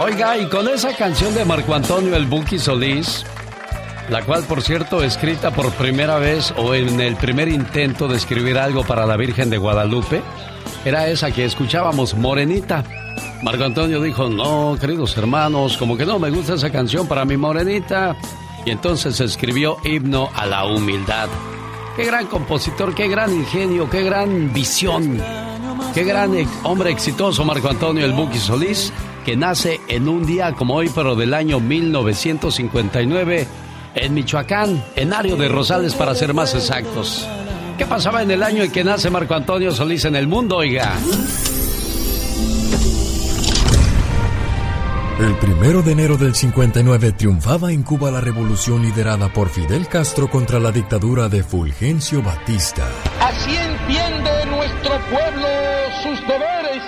Oiga, y con esa canción de Marco Antonio El Buki Solís, la cual por cierto escrita por primera vez o en el primer intento de escribir algo para la Virgen de Guadalupe, era esa que escuchábamos, Morenita. Marco Antonio dijo, no, queridos hermanos, como que no me gusta esa canción para mi Morenita. Y entonces escribió Himno a la Humildad. Qué gran compositor, qué gran ingenio, qué gran visión. Qué gran hombre exitoso Marco Antonio El Buki Solís que nace en un día como hoy, pero del año 1959, en Michoacán, en Ario de Rosales para ser más exactos. ¿Qué pasaba en el año en que nace Marco Antonio Solís en el mundo, oiga? El primero de enero del 59 triunfaba en Cuba la revolución liderada por Fidel Castro contra la dictadura de Fulgencio Batista. Así nuestro pueblo sus deberes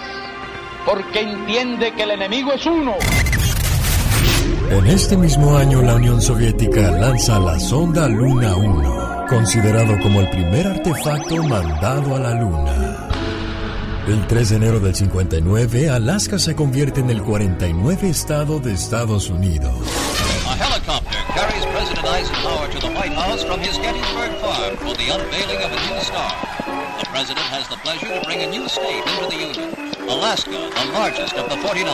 porque entiende que el enemigo es uno. En este mismo año la Unión Soviética lanza la sonda Luna 1, considerado como el primer artefacto mandado a la Luna. El 3 de enero del 59, Alaska se convierte en el 49 estado de Estados Unidos. A President Eisenhower to the White House from his Gettysburg farm for the unveiling of a new star. The president has the pleasure to bring a new state into the Union. Alaska, the largest of the 49.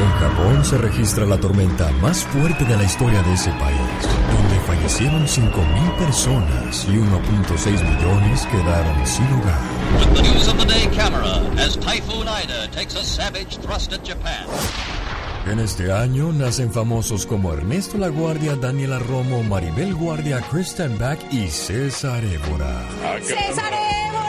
En Japón se registra la tormenta más fuerte de la historia de ese país, donde fallecieron 5.000 personas y 1.6 millones quedaron sin hogar. With the news of the day camera, as Typhoon Ida takes a savage thrust at Japan. En este año nacen famosos como Ernesto La Guardia, Daniela Romo, Maribel Guardia, Kristen Back y César Évora. ¡César Évora!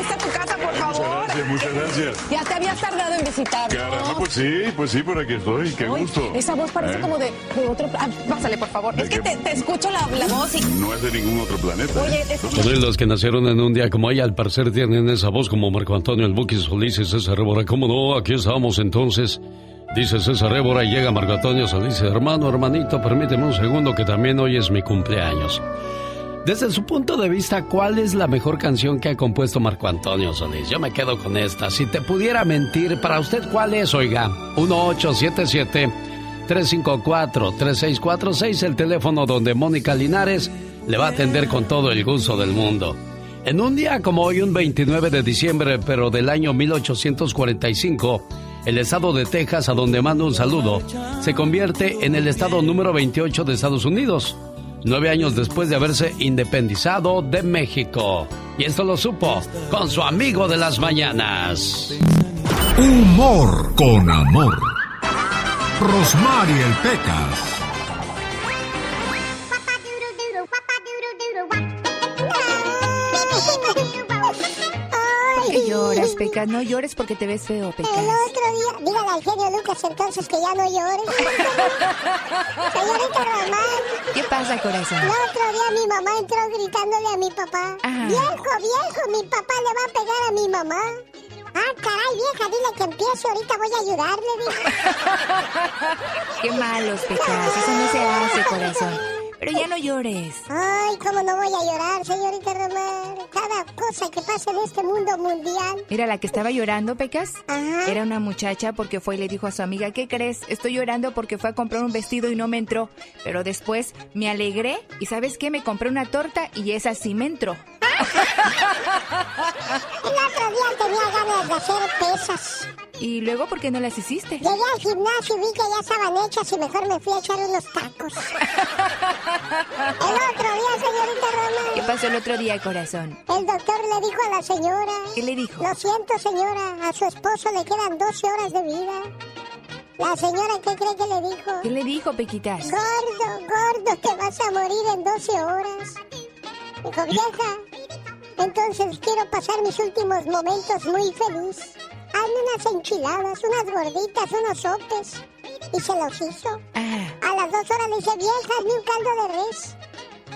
Ahí está tu casa, por favor. Gracias, muchas gracias. Ya te habías tardado en visitarnos. Caramba, pues sí, pues sí, por aquí estoy, qué Ay, gusto. Esa voz parece ¿Eh? como de, de otro... Ah, pásale, por favor. ¿De Es que te, te escucho la, la voz y... No es de ningún otro planeta. Oye, ¿eh? es- Todos los que nacieron en un día como ella, al parecer tienen esa voz como Marco Antonio El Buki Solís y César Évora. ¿Cómo no? Aquí estamos entonces. Dice César Évora y llega Marco Antonio Solís. Hermano, hermanito, permíteme un segundo que también hoy es mi cumpleaños. Desde su punto de vista, ¿cuál es la mejor canción que ha compuesto Marco Antonio Solís? Yo me quedo con esta. Si te pudiera mentir, para usted, ¿cuál es, oiga? 1877-354-3646, el teléfono donde Mónica Linares le va a atender con todo el gusto del mundo. En un día como hoy, un 29 de diciembre, pero del año 1845, el estado de Texas, a donde mando un saludo, se convierte en el estado número 28 de Estados Unidos nueve años después de haberse independizado de México. Y esto lo supo con su amigo de las mañanas. Humor con amor. Rosmarie el Pecas. Pecas? No llores porque te ves feo, Pecas. El otro día, dígale al genio Lucas entonces que ya no llore. Señorita Román, ¿Qué pasa, corazón? el otro día mi mamá entró gritándole a mi papá. Ajá. Viejo, viejo, mi papá le va a pegar a mi mamá. Ah, caray, vieja, dile que empiece, ahorita voy a ayudarle, dijo. Qué malos, Pecas. Eso no se hace, corazón. Pero ya no llores. Ay, cómo no voy a llorar, señorita Román. Cada cosa que pasa en este mundo mundial. Mira, la que estaba llorando, Pecas, Ajá. era una muchacha porque fue y le dijo a su amiga, ¿qué crees? Estoy llorando porque fue a comprar un vestido y no me entró. Pero después me alegré y ¿sabes qué? Me compré una torta y esa sí me entró. El otro día tenía ganas de hacer pesas. ¿Y luego por qué no las hiciste? Llegué al gimnasio y vi que ya estaban hechas y mejor me fui a echar unos tacos. El otro día, señorita Roma. ¿Qué pasó el otro día, corazón? El doctor le dijo a la señora. ¿Qué le dijo? Lo siento, señora. A su esposo le quedan 12 horas de vida. La señora, ¿qué cree que le dijo? ¿Qué le dijo, Pequitas? Gordo, gordo, te vas a morir en 12 horas. Vieja, entonces quiero pasar mis últimos momentos muy feliz. Hazme unas enchiladas, unas gorditas, unos sopes. Y se los hizo. A las dos horas le dice, vieja, hazme un caldo de res.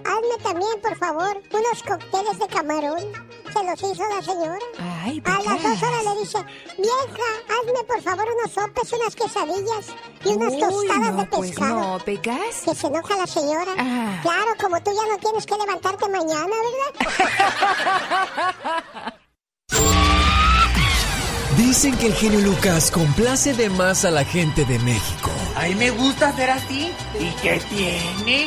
Hazme también, por favor, unos cócteles de camarón. Se los hizo la señora. Ay, A las dos horas le dice, vieja, hazme por favor unos sopes, unas quesadillas y unas Uy, tostadas no, de pues pescado. no, Pecas. Que se enoja la señora. Ah. Claro, como tú ya no tienes que levantarte mañana, ¿verdad? Dicen que el genio Lucas complace de más a la gente de México. A mí me gusta ser así. ¿Y qué tiene?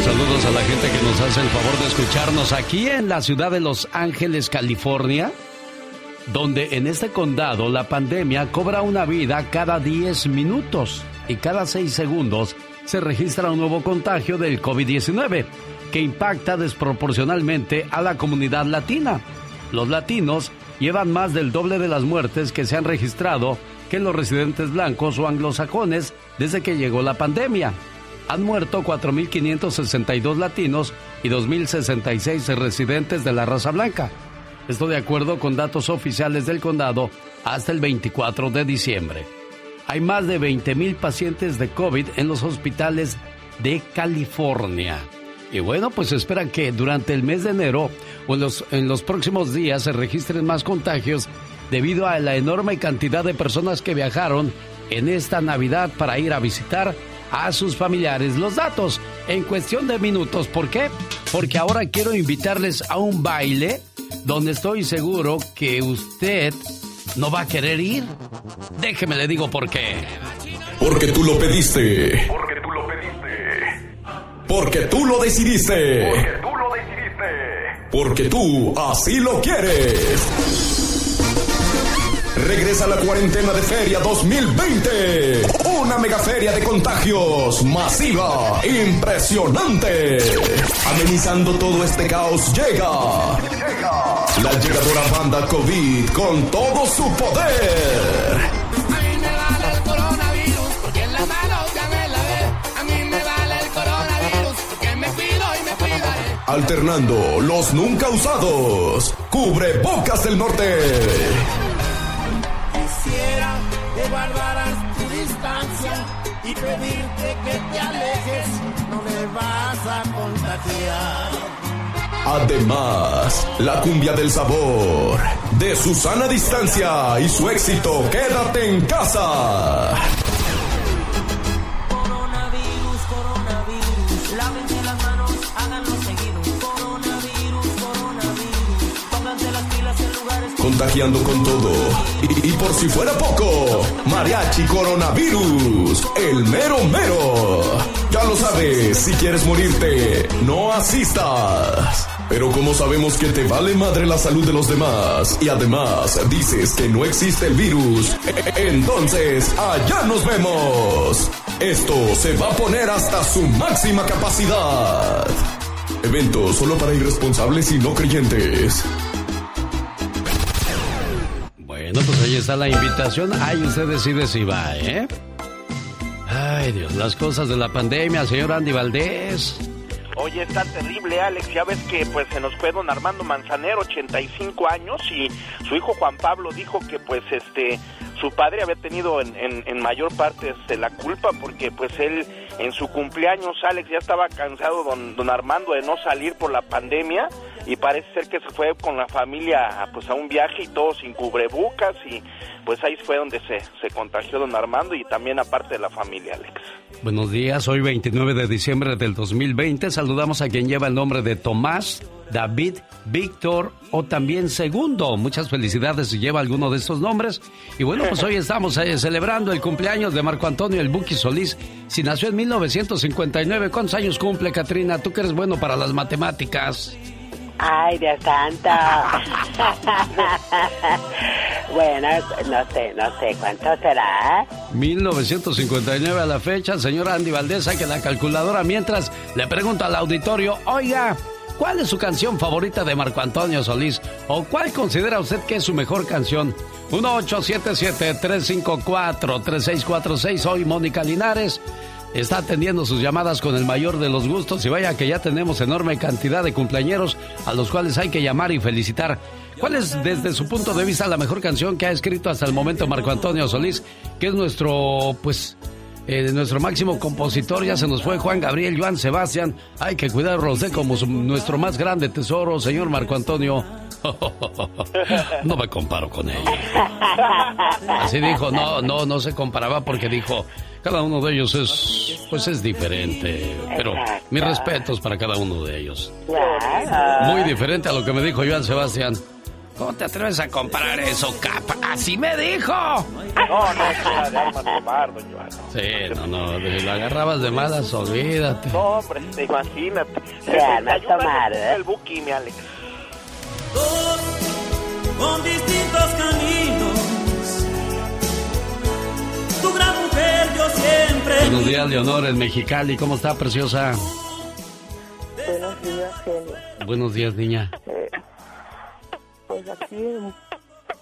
saludos a la gente que nos hace el favor de escucharnos aquí en la ciudad de Los Ángeles, California, donde en este condado la pandemia cobra una vida cada 10 minutos y cada 6 segundos se registra un nuevo contagio del COVID-19 que impacta desproporcionalmente a la comunidad latina. Los latinos llevan más del doble de las muertes que se han registrado que los residentes blancos o anglosajones desde que llegó la pandemia. Han muerto 4.562 latinos y 2.066 residentes de la raza blanca. Esto de acuerdo con datos oficiales del condado hasta el 24 de diciembre. Hay más de 20.000 pacientes de COVID en los hospitales de California. Y bueno, pues se espera que durante el mes de enero o en los, en los próximos días se registren más contagios debido a la enorme cantidad de personas que viajaron en esta Navidad para ir a visitar a sus familiares. Los datos en cuestión de minutos. ¿Por qué? Porque ahora quiero invitarles a un baile donde estoy seguro que usted no va a querer ir. Déjeme le digo por qué. Porque tú lo pediste. Porque tú lo pediste. Porque tú lo decidiste. Porque tú lo decidiste. Porque tú así lo quieres. Regresa la cuarentena de Feria 2020. Una mega feria de contagios masiva, impresionante. Amenizando todo este caos llega. La llegadora banda COVID con todo su poder. A mí me vale el coronavirus porque en la mano ya me lavé. A mí me vale el coronavirus porque me cuido y me cuidaré. Alternando los nunca usados. Cubre bocas del norte. Además, la cumbia del sabor. De su sana distancia y su éxito, quédate en casa. Coronavirus, coronavirus, lávense las manos, háganlo seguido. Coronavirus, coronavirus, pónganse las pilas en lugares Contagiando con todo. Y, y por si fuera poco, Mariachi Coronavirus, el mero mero. Ya lo sabes, si quieres morirte, no asistas. Pero como sabemos que te vale madre la salud de los demás y además dices que no existe el virus, entonces allá nos vemos. Esto se va a poner hasta su máxima capacidad. Evento solo para irresponsables y no creyentes. Bueno, pues ahí está la invitación. Ahí usted decide si va, ¿eh? Ay, Dios, las cosas de la pandemia, señor Andy Valdés. Oye, está terrible, Alex. Ya ves que pues se nos fue don Armando Manzanero, 85 años, y su hijo Juan Pablo dijo que pues este su padre había tenido en, en, en mayor parte este, la culpa porque pues él en su cumpleaños, Alex, ya estaba cansado don, don Armando de no salir por la pandemia y parece ser que se fue con la familia pues a un viaje y todo sin cubrebocas y pues ahí fue donde se, se contagió don Armando y también aparte de la familia, Alex. Buenos días, hoy 29 de diciembre del 2020 saludamos a quien lleva el nombre de Tomás, David, Víctor o también Segundo. Muchas felicidades si lleva alguno de estos nombres. Y bueno, pues hoy estamos eh, celebrando el cumpleaños de Marco Antonio el Buki Solís. Si nació en 1959, ¿cuántos años cumple, Katrina? Tú que eres bueno para las matemáticas. Ay, Dios santo. bueno, no sé, no sé, ¿cuánto será? 1959 a la fecha, señor Andy Valdés, que la calculadora mientras le pregunto al auditorio, oiga, ¿cuál es su canción favorita de Marco Antonio Solís? ¿O cuál considera usted que es su mejor canción? 1877-354-3646, hoy Mónica Linares está atendiendo sus llamadas con el mayor de los gustos y vaya que ya tenemos enorme cantidad de cumpleañeros a los cuales hay que llamar y felicitar. ¿Cuál es desde su punto de vista la mejor canción que ha escrito hasta el momento Marco Antonio Solís, que es nuestro pues eh, nuestro máximo compositor, ya se nos fue Juan Gabriel, Joan Sebastián, hay que cuidarlo de como nuestro más grande tesoro, señor Marco Antonio. No me comparo con él. Así dijo, no, no, no se comparaba porque dijo, cada uno de ellos es, pues es diferente. Pero mis respetos para cada uno de ellos. Muy diferente a lo que me dijo Joan Sebastián. ¿Cómo te atreves a comparar eso, capa? Así me dijo. No, no, era de armas de barro, Joan. Sí, no, no, de- lo agarrabas de malas, olvídate. No, hombre, imagínate. Se van a tomar, ¿eh? El Buki, mi Alex. con distintos siempre. Buenos días, Leonor, en Mexicali. ¿Cómo está, preciosa? Buenos días, genio. Buenos días, niña. Eh, pues aquí un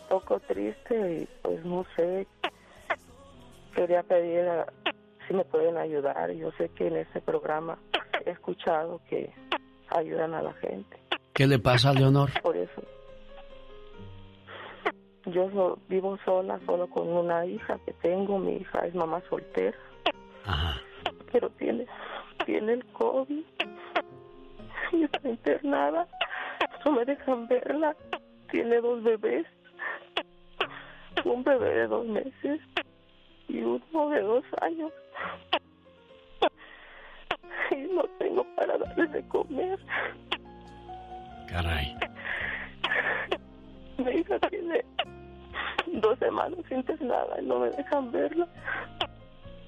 poco triste y pues no sé. Quería pedir a- si me pueden ayudar. Yo sé que en este programa he escuchado que ayudan a la gente. ¿Qué le pasa, Leonor? Por eso. Yo so- vivo sola, solo con una hija que tengo. Mi hija es mamá soltera. Pero tiene, tiene el COVID. Y está internada. No me dejan verla. Tiene dos bebés. Un bebé de dos meses y uno de dos años. Y no tengo para darles de comer. Caray. Mi hija tiene dos semanas internada y no me dejan verla.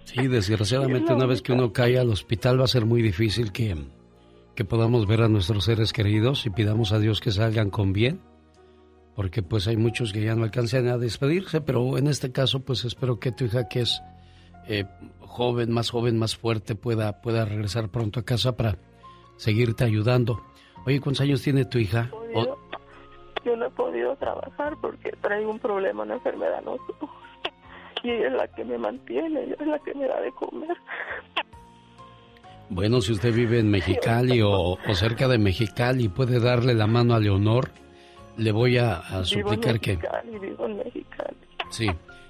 Sí, desgraciadamente una vez que uno cae al hospital va a ser muy difícil que, que podamos ver a nuestros seres queridos y pidamos a Dios que salgan con bien, porque pues hay muchos que ya no alcanzan a despedirse, pero en este caso pues espero que tu hija que es eh, joven, más joven, más fuerte, pueda, pueda regresar pronto a casa para seguirte ayudando. Oye, ¿cuántos años tiene tu hija? Yo no he podido trabajar porque traigo un problema, una enfermedad en Y ella es la que me mantiene, ella es la que me da de comer. Bueno, si usted vive en Mexicali o, o cerca de Mexicali puede darle la mano a Leonor, le voy a, a Vivo en suplicar que... Mexicali, vivo en Mexicali. Sí,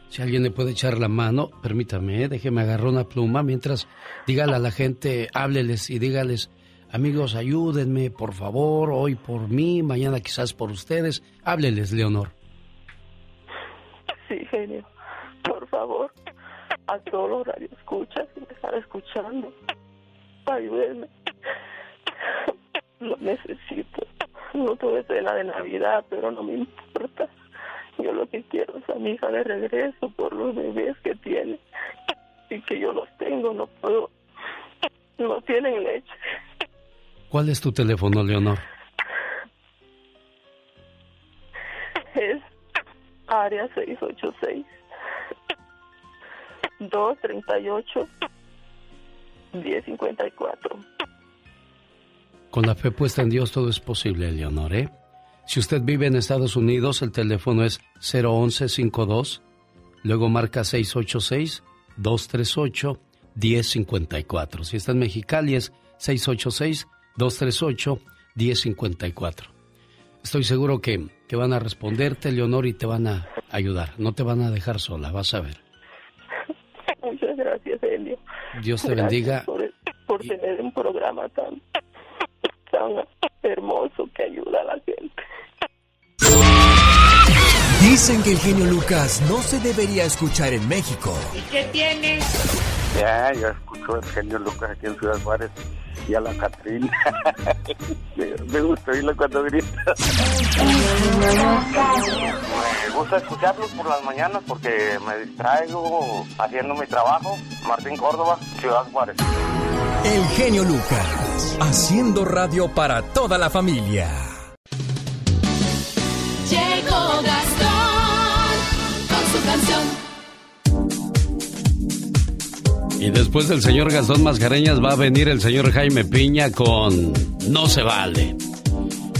si alguien le puede echar la mano, permítame, ¿eh? déjeme agarrar una pluma mientras dígale a la gente, hábleles y dígales, amigos, ayúdenme, por favor, hoy por mí, mañana quizás por ustedes. Hábleles, Leonor. Sí, genio. Favor, a todos los radioescuchas que me están escuchando, ayúdenme. Lo necesito. No tuve cena de Navidad, pero no me importa. Yo lo que quiero es a mi hija de regreso por los bebés que tiene y que yo los tengo, no puedo. No tienen leche. ¿Cuál es tu teléfono, Leonor? Es área 686 238 1054. Con la fe puesta en Dios todo es posible, Leonor, ¿eh? Si usted vive en Estados Unidos, el teléfono es 01152, luego marca 686-238-1054. Si está en Mexicali es 686-238-1054. Estoy seguro que, que van a responderte, Leonor, y te van a ayudar. No te van a dejar sola, vas a ver. Dios te Gracias bendiga. Por, por tener un programa tan, tan hermoso que ayuda a la gente. Dicen que el genio Lucas no se debería escuchar en México. ¿Y qué tiene? Ya, yo escucho el genio Lucas aquí en Ciudad Juárez y a la Catrina. me gusta oírlo cuando grita. Me gusta escucharlos por las mañanas porque me distraigo haciendo mi trabajo. Martín Córdoba, Ciudad Juárez. El genio Lucas, haciendo radio para toda la familia. Llegó Y después del señor Gastón Mascareñas va a venir el señor Jaime Piña con No se vale.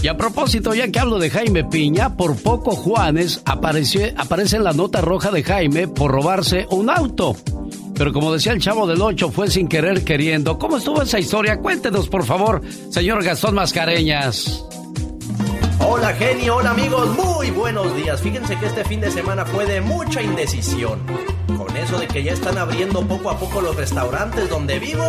Y a propósito, ya que hablo de Jaime Piña, por poco Juanes aparece, aparece en la nota roja de Jaime por robarse un auto. Pero como decía el chavo del 8, fue sin querer queriendo. ¿Cómo estuvo esa historia? Cuéntenos, por favor, señor Gastón Mascareñas. Hola genio, hola amigos, muy buenos días. Fíjense que este fin de semana fue de mucha indecisión. Con eso de que ya están abriendo poco a poco los restaurantes donde vivo,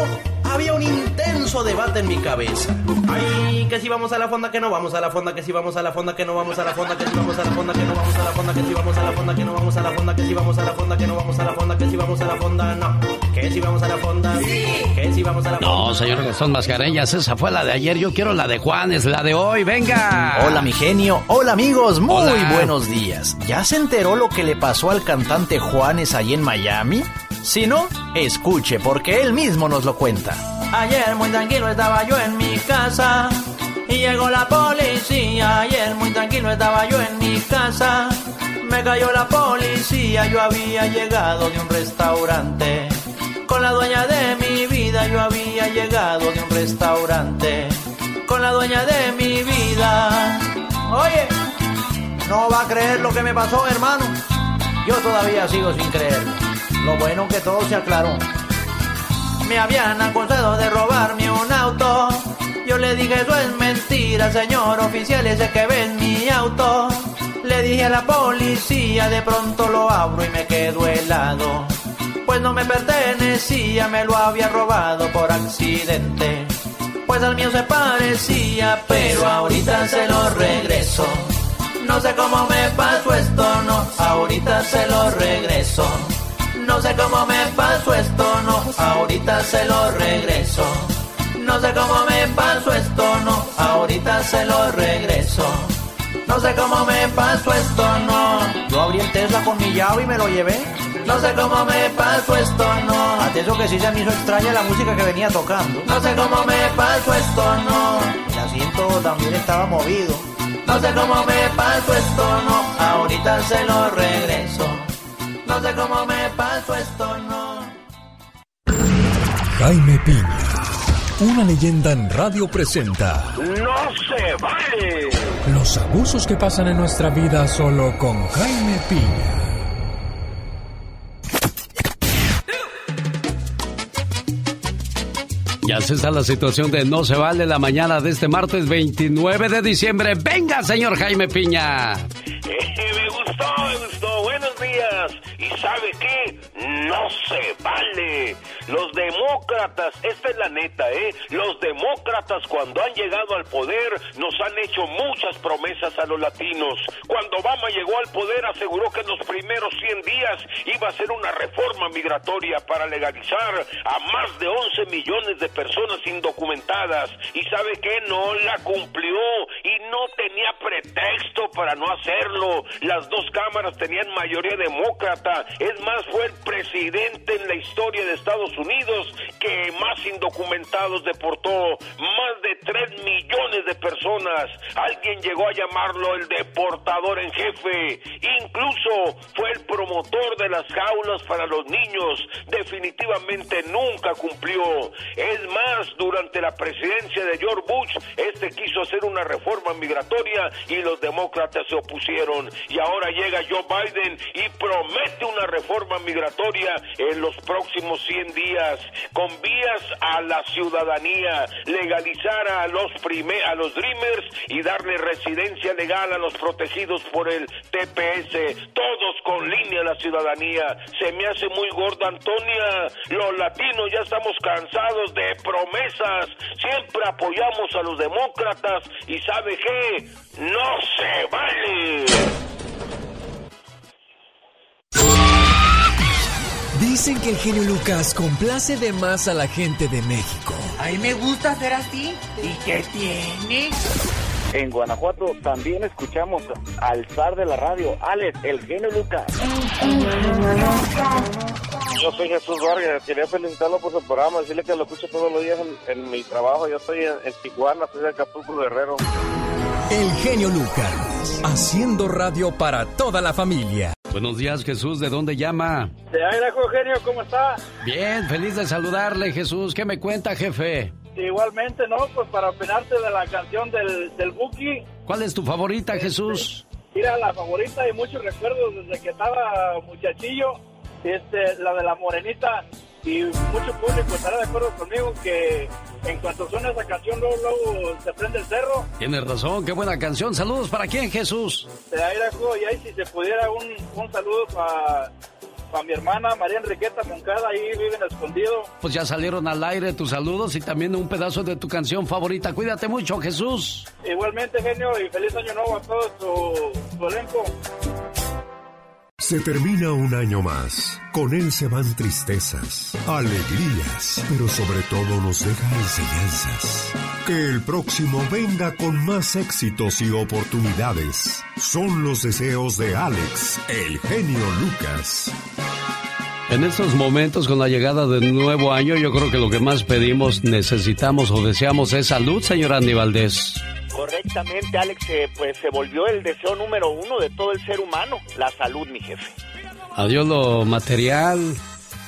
había un intenso debate en mi cabeza. Ay, que si vamos a la fonda, que no vamos a la fonda, que si vamos a la fonda, que no vamos a la fonda, que si vamos a la fonda, que no vamos a la fonda, que si vamos a la fonda, que no vamos a la fonda, que si vamos a la fonda, que no vamos a la fonda, que si vamos a la fonda, no. Que si vamos a la fonda, sí. Que si vamos a la fonda. No, señor Gastón Mascareñas, esa fue la de ayer. Yo quiero la de Juanes, la de hoy. Venga. Hola, mi genio. Hola, amigos. Muy buenos días. ¿Ya se enteró lo que le pasó al cantante Juanes ahí en Miami? Si no, escuche, porque él mismo nos lo cuenta. Ayer muy tranquilo estaba yo en mi casa y llegó la policía. Ayer muy tranquilo estaba yo en mi casa. Me cayó la policía, yo había llegado de un restaurante. Con la dueña de mi vida yo había llegado de un restaurante. Con la dueña de mi vida. Oye, no va a creer lo que me pasó, hermano. Yo todavía sigo sin creer. Lo bueno que todo se aclaró. Me habían acusado de robarme un auto. Yo le dije eso es mentira, señor oficial, ese que ve en mi auto. Le dije a la policía, de pronto lo abro y me quedo helado. Pues no me pertenecía, me lo había robado por accidente. Pues al mío se parecía, pero ahorita se lo regreso. No sé cómo me pasó esto, no, ahorita se lo regreso. No sé cómo me pasó esto, no, ahorita se lo regreso. No sé cómo me pasó esto, no, ahorita se lo regreso. No sé cómo me pasó esto, no. Yo abrí el Tesla con mi llave y me lo llevé. No sé cómo me pasó esto, no. Eso que sí se me hizo extraña la música que venía tocando. No sé cómo me pasó esto, no. El asiento también estaba movido. No sé cómo me pasó esto, no. Ahorita se lo regreso. No sé cómo me pasó esto, no. Jaime Piña, una leyenda en radio presenta ¡No se vale! los abusos que pasan en nuestra vida solo con Jaime Piña. Ya se está la situación de no se vale la mañana de este martes 29 de diciembre. Venga, señor Jaime Piña. Eh, me gustó, ¿Y sabe qué? No se vale. Los demócratas, esta es la neta, ¿eh? Los demócratas cuando han llegado al poder nos han hecho muchas promesas a los latinos. Cuando Obama llegó al poder aseguró que en los primeros 100 días iba a hacer una reforma migratoria para legalizar a más de 11 millones de personas indocumentadas. ¿Y sabe qué? No la cumplió y no tenía pretexto para no hacerlo. Las dos cámaras tenían mayoría demócrata. Es más, fue el presidente en la historia de Estados Unidos que más indocumentados deportó. Más de 3 millones de personas. Alguien llegó a llamarlo el deportador en jefe. Incluso fue el promotor de las jaulas para los niños. Definitivamente nunca cumplió. Es más, durante la presidencia de George Bush, este quiso hacer una reforma migratoria y los demócratas se opusieron. Y ahora llega Joe Biden y promete una reforma migratoria en los próximos 100 días, con vías a la ciudadanía, legalizar a los, prime a los Dreamers y darle residencia legal a los protegidos por el TPS. Todos con línea de la ciudadanía. Se me hace muy gorda, Antonia. Los latinos ya estamos cansados de promesas. Siempre apoyamos a los demócratas y ¿sabe qué? No se vale. Dicen que el genio Lucas complace de más a la gente de México. A mí me gusta ser así. ¿Y qué tiene? En Guanajuato también escuchamos al zar de la radio, Alex, el genio Lucas. Yo soy Jesús Vargas, quería felicitarlo por su programa, decirle que lo escucho todos los días en, en mi trabajo. Yo estoy en, en Tijuana, soy de Acapulco Guerrero. El genio Lucas, haciendo radio para toda la familia. Buenos días, Jesús. ¿De dónde llama? De Idaho, genio, ¿cómo está? Bien, feliz de saludarle, Jesús. ¿Qué me cuenta, jefe? Igualmente, ¿no? Pues para opinarte de la canción del, del Buki. ¿Cuál es tu favorita, Jesús? Mira, la favorita y muchos recuerdos desde que estaba muchachillo, este, la de la morenita. Y mucho público estará de acuerdo conmigo que en cuanto suena esa canción, luego, luego se prende el cerro. Tienes razón, qué buena canción. Saludos para quién, Jesús. De Idaho, y ahí si se pudiera un, un saludo para mi hermana María Enriqueta Moncada, ahí viven escondido. Pues ya salieron al aire tus saludos y también un pedazo de tu canción favorita. Cuídate mucho, Jesús. Igualmente, genio, y feliz año nuevo a todo tu, tu elenco. Se termina un año más. Con él se van tristezas, alegrías, pero sobre todo nos deja enseñanzas. Que el próximo venga con más éxitos y oportunidades. Son los deseos de Alex, el genio Lucas. En estos momentos, con la llegada del nuevo año, yo creo que lo que más pedimos, necesitamos o deseamos es salud, señor Andy Valdés. Correctamente, Alex, eh, pues se volvió el deseo número uno de todo el ser humano, la salud, mi jefe. Adiós lo material,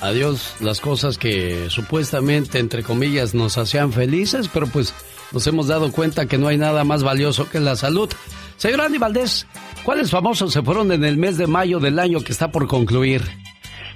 adiós las cosas que supuestamente, entre comillas, nos hacían felices, pero pues nos hemos dado cuenta que no hay nada más valioso que la salud. Señor Andy Valdés, ¿cuáles famosos se fueron en el mes de mayo del año que está por concluir?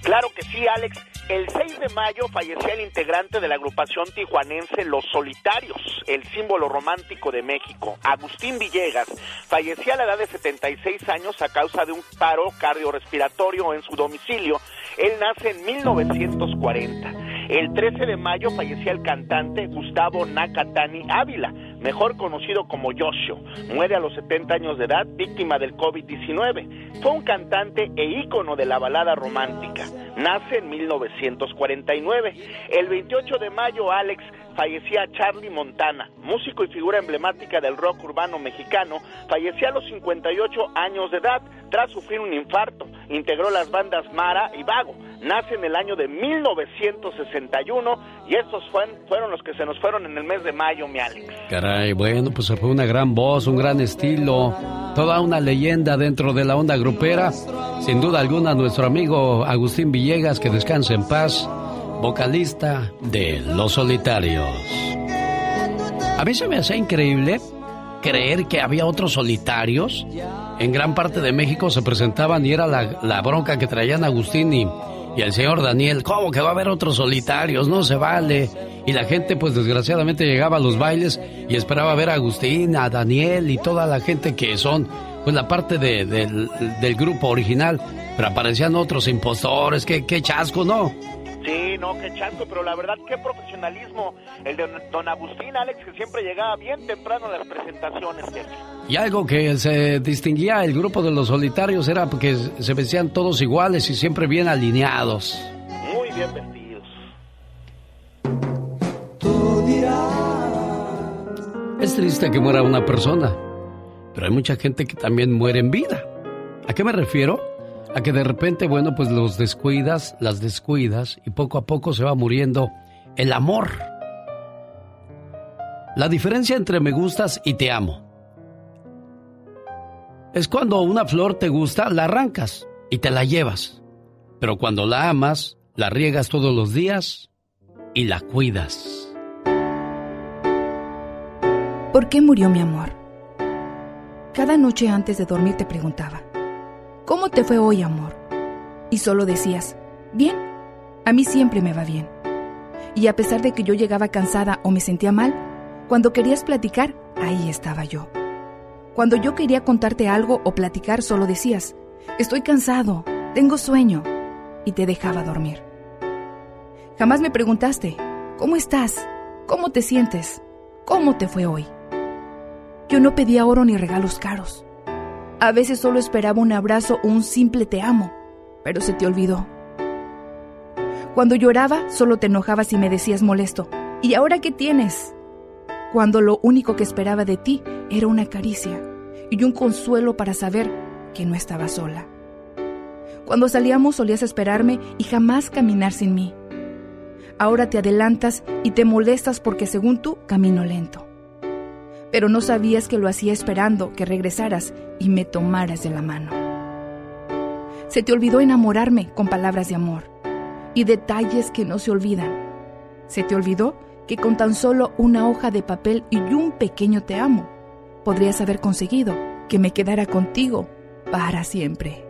Claro que sí, Alex. El 6 de mayo fallecía el integrante de la agrupación tijuanense Los Solitarios, el símbolo romántico de México. Agustín Villegas fallecía a la edad de 76 años a causa de un paro cardiorrespiratorio en su domicilio. Él nace en 1940. El 13 de mayo fallecía el cantante Gustavo Nakatani Ávila, mejor conocido como Yoshio. Muere a los 70 años de edad, víctima del COVID-19. Fue un cantante e ícono de la balada romántica. Nace en 1949. El 28 de mayo, Alex fallecía Charlie Montana, músico y figura emblemática del rock urbano mexicano, fallecía a los 58 años de edad tras sufrir un infarto. Integró las bandas Mara y Vago. Nace en el año de 1961 y estos fueron, fueron los que se nos fueron en el mes de mayo, mi Alex. Caray, bueno, pues fue una gran voz, un gran estilo, toda una leyenda dentro de la onda grupera. Sin duda alguna, nuestro amigo Agustín Villegas, que descanse en paz vocalista de Los Solitarios. A mí se me hacía increíble creer que había otros solitarios. En gran parte de México se presentaban y era la, la bronca que traían Agustín y, y, el señor Daniel. ¿Cómo que va a haber otros solitarios? No se vale. Y la gente, pues desgraciadamente llegaba a los bailes y esperaba ver a Agustín, a Daniel y toda la gente que son, pues la parte de, del, del grupo original. Pero aparecían otros impostores. Qué, qué chasco, ¿no? Sí, no, qué chasco, pero la verdad, qué profesionalismo el de don Agustín, Alex, que siempre llegaba bien temprano a las presentaciones. Y algo que se distinguía el grupo de los solitarios era porque se vestían todos iguales y siempre bien alineados. Muy bien vestidos. Es triste que muera una persona, pero hay mucha gente que también muere en vida. ¿A qué me refiero? A que de repente, bueno, pues los descuidas, las descuidas y poco a poco se va muriendo el amor. La diferencia entre me gustas y te amo es cuando una flor te gusta, la arrancas y te la llevas. Pero cuando la amas, la riegas todos los días y la cuidas. ¿Por qué murió mi amor? Cada noche antes de dormir te preguntaba. ¿Cómo te fue hoy, amor? Y solo decías, bien, a mí siempre me va bien. Y a pesar de que yo llegaba cansada o me sentía mal, cuando querías platicar, ahí estaba yo. Cuando yo quería contarte algo o platicar, solo decías, Estoy cansado, tengo sueño. Y te dejaba dormir. Jamás me preguntaste, ¿cómo estás? ¿Cómo te sientes? ¿Cómo te fue hoy? Yo no pedía oro ni regalos caros. A veces solo esperaba un abrazo o un simple te amo, pero se te olvidó. Cuando lloraba, solo te enojabas y me decías molesto. ¿Y ahora qué tienes? Cuando lo único que esperaba de ti era una caricia y un consuelo para saber que no estaba sola. Cuando salíamos solías esperarme y jamás caminar sin mí. Ahora te adelantas y te molestas porque según tú camino lento. Pero no sabías que lo hacía esperando que regresaras y me tomaras de la mano. Se te olvidó enamorarme con palabras de amor y detalles que no se olvidan. Se te olvidó que con tan solo una hoja de papel y un pequeño te amo, podrías haber conseguido que me quedara contigo para siempre.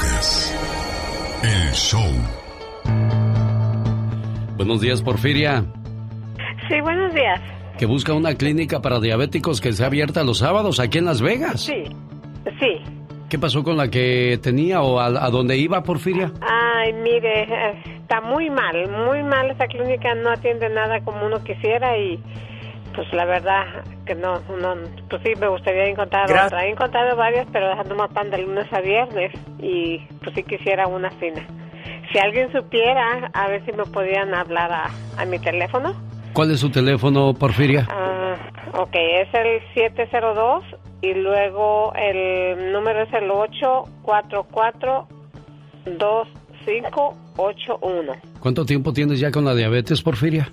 Lucas. El show. Buenos días, Porfiria. Sí, buenos días. Que busca una clínica para diabéticos que sea abierta los sábados aquí en Las Vegas. Sí, sí. ¿Qué pasó con la que tenía o a, a dónde iba, Porfiria? Ay, mire, está muy mal, muy mal esa clínica, no atiende nada como uno quisiera y pues la verdad que no, no pues sí me gustaría encontrar Gra- otra. He encontrado varias, pero dejando más pan de lunes a viernes y pues sí quisiera una fina. Si alguien supiera, a ver si me podían hablar a, a mi teléfono. ¿Cuál es su teléfono, Porfiria? Ah, ok, es el 702 y luego el número es el 844-2581. ¿Cuánto tiempo tienes ya con la diabetes, Porfiria?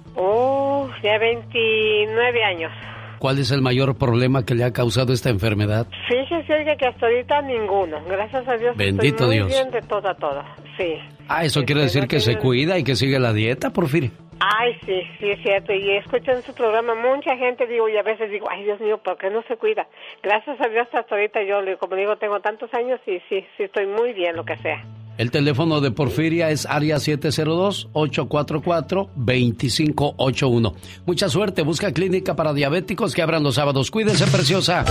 Uh, ya 29 años. ¿Cuál es el mayor problema que le ha causado esta enfermedad? Fíjese que hasta ahorita ninguno. Gracias a Dios. Bendito estoy muy Dios. bien de todo a todo. Sí. Ah, eso quiere Este, decir no que se tiene- cuida y que sigue la dieta, Porfiria. Ay, sí, sí es cierto. Y escucho en su programa mucha gente, digo, y a veces digo, ay, Dios mío, ¿por qué no se cuida? Gracias a Dios hasta ahorita yo, como digo, tengo tantos años y sí, sí estoy muy bien, lo que sea. El teléfono de Porfiria es área 702-844-2581. Mucha suerte, busca clínica para diabéticos que abran los sábados. Cuídense, preciosa.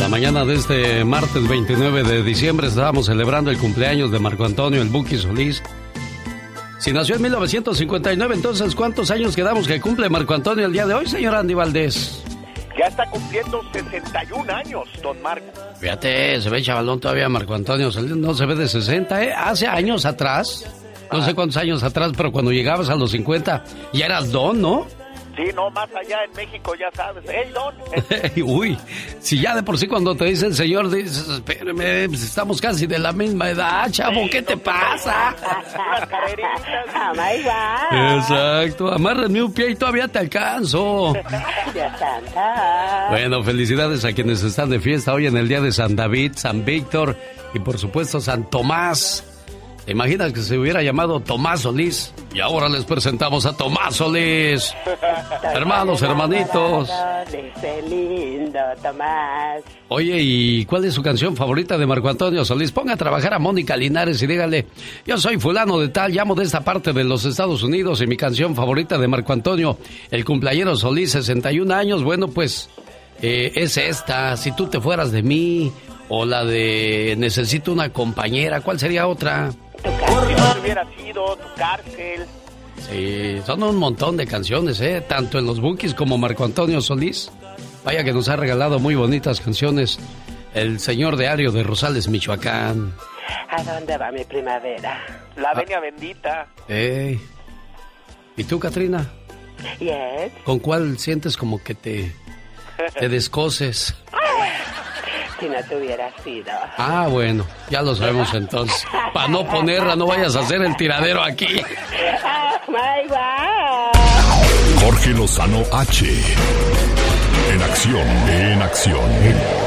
La mañana de este martes 29 de diciembre estábamos celebrando el cumpleaños de Marco Antonio, el Buki Solís. Si nació en 1959, entonces ¿cuántos años quedamos que cumple Marco Antonio el día de hoy, señor Andy Valdés? Ya está cumpliendo 61 años, don Marco. Fíjate, se ve chavalón todavía Marco Antonio, no se ve de 60, ¿eh? Hace años atrás, no sé cuántos años atrás, pero cuando llegabas a los 50 ya eras don, ¿no? Sí, no, más allá en México, ya sabes. ¡Ey, don! Uy, si ya de por sí cuando te dicen señor, dices, espérame, pues estamos casi de la misma edad, chavo, ¿qué te pasa? Exacto, amárrame un pie y todavía te alcanzo. Bueno, felicidades a quienes están de fiesta hoy en el día de San David, San Víctor y por supuesto San Tomás. ¿Te imaginas que se hubiera llamado Tomás Solís? Y ahora les presentamos a Tomás Solís. Hermanos, hermanitos. Lindo Tomás. Oye, ¿y cuál es su canción favorita de Marco Antonio Solís? Ponga a trabajar a Mónica Linares y dígale, yo soy fulano de tal, llamo de esta parte de los Estados Unidos y mi canción favorita de Marco Antonio, el cumpleañero Solís, 61 años, bueno, pues eh, es esta, si tú te fueras de mí, o la de necesito una compañera, ¿cuál sería otra? Te hubiera sido tu cárcel. Sí, son un montón de canciones, ¿eh? Tanto en los Bookies como Marco Antonio Solís. Vaya que nos ha regalado muy bonitas canciones. El señor de Ario de Rosales, Michoacán. ¿A dónde va mi primavera? La venia bendita. Ey. ¿Y tú, Katrina? Yes. ¿Con cuál sientes como que te, te descoses? Si no te hubiera sido. Ah, bueno, ya lo sabemos entonces. Para no ponerla, no vayas a hacer el tiradero aquí. Oh my God. Jorge Lozano H. En acción, en acción.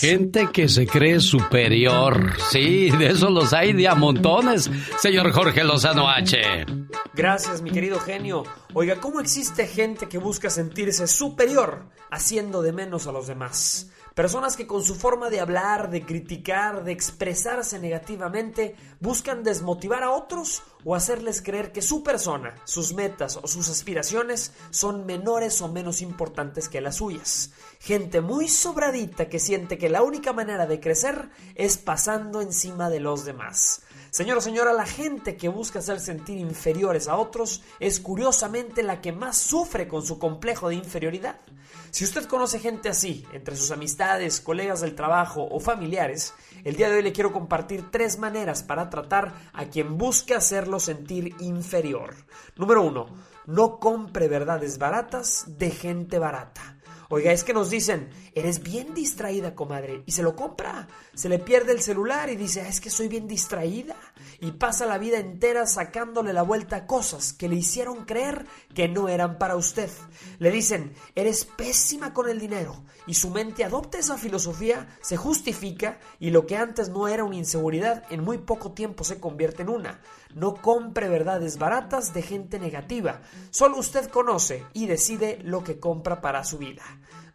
Gente que se cree superior. Sí, de eso los hay de a montones, señor Jorge Lozano H. Gracias, mi querido genio. Oiga, ¿cómo existe gente que busca sentirse superior haciendo de menos a los demás? Personas que con su forma de hablar, de criticar, de expresarse negativamente, buscan desmotivar a otros o hacerles creer que su persona, sus metas o sus aspiraciones son menores o menos importantes que las suyas. Gente muy sobradita que siente que la única manera de crecer es pasando encima de los demás. Señora, señora, la gente que busca hacer sentir inferiores a otros es curiosamente la que más sufre con su complejo de inferioridad. Si usted conoce gente así, entre sus amistades, colegas del trabajo o familiares, el día de hoy le quiero compartir tres maneras para tratar a quien busque hacerlo sentir inferior. Número uno, no compre verdades baratas de gente barata. Oiga, es que nos dicen, eres bien distraída, comadre, y se lo compra. Se le pierde el celular y dice, ah, es que soy bien distraída. Y pasa la vida entera sacándole la vuelta a cosas que le hicieron creer que no eran para usted. Le dicen, eres pésima con el dinero. Y su mente adopta esa filosofía, se justifica y lo que antes no era una inseguridad, en muy poco tiempo se convierte en una. No compre verdades baratas de gente negativa. Solo usted conoce y decide lo que compra para su vida.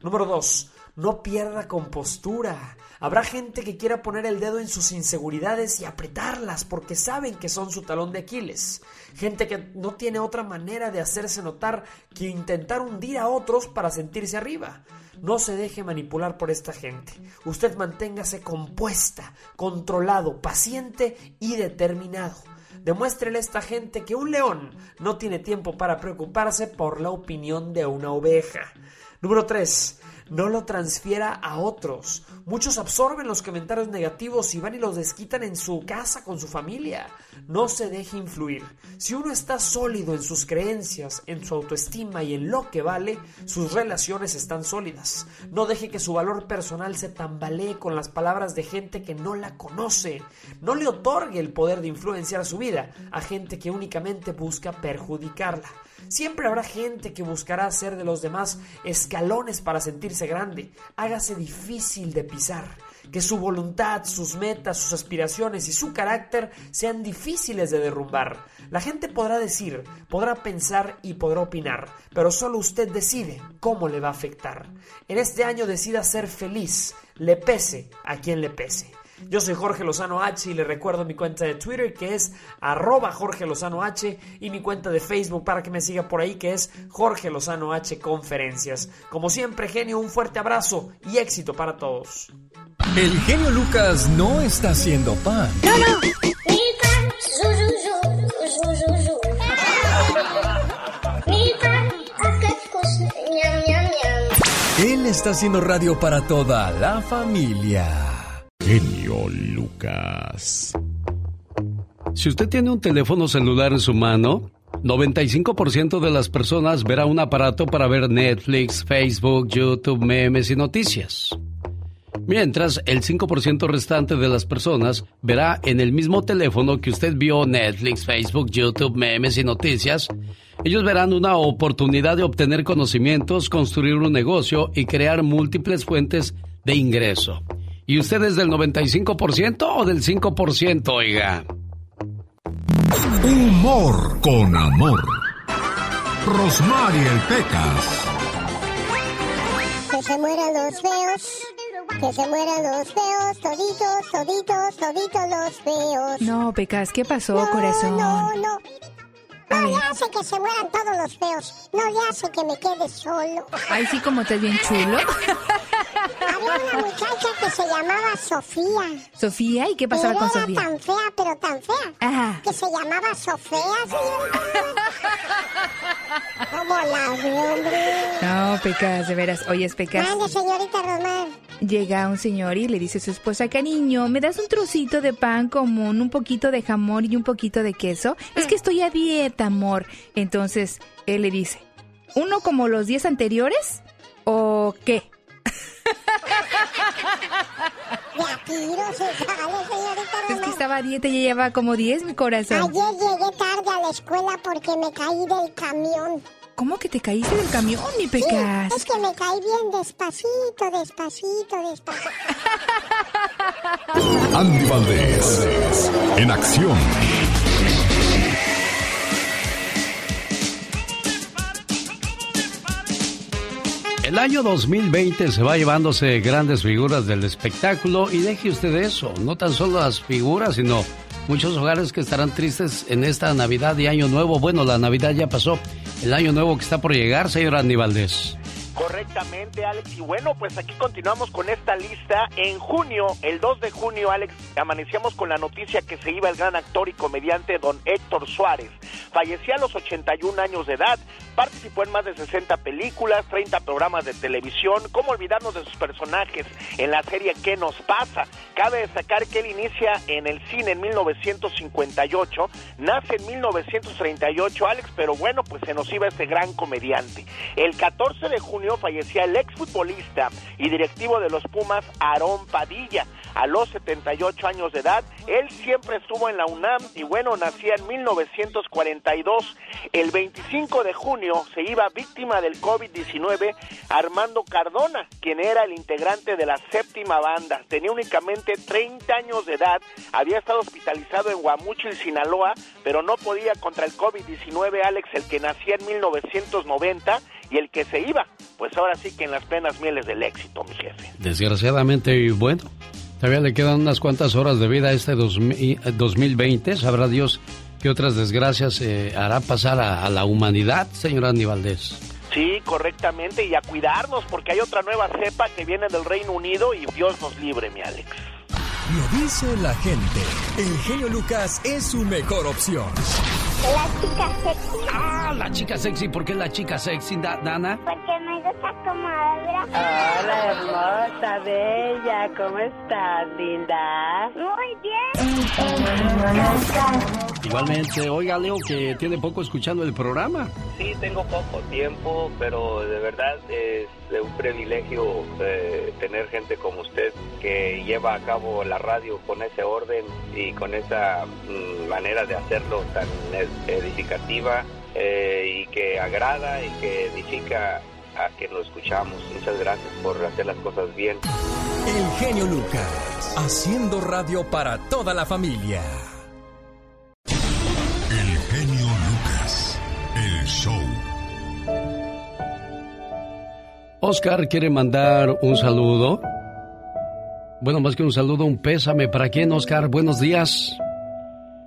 Número 2. No pierda compostura. Habrá gente que quiera poner el dedo en sus inseguridades y apretarlas porque saben que son su talón de Aquiles. Gente que no tiene otra manera de hacerse notar que intentar hundir a otros para sentirse arriba. No se deje manipular por esta gente. Usted manténgase compuesta, controlado, paciente y determinado. Demuéstrele a esta gente que un león no tiene tiempo para preocuparse por la opinión de una oveja. Número 3 no lo transfiera a otros. Muchos absorben los comentarios negativos y van y los desquitan en su casa con su familia. No se deje influir. Si uno está sólido en sus creencias, en su autoestima y en lo que vale, sus relaciones están sólidas. No deje que su valor personal se tambalee con las palabras de gente que no la conoce. No le otorgue el poder de influenciar su vida a gente que únicamente busca perjudicarla. Siempre habrá gente que buscará hacer de los demás escalones para sentirse grande. Hágase difícil de pisar. Que su voluntad, sus metas, sus aspiraciones y su carácter sean difíciles de derrumbar. La gente podrá decir, podrá pensar y podrá opinar, pero solo usted decide cómo le va a afectar. En este año decida ser feliz, le pese a quien le pese. Yo soy Jorge Lozano H y le recuerdo mi cuenta de Twitter que es arroba Jorge Lozano H y mi cuenta de Facebook para que me siga por ahí que es Jorge Lozano H Conferencias. Como siempre, genio, un fuerte abrazo y éxito para todos. El genio Lucas no está haciendo pan. No, no. Él está haciendo radio para toda la familia. Genio Lucas. Si usted tiene un teléfono celular en su mano, 95% de las personas verá un aparato para ver Netflix, Facebook, YouTube, memes y noticias. Mientras el 5% restante de las personas verá en el mismo teléfono que usted vio Netflix, Facebook, YouTube, memes y noticias, ellos verán una oportunidad de obtener conocimientos, construir un negocio y crear múltiples fuentes de ingreso. ¿Y usted es del 95% o del 5%, oiga? Humor con amor. Rosmarie el Pecas. Que se mueran los feos. Que se mueran los feos, toditos, toditos, toditos los feos. No, Pecas, ¿qué pasó, no, corazón? No, no. No le hace que se mueran todos los feos. No le hace que me quede solo. Ay, sí, como estás bien chulo. Había una muchacha que se llamaba Sofía. Sofía, ¿y qué pasaba con era Sofía? tan fea, pero tan fea. Ajá. Que se llamaba Sofía, señorita. ¿Cómo la vi, hombre? No, Pecas, de veras. Oye, Pecas. Mande, señorita Rosmar. Llega un señor y le dice a su esposa, cariño, ¿me das un trocito de pan común, un poquito de jamón y un poquito de queso? Es que estoy a dieta, amor. Entonces, él le dice, ¿uno como los días anteriores? ¿O qué? De a tiro se sale, señorita Es que estaba a dieta y ya llevaba como 10, mi corazón. Ayer llegué tarde a la escuela porque me caí del camión. ¿Cómo que te caíste del camión, mi pecas? Sí, es que me caí bien despacito, despacito, despacito. Andy Valdés, en acción. El año 2020 se va llevándose grandes figuras del espectáculo y deje usted eso, no tan solo las figuras, sino muchos hogares que estarán tristes en esta Navidad y Año Nuevo. Bueno, la Navidad ya pasó, el Año Nuevo que está por llegar, señor Andy Valdés. Correctamente, Alex. Y bueno, pues aquí continuamos con esta lista. En junio, el 2 de junio, Alex, amanecíamos con la noticia que se iba el gran actor y comediante don Héctor Suárez. Fallecía a los 81 años de edad, participó en más de 60 películas, 30 programas de televisión. ¿Cómo olvidarnos de sus personajes en la serie ¿Qué nos pasa? Cabe destacar que él inicia en el cine en 1958, nace en 1938, Alex, pero bueno, pues se nos iba este gran comediante. El 14 de junio fallecía el exfutbolista y directivo de los Pumas, Aarón Padilla. A los 78 años de edad, él siempre estuvo en la UNAM y bueno, nacía en 1942. El 25 de junio se iba víctima del COVID-19 Armando Cardona, quien era el integrante de la séptima banda. Tenía únicamente 30 años de edad, había estado hospitalizado en Guamuchil, Sinaloa, pero no podía contra el COVID-19, Alex, el que nacía en 1990 y el que se iba, pues ahora sí que en las plenas mieles del éxito, mi jefe. Desgraciadamente, y bueno, todavía le quedan unas cuantas horas de vida a este 2000 2020. Sabrá Dios qué otras desgracias eh, hará pasar a, a la humanidad, señor Andy Valdés. Sí, correctamente, y a cuidarnos porque hay otra nueva cepa que viene del Reino Unido y Dios nos libre, mi Alex. Lo dice la gente. El genio Lucas es su mejor opción. La chica sexy. Ah, la chica sexy, ¿por qué la chica sexy, Da- Dana? Porque me gusta como habla. Hola, hermosa, bella, ¿cómo estás, linda? Muy bien. Igualmente, oiga Leo que tiene poco escuchando el programa. Sí, tengo poco tiempo, pero de verdad es de un privilegio eh, tener gente como usted que lleva a cabo la radio con ese orden y con esa mm, manera de hacerlo tan ed- edificativa eh, y que agrada y que edifica a que lo escuchamos. Muchas gracias por hacer las cosas bien. El genio Lucas, haciendo radio para toda la familia. El genio Lucas, el show. Oscar quiere mandar un saludo. Bueno, más que un saludo, un pésame. ¿Para quién, Oscar? Buenos días.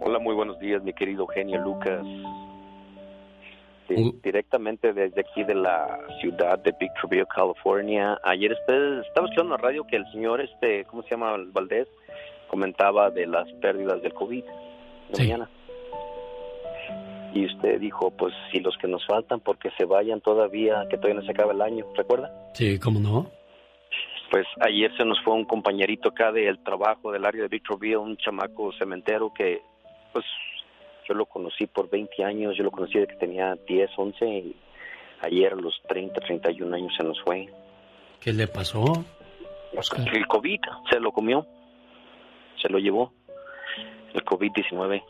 Hola, muy buenos días, mi querido genio Lucas. Sí, directamente desde aquí de la ciudad de Victorville, California. Ayer usted estaba escuchando en la radio que el señor, este, ¿cómo se llama? Valdés, comentaba de las pérdidas del COVID de mañana. Y usted dijo, pues si los que nos faltan, porque se vayan todavía, que todavía no se acaba el año, ¿recuerda? Sí, ¿cómo no? Pues ayer se nos fue un compañerito acá del trabajo del área de Victorville, un chamaco cementero que, pues, yo lo conocí por 20 años, yo lo conocí desde que tenía 10, 11 y ayer a los 30, 31 años se nos fue. ¿Qué le pasó? Oscar. El COVID se lo comió, se lo llevó, el COVID-19.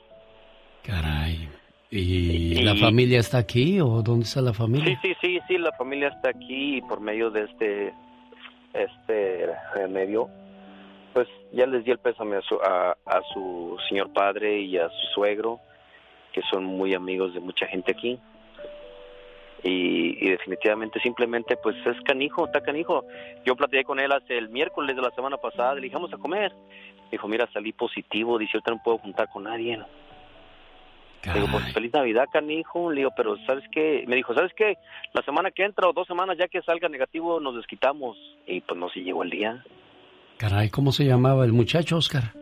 Caray. ¿Y, Y- la familia está aquí o dónde está la Sí, familia? sí, sí, sí, la familia está aquí y por medio de este, este eh, medio, pues ya les di el pésame a su, a, a su señor padre y a su suegro, que son muy amigos de mucha gente aquí. Y, y definitivamente simplemente pues es canijo, está canijo. Yo platiqué con él hace el miércoles de la semana pasada, le dijimos a comer. Dijo, mira, salí positivo, dice, ahorita no puedo juntar con nadie. Le digo, pues feliz Navidad, canijo. Le digo, pero ¿sabes qué? Me dijo, ¿sabes qué? La semana que entra o dos semanas ya que salga negativo nos desquitamos. Y pues no se llegó el día. Caray, ¿cómo se llamaba el muchacho, Oscar?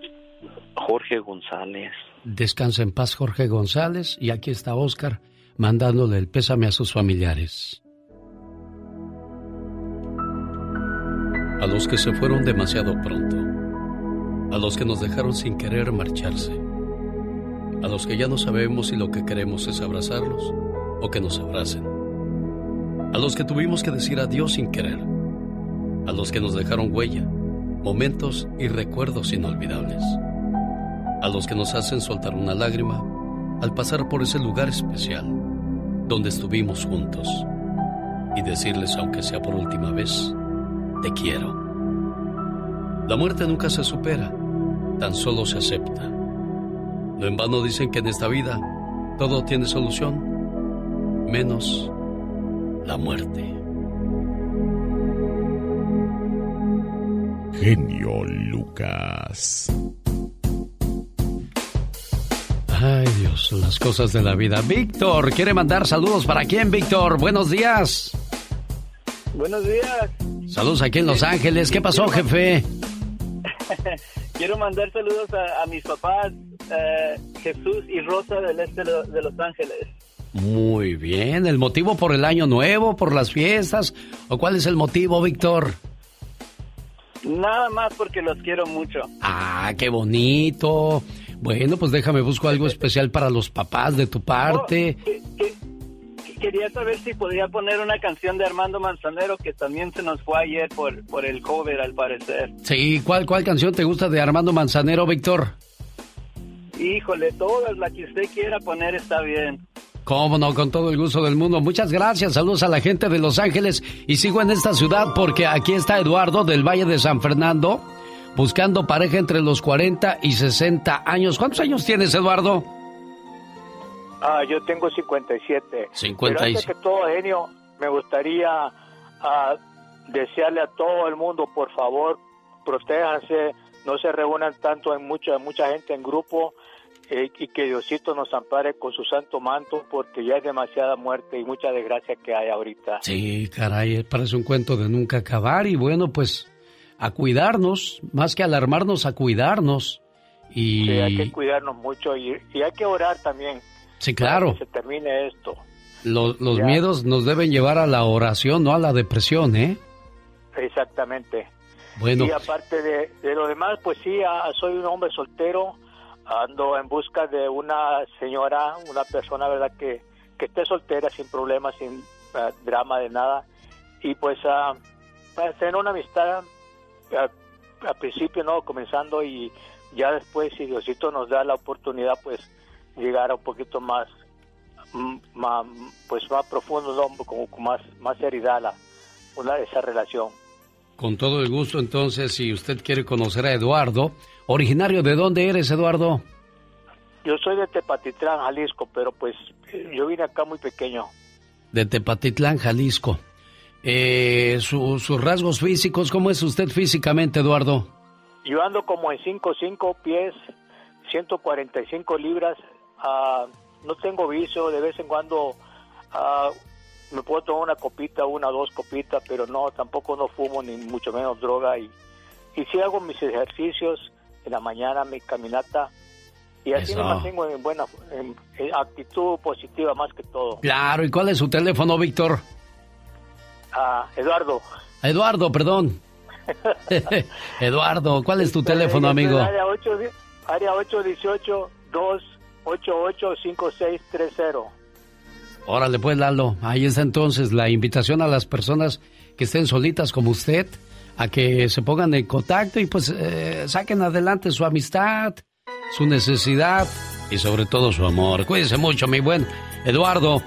Jorge González. Descansa en paz, Jorge González. Y aquí está Oscar mandándole el pésame a sus familiares. A los que se fueron demasiado pronto. A los que nos dejaron sin querer marcharse. A los que ya no sabemos si lo que queremos es abrazarlos o que nos abracen. A los que tuvimos que decir adiós sin querer. A los que nos dejaron huella momentos y recuerdos inolvidables, a los que nos hacen soltar una lágrima al pasar por ese lugar especial donde estuvimos juntos y decirles, aunque sea por última vez, te quiero. La muerte nunca se supera, tan solo se acepta. No en vano dicen que en esta vida todo tiene solución, menos la muerte. Genio Lucas. Ay Dios, las cosas de la vida. Víctor, ¿quiere mandar saludos para quién, Víctor? Buenos días. Buenos días. Saludos aquí en Los Ángeles. ¿Qué pasó, jefe? Quiero mandar saludos a, mis papás, eh, Jesús y Rosa del este de Los Ángeles. Muy bien. ¿El motivo por el año nuevo, por las fiestas? ¿O cuál es el motivo, Víctor? Nada más porque los quiero mucho. Ah, qué bonito. Bueno, pues déjame busco algo especial para los papás de tu parte. quería saber si podía poner una canción de Armando Manzanero que también se nos fue ayer por, por el cover al parecer. Sí, ¿cuál, ¿cuál canción te gusta de Armando Manzanero, Víctor? Híjole, todas, la que usted quiera poner está bien. Cómo no, con todo el gusto del mundo. Muchas gracias. Saludos a la gente de Los Ángeles. Y sigo en esta ciudad porque aquí está Eduardo del Valle de San Fernando buscando pareja entre los 40 y 60 años. ¿Cuántos años tienes, Eduardo? Ah, yo tengo 57. 57. Pero que todo, genio, me gustaría ah, desearle a todo el mundo, por favor, protéjanse, no se reúnan tanto en mucha, mucha gente en grupo eh, y que Diosito nos ampare con su santo manto porque ya es demasiada muerte y mucha desgracia que hay ahorita. Sí, caray, parece un cuento de nunca acabar y bueno, pues a cuidarnos, más que alarmarnos, a cuidarnos. Y... Sí, hay que cuidarnos mucho y, hay que orar también. Sí, claro. que se termine esto. Los, miedos nos deben llevar a la oración, no a la depresión, ¿eh? Exactamente. Bueno. Y aparte de, de lo demás, pues sí, ah, soy un hombre soltero, ando en busca de una señora, una persona, ¿verdad?, que, que esté soltera, sin problemas, sin ah, drama de nada. Y pues uh, tener una amistad al principio no comenzando y ya después si Diosito nos da la oportunidad pues llegar a un poquito más, más pues más profundo como con más más seriedad la una esa relación con todo el gusto entonces si usted quiere conocer a Eduardo originario de dónde eres Eduardo yo soy de Tepatitlán Jalisco pero pues yo vine acá muy pequeño de Tepatitlán Jalisco eh, sus rasgos físicos, ¿cómo es usted físicamente, Eduardo? Yo ando como en 5, 5 pies, 145 libras. Uh, no tengo vicio, de vez en cuando uh, me puedo tomar una copita, una o dos copitas, pero no, tampoco no fumo ni mucho menos droga. Y, y sí hago mis ejercicios en la mañana, mi caminata. Y así me mantengo en buena en actitud positiva más que todo. Claro, ¿y cuál es su teléfono, Víctor? a Eduardo. Eduardo, perdón. Eduardo, ¿cuál es tu teléfono, amigo? Área, 8, área 818-288-5630. Órale, pues, Lalo. Ahí está entonces la invitación a las personas que estén solitas como usted a que se pongan en contacto y pues eh, saquen adelante su amistad, su necesidad y sobre todo su amor. Cuídense mucho, mi buen Eduardo.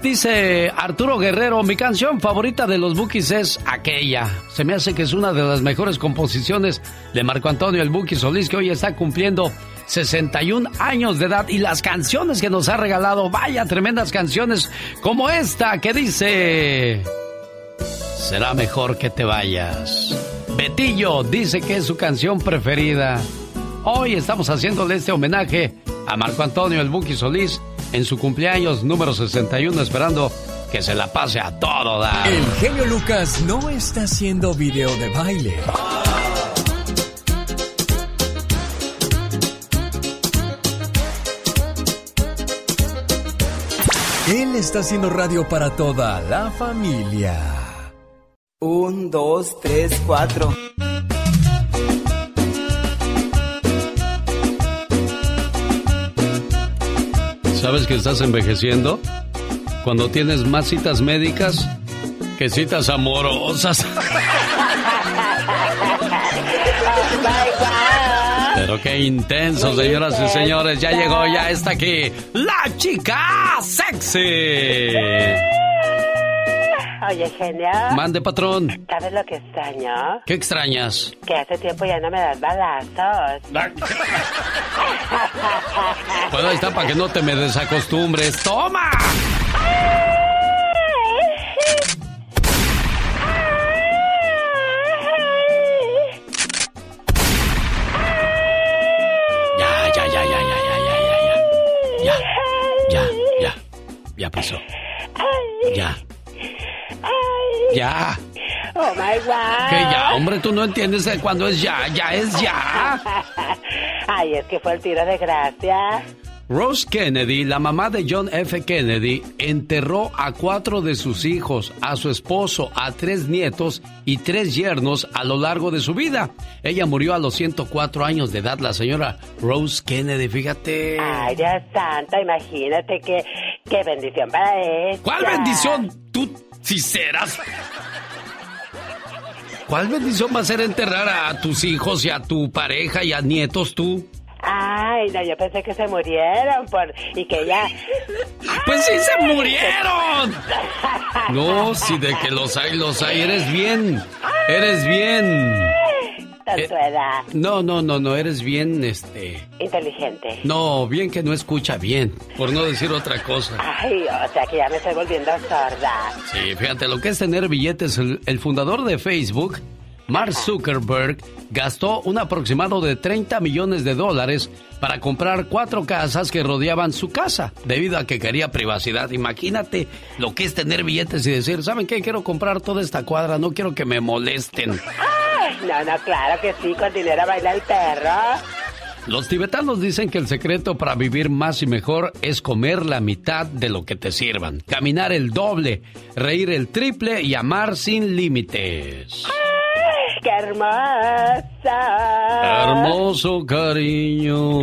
Dice Arturo Guerrero, mi canción favorita de los Bookies es aquella. Se me hace que es una de las mejores composiciones de Marco Antonio el Buki Solís, que hoy está cumpliendo 61 años de edad. Y las canciones que nos ha regalado, vaya tremendas canciones como esta que dice... Será mejor que te vayas. Betillo dice que es su canción preferida. Hoy estamos haciéndole este homenaje a Marco Antonio el Buki Solís en su cumpleaños número 61 esperando que se la pase a todo dar. El genio Lucas no está haciendo video de baile. Él está haciendo radio para toda la familia. Un, dos, tres, cuatro. ¿Sabes que estás envejeciendo? Cuando tienes más citas médicas que citas amorosas. Pero qué intenso, señoras y señores. Ya llegó, ya está aquí la chica sexy. Oye, genial. Mande, patrón. ¿Sabes lo que extraño? ¿Qué extrañas? Que hace este tiempo ya no me das balazos. Ah. bueno, ahí está para que no te me desacostumbres. ¡Toma! Ya, ya, ya, ya, ya, ya, ya, ya. Ya, ya, ya. Ya pasó. Ya. Ya. Oh my God. Que ya, hombre, tú no entiendes de cuándo es ya, ya es ya. Ay, es que fue el tiro de gracia. Rose Kennedy, la mamá de John F. Kennedy, enterró a cuatro de sus hijos, a su esposo, a tres nietos y tres yernos a lo largo de su vida. Ella murió a los 104 años de edad, la señora Rose Kennedy, fíjate. Ay, Dios santo, imagínate qué, qué bendición para ella. ¿Cuál bendición? Tú, si serás. ¿Cuál bendición va a ser enterrar a tus hijos y a tu pareja y a nietos tú? Ay, no, yo pensé que se murieron por y que ya. Pues sí se murieron. No, si de que los hay, los hay. Eres bien. Eres bien. Tontuela. No, no, no, no, eres bien, este. Inteligente. No, bien que no escucha bien, por no decir otra cosa. Ay, o sea que ya me estoy volviendo sorda. Sí, fíjate, lo que es tener billetes, el, el fundador de Facebook, Mark Zuckerberg, gastó un aproximado de 30 millones de dólares para comprar cuatro casas que rodeaban su casa, debido a que quería privacidad. Imagínate lo que es tener billetes y decir, ¿saben qué? Quiero comprar toda esta cuadra, no quiero que me molesten. Ay, no, no, claro que sí, con dinero baila el perro. Los tibetanos dicen que el secreto para vivir más y mejor es comer la mitad de lo que te sirvan, caminar el doble, reír el triple y amar sin límites. Ay, ¡Qué hermosa! Hermoso cariño.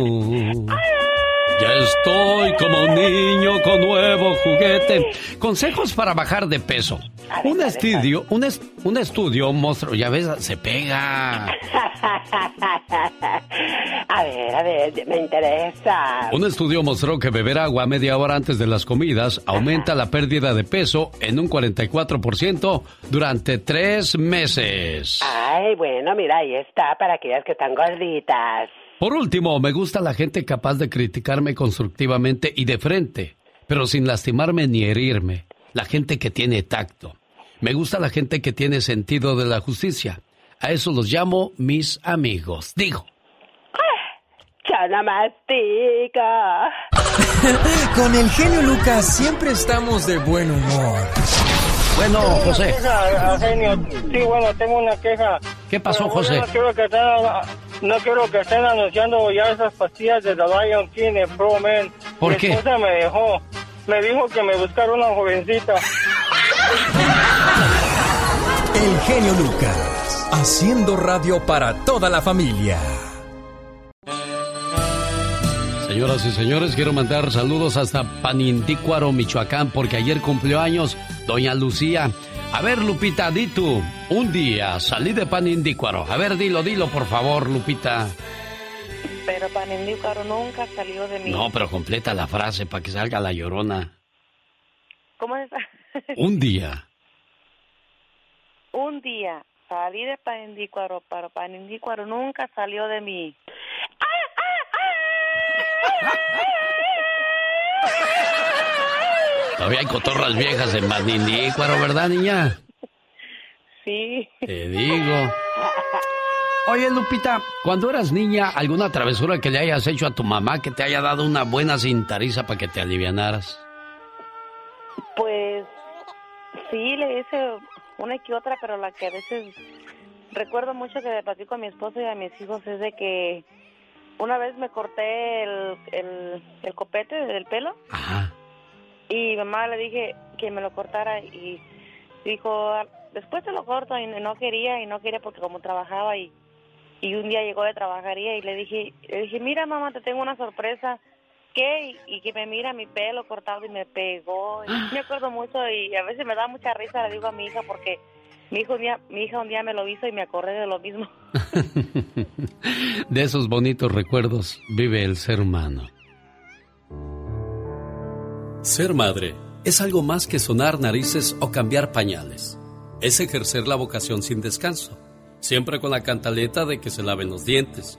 Ya estoy como un niño con nuevo juguete. Consejos para bajar de peso. Un estudio, un, es- un estudio mostró, ya ves, se pega. A ver, a ver, me interesa. Un estudio mostró que beber agua media hora antes de las comidas aumenta la pérdida de peso en un 44% durante tres meses. Ay, bueno, mira, ahí está, para aquellas que están gorditas. Por último, me gusta la gente capaz de criticarme constructivamente y de frente, pero sin lastimarme ni herirme. La gente que tiene tacto. Me gusta la gente que tiene sentido de la justicia. A eso los llamo mis amigos. Digo. Yo no mastico. Con el genio Lucas siempre estamos de buen humor. Bueno, José. Queja, genio. Sí, bueno, tengo una queja. ¿Qué pasó, José? No quiero que no quiero que estén anunciando ya esas pastillas de The Lion King en Pro Man. ¿Por Mi qué? esposa me dejó. Me dijo que me buscara una jovencita. El genio Lucas, haciendo radio para toda la familia. Señoras y señores, quiero mandar saludos hasta Panindícuaro, Michoacán, porque ayer cumplió años Doña Lucía. A ver, Lupita, di tú. Un día salí de Panindícuaro. A ver, dilo, dilo, por favor, Lupita. Pero Panindícuaro nunca salió de mí. No, pero completa la frase para que salga la llorona. ¿Cómo es? Un día. Un día salí de Panindícuaro, pero Panindícuaro nunca salió de mí. Todavía hay cotorras viejas en Panindícuaro, ¿verdad, niña? Sí. Te digo. Oye, Lupita, cuando eras niña, ¿alguna travesura que le hayas hecho a tu mamá que te haya dado una buena cintariza para que te alivianaras? Pues sí, le hice una que otra, pero la que a veces recuerdo mucho que le platico a mi esposo y a mis hijos es de que una vez me corté el, el, el copete del pelo y mamá le dije que me lo cortara y dijo, después te lo corto y no quería y no quería porque como trabajaba y, y un día llegó de trabajar y le dije, le dije, mira mamá, te tengo una sorpresa. ¿Qué? Y, y que me mira mi pelo cortado y me pegó. Y me acuerdo mucho y a veces me da mucha risa, le digo a mi hija, porque Mi, hijo mi hija un día me lo hizo y me acordé de lo mismo. de esos bonitos recuerdos vive el ser humano. Ser madre es algo más que sonar narices o cambiar pañales. Es ejercer la vocación sin descanso, siempre con la cantaleta de que se laven los dientes,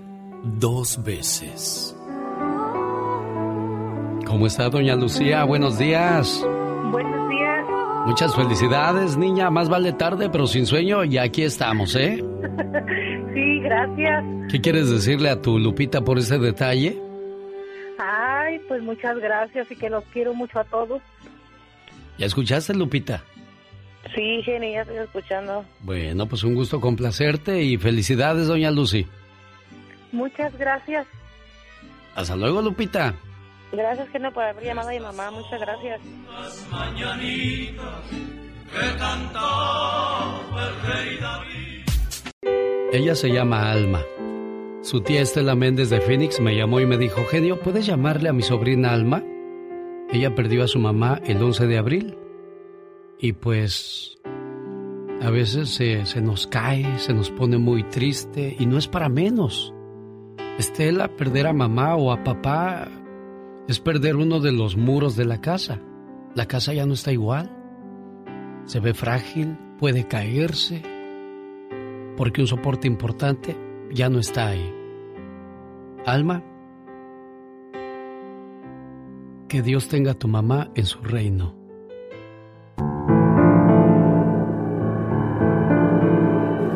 dos veces. ¿Cómo está, doña Lucía? Buenos días. Buenos días. Muchas felicidades, niña. Más vale tarde, pero sin sueño. Y aquí estamos, ¿eh? sí, gracias. ¿Qué quieres decirle a tu Lupita por ese detalle? Ay, pues muchas gracias y que los quiero mucho a todos. ¿Ya escuchaste, Lupita? Sí, Jenny, ya estoy escuchando. Bueno, pues un gusto complacerte y felicidades, doña Lucy. Muchas gracias. Hasta luego, Lupita. Gracias, Genio, por haber llamado a mi mamá. Muchas gracias. Ella se llama Alma. Su tía Estela Méndez de Phoenix me llamó y me dijo, Genio, ¿puedes llamarle a mi sobrina Alma? Ella perdió a su mamá el 11 de abril. Y pues a veces se, se, nos cae, se nos pone muy triste y no es para menos. Estela, perder a mamá o a papá es perder uno de los muros de la casa. La casa ya no está igual. Se ve frágil, puede caerse, porque un soporte importante ya no está ahí. Alma, que Dios tenga a tu mamá en su reino.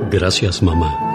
Gracias, mamá.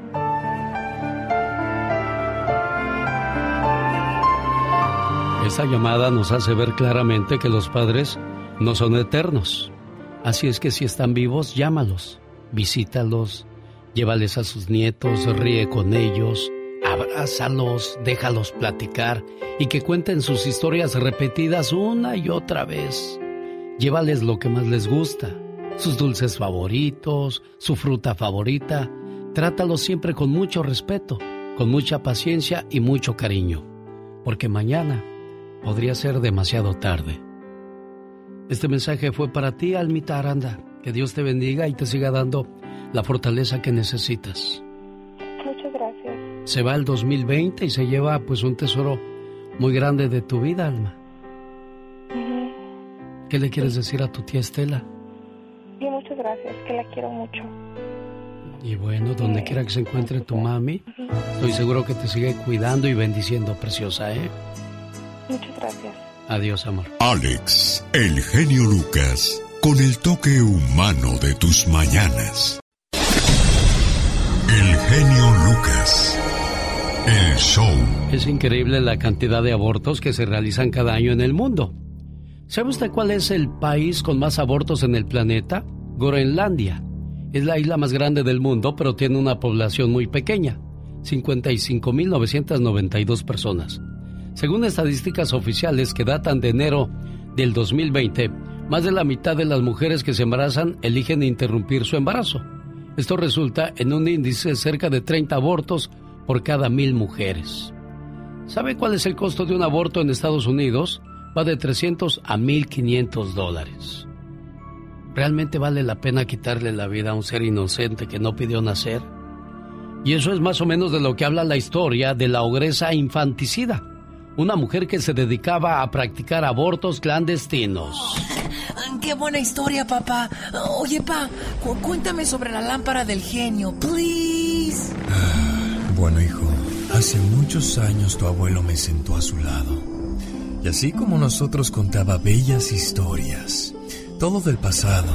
Esta llamada nos hace ver claramente que los padres no son eternos. Así es que si están vivos, llámalos, visítalos, llévales a sus nietos, ríe con ellos, abrázalos, déjalos platicar y que cuenten sus historias repetidas una y otra vez. Llévales lo que más les gusta, sus dulces favoritos, su fruta favorita. Trátalos siempre con mucho respeto, con mucha paciencia y mucho cariño, porque mañana podría ser demasiado tarde. Este mensaje fue para ti, Almita Aranda. Que Dios te bendiga y te siga dando la fortaleza que necesitas. Muchas gracias. Se va el 2020 y se lleva pues un tesoro muy grande de tu vida, Alma. ¿Qué le quieres decir a tu tía Estela? Sí, muchas gracias, que la quiero mucho. Y bueno, donde quiera que se encuentre tu mami, estoy seguro que te sigue cuidando y bendiciendo, preciosa, ¿eh? Muchas gracias. Adiós, amor. Alex, el genio Lucas, con el toque humano de tus mañanas. El genio Lucas. El show. Es increíble la cantidad de abortos que se realizan cada año en el mundo. ¿Sabe usted cuál es el país con más abortos en el planeta? Groenlandia. Es la isla más grande del mundo, pero tiene una población muy pequeña, 55.992 personas. Según estadísticas oficiales que datan de enero del 2020, más de la mitad de las mujeres que se embarazan eligen interrumpir su embarazo. Esto resulta en un índice de cerca de 30 abortos por cada mil mujeres. ¿Sabe cuál es el costo de un aborto en Estados Unidos? Va de 300 a 1.500 dólares. ¿Realmente vale la pena quitarle la vida a un ser inocente que no pidió nacer? Y eso es más o menos de lo que habla la historia de la ogresa infanticida, una mujer que se dedicaba a practicar abortos clandestinos. Qué buena historia, papá. Oye, pa, cuéntame sobre la lámpara del genio, please. Bueno, hijo, hace muchos años tu abuelo me sentó a su lado. Y así como nosotros contaba bellas historias, todo del pasado.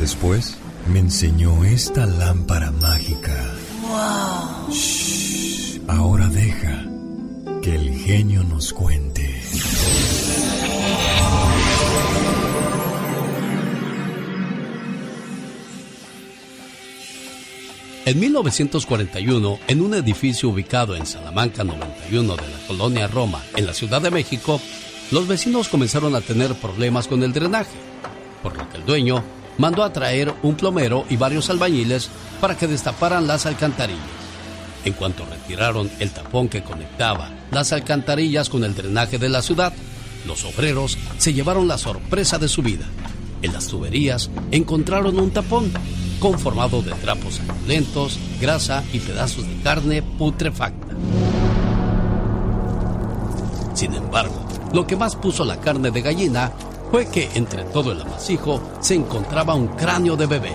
Después me enseñó esta lámpara mágica. ¡Wow! Shh, ahora deja el genio nos cuente. En 1941, en un edificio ubicado en Salamanca 91 de la colonia Roma, en la Ciudad de México, los vecinos comenzaron a tener problemas con el drenaje, por lo que el dueño mandó a traer un plomero y varios albañiles para que destaparan las alcantarillas. En cuanto retiraron el tapón que conectaba las alcantarillas con el drenaje de la ciudad, los obreros se llevaron la sorpresa de su vida. En las tuberías encontraron un tapón conformado de trapos lentos, grasa y pedazos de carne putrefacta. Sin embargo, lo que más puso la carne de gallina fue que entre todo el amasijo se encontraba un cráneo de bebé.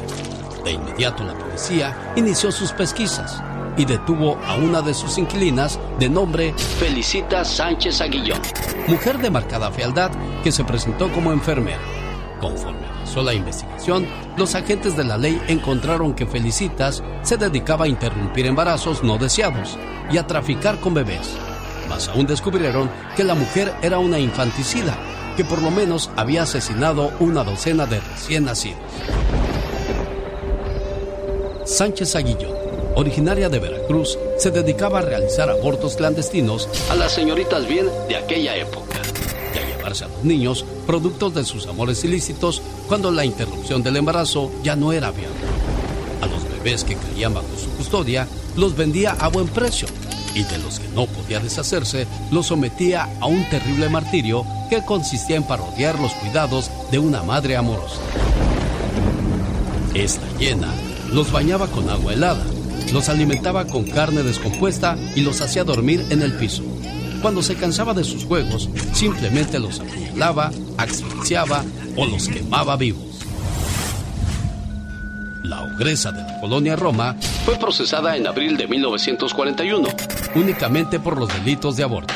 De inmediato la policía inició sus pesquisas y detuvo a una de sus inquilinas de nombre Felicita Sánchez Aguillón, mujer de marcada fealdad que se presentó como enfermera. Conforme avanzó la investigación, los agentes de la ley encontraron que Felicitas se dedicaba a interrumpir embarazos no deseados y a traficar con bebés. Más aún descubrieron que la mujer era una infanticida, que por lo menos había asesinado una docena de recién nacidos. Sánchez Aguillón, originaria de Veracruz, se dedicaba a realizar abortos clandestinos a las señoritas bien de aquella época y a llevarse a los niños productos de sus amores ilícitos cuando la interrupción del embarazo ya no era viable. A los bebés que caían bajo su custodia los vendía a buen precio y de los que no podía deshacerse los sometía a un terrible martirio que consistía en parodiar los cuidados de una madre amorosa. Esta llena los bañaba con agua helada, los alimentaba con carne descompuesta y los hacía dormir en el piso. Cuando se cansaba de sus juegos, simplemente los apuñalaba, asfixiaba o los quemaba vivos. La ogresa de la colonia Roma fue procesada en abril de 1941, únicamente por los delitos de aborto,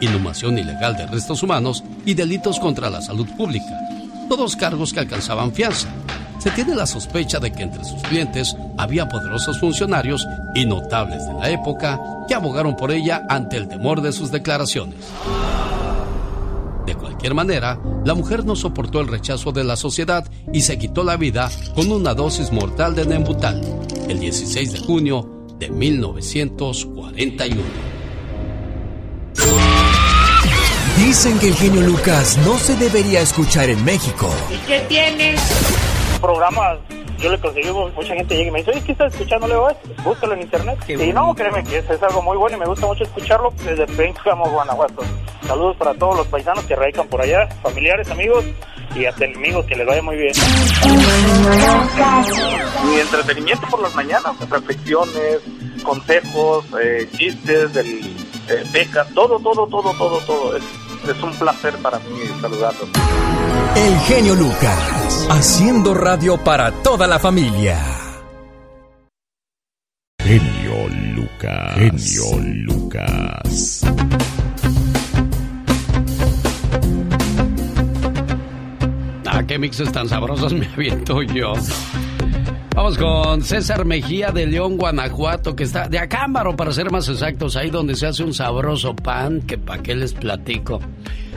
inhumación ilegal de restos humanos y delitos contra la salud pública, todos cargos que alcanzaban fianza. Se tiene la sospecha de que entre sus clientes había poderosos funcionarios y notables de la época que abogaron por ella ante el temor de sus declaraciones. De cualquier manera, la mujer no soportó el rechazo de la sociedad y se quitó la vida con una dosis mortal de Nembutal el 16 de junio de 1941. Dicen que el genio Lucas no se debería escuchar en México. ¿Y qué tienes? Programas, yo le conseguí, mucha gente llega y me dice, oye, ¿qué estás escuchando? Le digo, "Es, búscalo en internet. y no, créeme que es, es algo muy bueno y me gusta mucho escucharlo desde Pénjamo, Guanajuato. Saludos para todos los paisanos que radican por allá, familiares, amigos y hasta enemigos, que les vaya muy bien. Mi entretenimiento por las mañanas, reflexiones, consejos, eh, chistes, del, eh, becas, todo, todo, todo, todo, todo. Es, es un placer para mí saludarlos. El genio Lucas, haciendo radio para toda la familia. Genio Lucas. Genio Lucas. Ah, qué mixes tan sabrosos me aviento yo. Vamos con César Mejía de León, Guanajuato, que está de Acámbaro, para ser más exactos, ahí donde se hace un sabroso pan, que pa' qué les platico.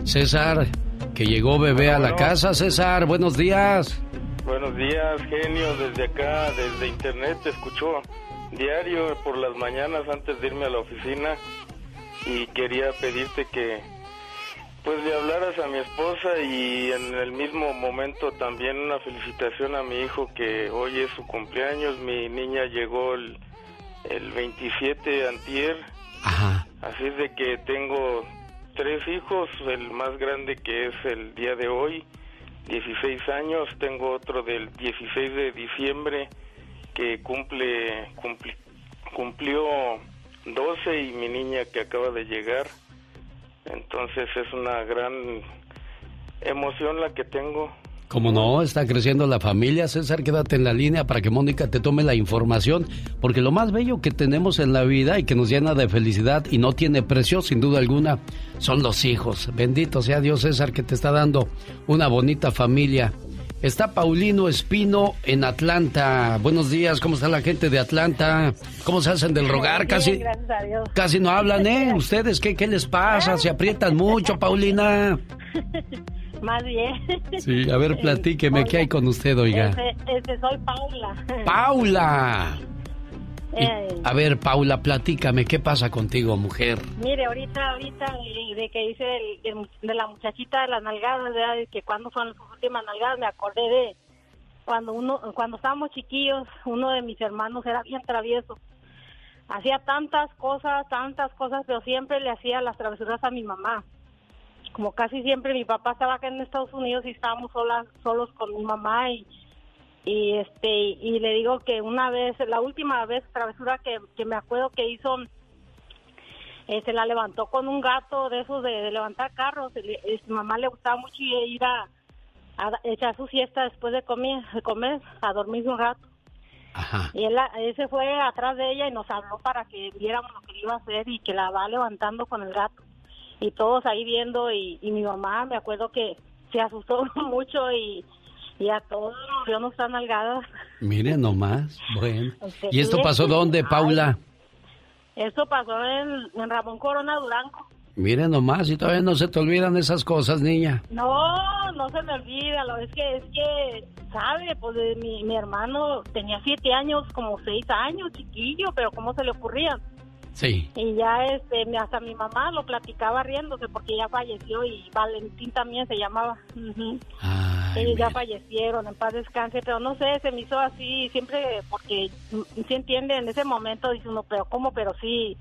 César, que llegó bebé a la casa. César, buenos días. Buenos días, genio. Desde acá, desde internet, te escucho diario por las mañanas antes de irme a la oficina y quería pedirte que pues le hablaras a mi esposa y en el mismo momento también una felicitación a mi hijo que hoy es su cumpleaños. Mi niña llegó el, el 27 antier. Así es de que tengo tres hijos, el más grande que es el día de hoy, 16 años, tengo otro del 16 de diciembre que cumple, cumplió 12 y mi niña que acaba de llegar. Entonces es una gran emoción la que tengo. Como no, está creciendo la familia. César, quédate en la línea para que Mónica te tome la información, porque lo más bello que tenemos en la vida y que nos llena de felicidad y no tiene precio, sin duda alguna, son los hijos. Bendito sea Dios, César, que te está dando una bonita familia. Está Paulino Espino en Atlanta. Buenos días, ¿cómo está la gente de Atlanta? ¿Cómo se hacen del rogar? Casi, gracias a Dios. casi no hablan, ¿eh? ¿Ustedes qué, qué les pasa? Se aprietan mucho, Paulina. Más bien. Sí, a ver, platíqueme, ¿qué hay con usted, oiga? Este, este, soy Paula. Paula. Y- Eh, a ver, Paula, platícame, ¿qué pasa contigo, mujer? Mire, ahorita, ahorita, de, de que hice el- de, de la muchachita de las nalgadas, ¿verdad? De que cuando fueron sus últimas nalgadas, me acordé de cuando uno, cuando estábamos chiquillos, uno de mis hermanos era bien travieso. Hacía tantas cosas, tantas cosas, pero siempre le hacía las travesuras a mi mamá. Como casi siempre mi papá estaba acá en Estados Unidos y estábamos solas, solos con mi mamá y y este y le digo que una vez la última vez travesura que, que me acuerdo que hizo eh, se la levantó con un gato de esos de, de levantar carros su mamá le gustaba mucho ir a, echar su siesta después de comer, de comer a dormirse un rato. Y él, él se fue atrás de ella y nos habló para que viéramos lo que le iba a hacer y que la va levantando con el gato y todos ahí viendo y, y mi mamá me acuerdo que se asustó mucho y, y a todos nos dio nuestras nalgadas. Miren nomás, bueno. ¿Y esto pasó dónde, Paula? Esto pasó en, en Ramón Corona Durango. Miren nomás, y todavía no se te olvidan esas cosas, niña. No, no se me olvida, lo es que es que, sabe, pues de mi, mi hermano tenía siete años, como seis años, chiquillo, pero cómo se le ocurría. Sí. Y ya este, hasta mi mamá lo platicaba riéndose porque ya falleció y Valentín también se llamaba. Ellos ya fallecieron, en paz descanse, pero no sé, se me hizo así siempre porque mm, se entiende en ese momento, dice uno, pero ¿cómo? Pero sí,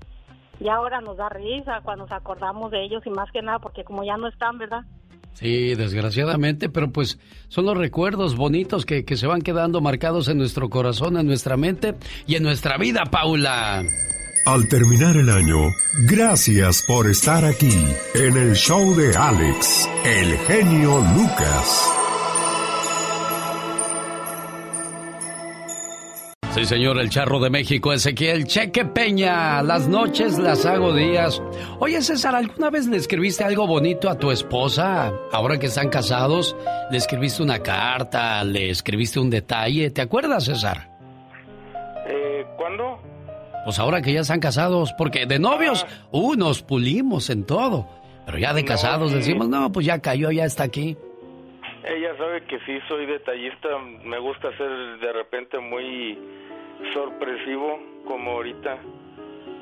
ya ahora nos da risa cuando nos acordamos de ellos y más que nada porque como ya no están, ¿verdad? Sí, desgraciadamente, pero pues son los recuerdos bonitos que, que se van quedando marcados en nuestro corazón, en nuestra mente y en nuestra vida, Paula. Al terminar el año, gracias por estar aquí en el show de Alex, el genio Lucas. Sí, señor, el charro de México, Ezequiel Cheque Peña. Las noches las hago días. Oye, César, ¿alguna vez le escribiste algo bonito a tu esposa? Ahora que están casados, ¿le escribiste una carta? ¿Le escribiste un detalle? ¿Te acuerdas, César? Eh, ¿Cuándo? Pues ahora que ya están casados, porque de novios, uh, nos pulimos en todo. Pero ya de casados decimos, no, pues ya cayó, ya está aquí. Ella sabe que sí soy detallista, me gusta ser de repente muy sorpresivo como ahorita.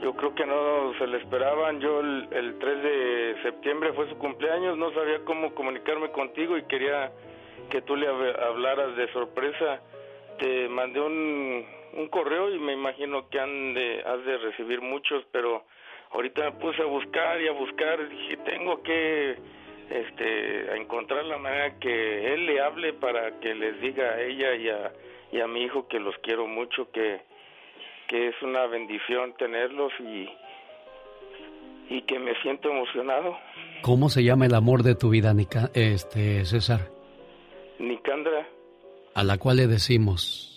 Yo creo que no se le esperaban. Yo el, el 3 de septiembre fue su cumpleaños, no sabía cómo comunicarme contigo y quería que tú le hab- hablaras de sorpresa. Te mandé un, un correo y me imagino que han de, has de recibir muchos, pero ahorita me puse a buscar y a buscar. Dije, tengo que este, a encontrar la manera que él le hable para que les diga a ella y a, y a mi hijo que los quiero mucho, que, que es una bendición tenerlos y, y que me siento emocionado. ¿Cómo se llama el amor de tu vida, Nica- este, César? Nicandra, A la cual le decimos,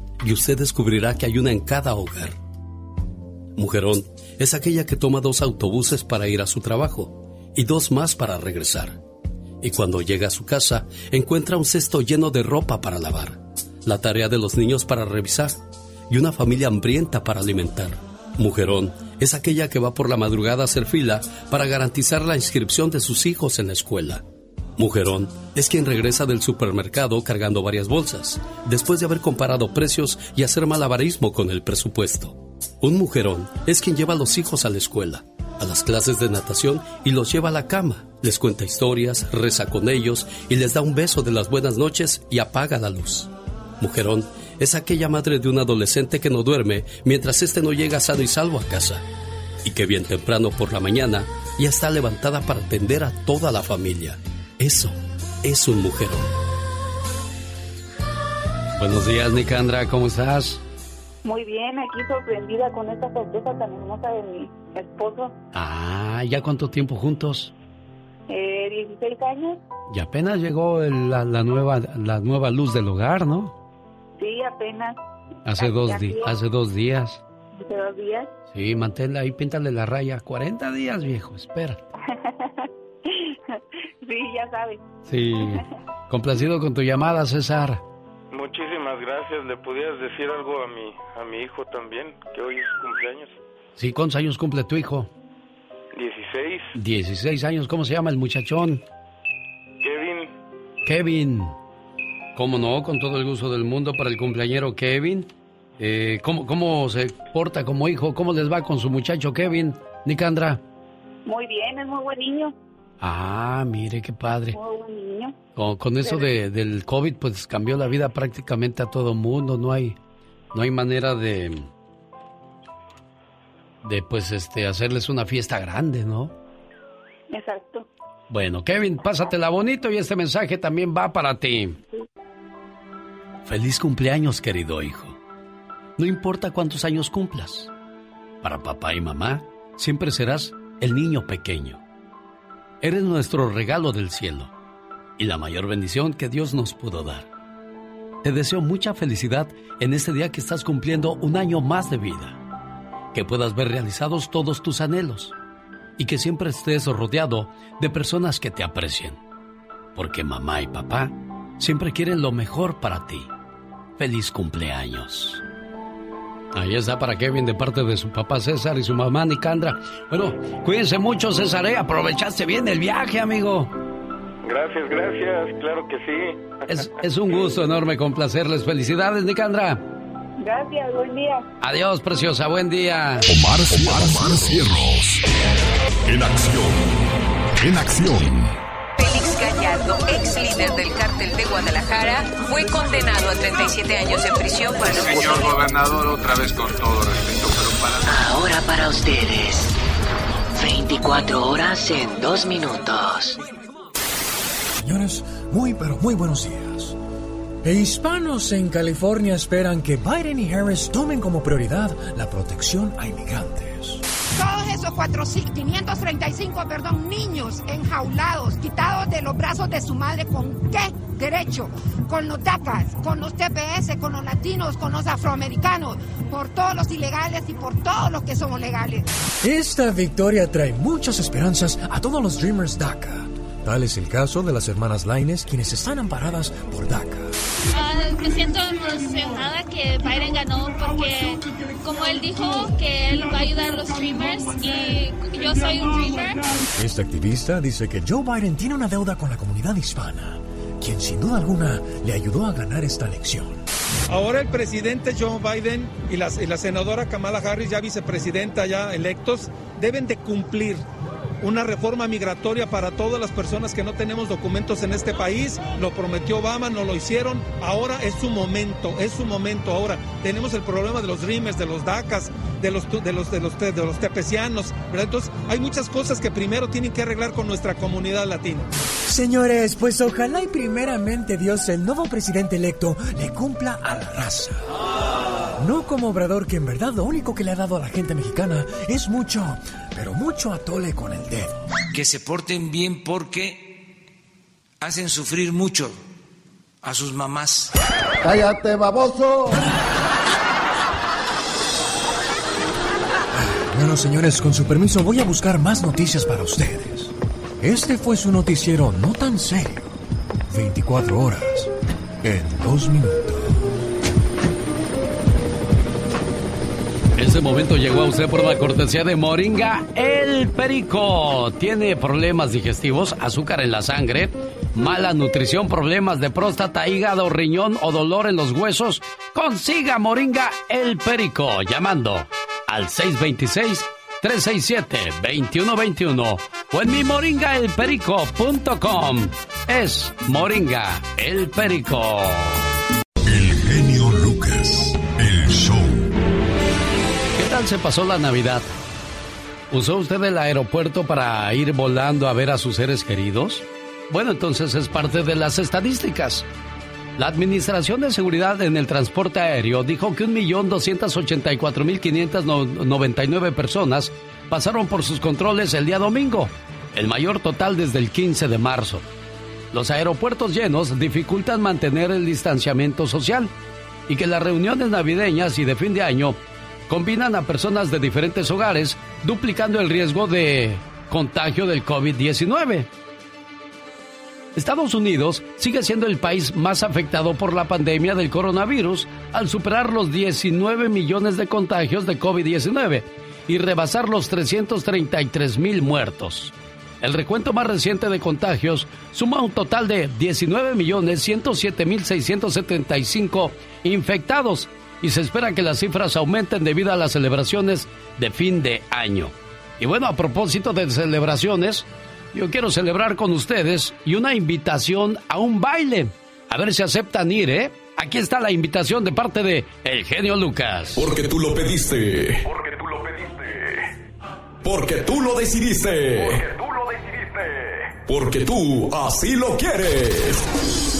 y usted descubrirá que hay una en cada hogar. Mujerón es aquella que toma dos autobuses para ir a su trabajo y dos más para regresar. Y cuando llega a su casa encuentra un cesto lleno de ropa para lavar, la tarea de los niños para revisar y una familia hambrienta para alimentar. Mujerón es aquella que va por la madrugada a hacer fila para garantizar la inscripción de sus hijos en la escuela. Mujerón es quien regresa del supermercado cargando varias bolsas, después de haber comparado precios y hacer malabarismo con el presupuesto. Un mujerón es quien lleva a los hijos a la escuela, a las clases de natación y los lleva a la cama, les cuenta historias, reza con ellos y les da un beso de las buenas noches y apaga la luz. Mujerón es aquella madre de un adolescente que no duerme mientras éste no llega sano y salvo a casa y que bien temprano por la mañana ya está levantada para atender a toda la familia. Eso es un mujerón. Buenos días, Nicandra, ¿cómo estás? Muy bien, aquí sorprendida con esta sorpresa tan hermosa de mi esposo. Ah, ¿ya cuánto tiempo juntos? Eh, 16 años, Y apenas llegó el- la, la nueva, la nueva luz del hogar, ¿no? sí, apenas. Hace Así- dos, es. hace dos días. Hace dos días. Sí, manténla ahí, píntale la raya. 40 días, viejo, espera. sí, ya sabes. Sí, complacido con tu llamada, César. muchísimas gracias. ¿Le pudieras decir algo a mi, a mi hijo también, que hoy es su cumpleaños? Sí, ¿cuántos años cumple tu hijo? 16, 16 años, ¿cómo se llama el muchachón? Kevin. Kevin. ¿Cómo no? Con todo el gusto del mundo para el cumpleañero Kevin. Eh, ¿cómo, ¿Cómo se porta como hijo? ¿Cómo les va con su muchacho Kevin? Nicandra. Muy bien, es muy buen niño. Ah, mire qué padre. Niño. Con eso de, del COVID, pues cambió la vida prácticamente a todo mundo. No hay, no hay manera de, de pues, este, hacerles una fiesta grande, ¿no? Exacto. Bueno, Kevin, pásatela bonito y este mensaje también va para ti. Feliz cumpleaños, querido hijo. No importa cuántos años cumplas. Para papá y mamá, siempre serás el niño pequeño. Eres nuestro regalo del cielo y la mayor bendición que Dios nos pudo dar. Te deseo mucha felicidad en este día que estás cumpliendo un año más de vida. Que puedas ver realizados todos tus anhelos y que siempre estés rodeado de personas que te aprecien. Porque mamá y papá siempre quieren lo mejor para ti. Feliz cumpleaños. Ahí está para Kevin de parte de su papá César y su mamá Nicandra. Bueno, cuídense mucho, César. ¿eh? Aprovechaste bien el viaje, amigo. Gracias, gracias, claro que sí. Es, es un gusto enorme complacerles. Felicidades, Nicandra. Gracias, buen día. Adiós, preciosa. Buen día. Omar, Omar, Omar Cierros. En acción. En acción. Félix Gallardo, ex líder del cártel de Guadalajara, fue condenado a 37 años en prisión por... Señor gobernador, otra vez con todo respeto, pero para... Ahora para ustedes. 24 horas en 2 minutos. Señores, muy pero muy buenos días. E hispanos en California esperan que Biden y Harris tomen como prioridad la protección a inmigrantes. Todos esos 400, 535, perdón, niños enjaulados, quitados de los brazos de su madre, ¿con qué derecho? Con los DACAs, con los TPS, con los latinos, con los afroamericanos, por todos los ilegales y por todos los que somos legales. Esta victoria trae muchas esperanzas a todos los Dreamers DACA. Tal es el caso de las hermanas Laines, quienes están amparadas por DACA. Ah, me siento emocionada que Biden ganó porque, como él dijo, que él va a ayudar a los Dreamers y yo soy un Dreamer. Este activista dice que Joe Biden tiene una deuda con la comunidad hispana, quien sin duda alguna le ayudó a ganar esta elección. Ahora el presidente Joe Biden y la, y la senadora Kamala Harris, ya vicepresidenta, ya electos, deben de cumplir una reforma migratoria para todas las personas que no tenemos documentos en este país. Lo prometió Obama, no lo hicieron. Ahora es su momento, es su momento. Ahora tenemos el problema de los Dreamers, de los DACAS, de los, de los, de los, de los tepecianos. ¿verdad? Entonces hay muchas cosas que primero tienen que arreglar con nuestra comunidad latina. Señores, pues ojalá y primeramente Dios, el nuevo presidente electo, le cumpla a la raza. No como Obrador, que en verdad lo único que le ha dado a la gente mexicana es mucho, pero mucho atole con el dedo. Que se porten bien porque hacen sufrir mucho a sus mamás. ¡Cállate, baboso! Bueno, señores, con su permiso voy a buscar más noticias para ustedes. Este fue su noticiero no tan serio. 24 horas en 2 minutos. Este momento llegó a usted por la cortesía de Moringa El Perico. ¿Tiene problemas digestivos, azúcar en la sangre, mala nutrición, problemas de próstata, hígado, riñón o dolor en los huesos? Consiga Moringa El Perico llamando al 626-367-2121 o en mi moringaelperico.com. Es Moringa El Perico. Tal se pasó la Navidad? ¿Usó usted el aeropuerto para ir volando a ver a sus seres queridos? Bueno, entonces es parte de las estadísticas. La Administración de Seguridad en el Transporte Aéreo dijo que 1.284.599 personas pasaron por sus controles el día domingo, el mayor total desde el 15 de marzo. Los aeropuertos llenos dificultan mantener el distanciamiento social y que las reuniones navideñas y de fin de año combinan a personas de diferentes hogares, duplicando el riesgo de contagio del COVID-19. Estados Unidos sigue siendo el país más afectado por la pandemia del coronavirus al superar los 19 millones de contagios de COVID-19 y rebasar los 333 mil muertos. El recuento más reciente de contagios suma un total de 19 millones 107 mil 675 infectados y se espera que las cifras aumenten debido a las celebraciones de fin de año. Y bueno, a propósito de celebraciones, yo quiero celebrar con ustedes y una invitación a un baile. A ver si aceptan ir, ¿eh? Aquí está la invitación de parte de El Genio Lucas. Porque tú lo pediste. Porque tú lo pediste. Porque tú lo decidiste. Porque tú lo decidiste. Porque tú así lo quieres.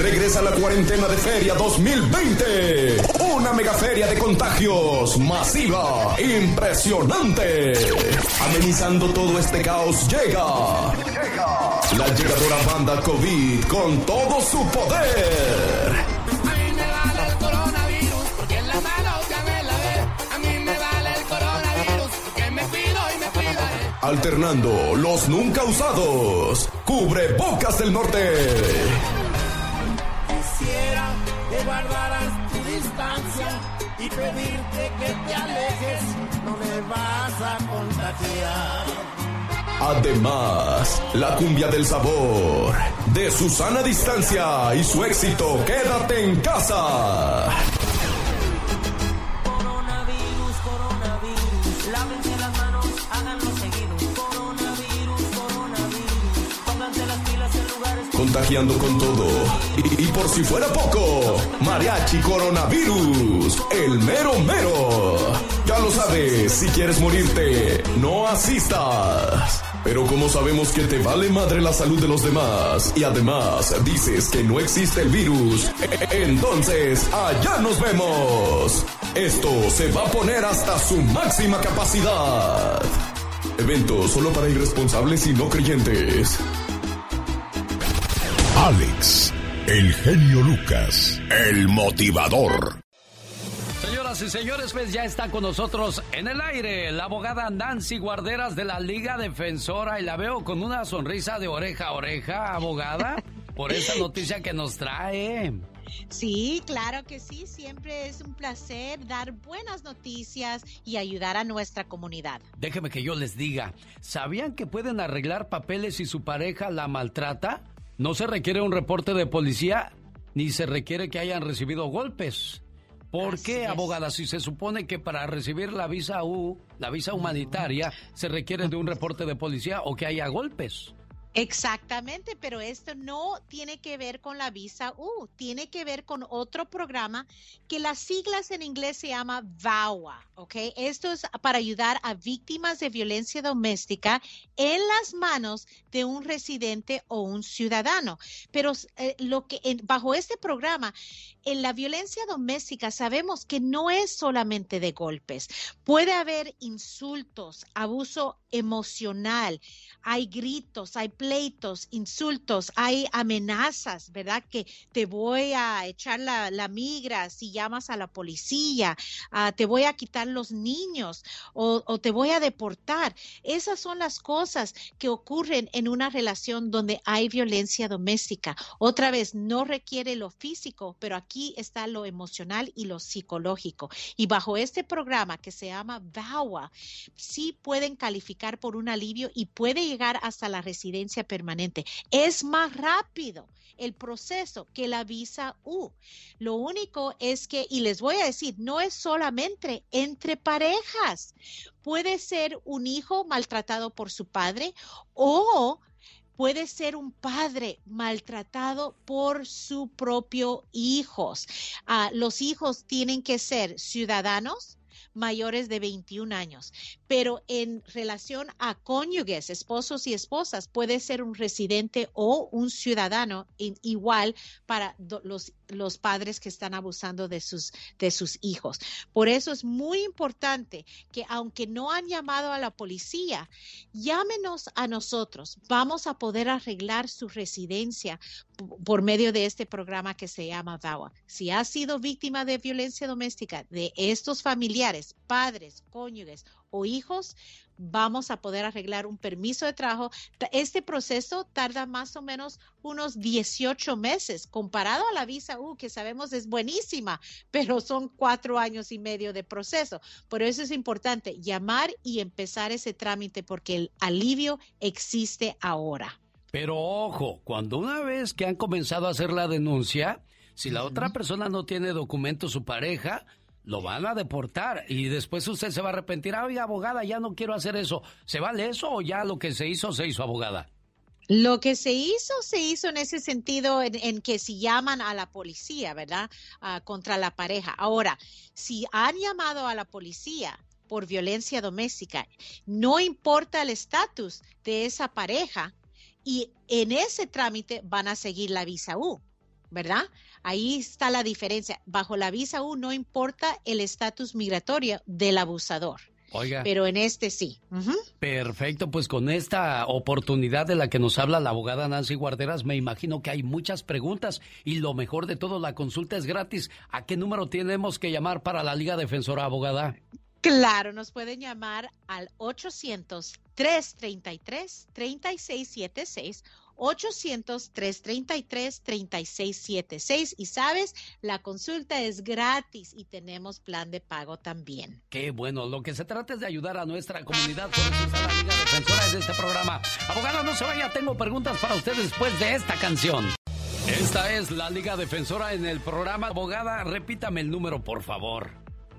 Regresa la cuarentena de Feria 2020. Una mega feria de contagios masiva, impresionante. Amenizando todo este caos llega. La llegadora banda COVID con todo su poder. Alternando los nunca usados. Cubre bocas del norte. Que guardaras tu distancia y pedirte que te alejes. No me vas a contagiar. Además, la cumbia del sabor de Susana Distancia y su éxito Quédate en casa. Contagiando con todo. Y, y por si fuera poco, Mariachi Coronavirus, el mero mero. Ya lo sabes, si quieres morirte, no asistas. Pero como sabemos que te vale madre la salud de los demás y además dices que no existe el virus, entonces allá nos vemos. Esto se va a poner hasta su máxima capacidad. Evento solo para irresponsables y no creyentes. Alex, el genio Lucas, el motivador. Señoras y señores, pues ya está con nosotros en el aire la abogada Nancy Guarderas de la Liga Defensora y la veo con una sonrisa de oreja a oreja, abogada, por esa noticia que nos trae. Sí, claro que sí. Siempre es un placer dar buenas noticias y ayudar a nuestra comunidad. Déjeme que yo les diga, ¿sabían que pueden arreglar papeles si su pareja la maltrata? No se requiere un reporte de policía ni se requiere que hayan recibido golpes. ¿Por qué, abogada? Si se supone que para recibir la visa U, la visa humanitaria, se requiere de un reporte de policía o que haya golpes. Exactamente, pero esto no tiene que ver con la visa U, tiene que ver con otro programa que las siglas en inglés se llama VAWA, ¿ok? Esto es para ayudar a víctimas de violencia doméstica en las manos de un residente o un ciudadano. Pero eh, lo que bajo este programa, en la violencia doméstica sabemos que no es solamente de golpes, puede haber insultos, abuso emocional, hay gritos, hay pleitos, insultos, hay amenazas, ¿verdad? Que te voy a echar la, migra si llamas a la policía, ah, te voy a quitar los niños o, o te voy a deportar. Esas son las cosas que ocurren en una relación donde hay violencia doméstica. Otra vez, no requiere lo físico, pero aquí está lo emocional y lo psicológico. Y bajo este programa que se llama VAWA, sí pueden calificar por un alivio y puede llegar hasta la residencia permanente. Es más rápido el proceso que la visa U. Lo único es que, y les voy a decir, no es solamente entre parejas. Puede ser un hijo maltratado por su padre o puede ser un padre maltratado por su propio hijos. Ah, los hijos tienen que ser ciudadanos mayores de 21 años, pero en relación a cónyuges, esposos y esposas, puede ser un residente o un ciudadano igual para los, los padres que están abusando de sus, de sus hijos. Por eso es muy importante que aunque no han llamado a la policía, llámenos a nosotros. Vamos a poder arreglar su residencia por medio de este programa que se llama VAWA. Si ha sido víctima de violencia doméstica de estos familiares, padres, cónyuges o hijos, vamos a poder arreglar un permiso de trabajo. Este proceso tarda más o menos unos 18 meses, comparado a la visa U, que sabemos es buenísima, pero son cuatro años y medio de proceso. Por eso es importante llamar y empezar ese trámite porque el alivio existe ahora. Pero ojo, cuando una vez que han comenzado a hacer la denuncia, si la otra persona no tiene documento, su pareja, lo van a deportar y después usted se va a arrepentir. Ay, abogada, ya no quiero hacer eso. ¿Se vale eso o ya lo que se hizo, se hizo, abogada? Lo que se hizo, se hizo en ese sentido, en, que si llaman a la policía, ¿verdad? Ah, contra la pareja. Ahora, si han llamado a la policía por violencia doméstica, no importa el estatus de esa pareja, y en ese trámite van a seguir la visa U, ¿verdad? Ahí está la diferencia. Bajo la visa U no importa el estatus migratorio del abusador. Oiga. Pero en este sí. Perfecto, pues con esta oportunidad de la que nos habla la abogada Nancy Guarderas, me imagino que hay muchas preguntas y lo mejor de todo, la consulta es gratis. ¿A qué número tenemos que llamar para la Liga Defensora Abogada? Claro, nos pueden llamar al 800-333-3676 800-333-3676. Y sabes, la consulta es gratis y tenemos plan de pago también. Qué bueno, lo que se trata es de ayudar a nuestra comunidad. Por eso está la Liga Defensora de este programa. Abogada, no se vaya, tengo preguntas para usted después de esta canción. Esta es la Liga Defensora en el programa. Abogada, repítame el número, por favor.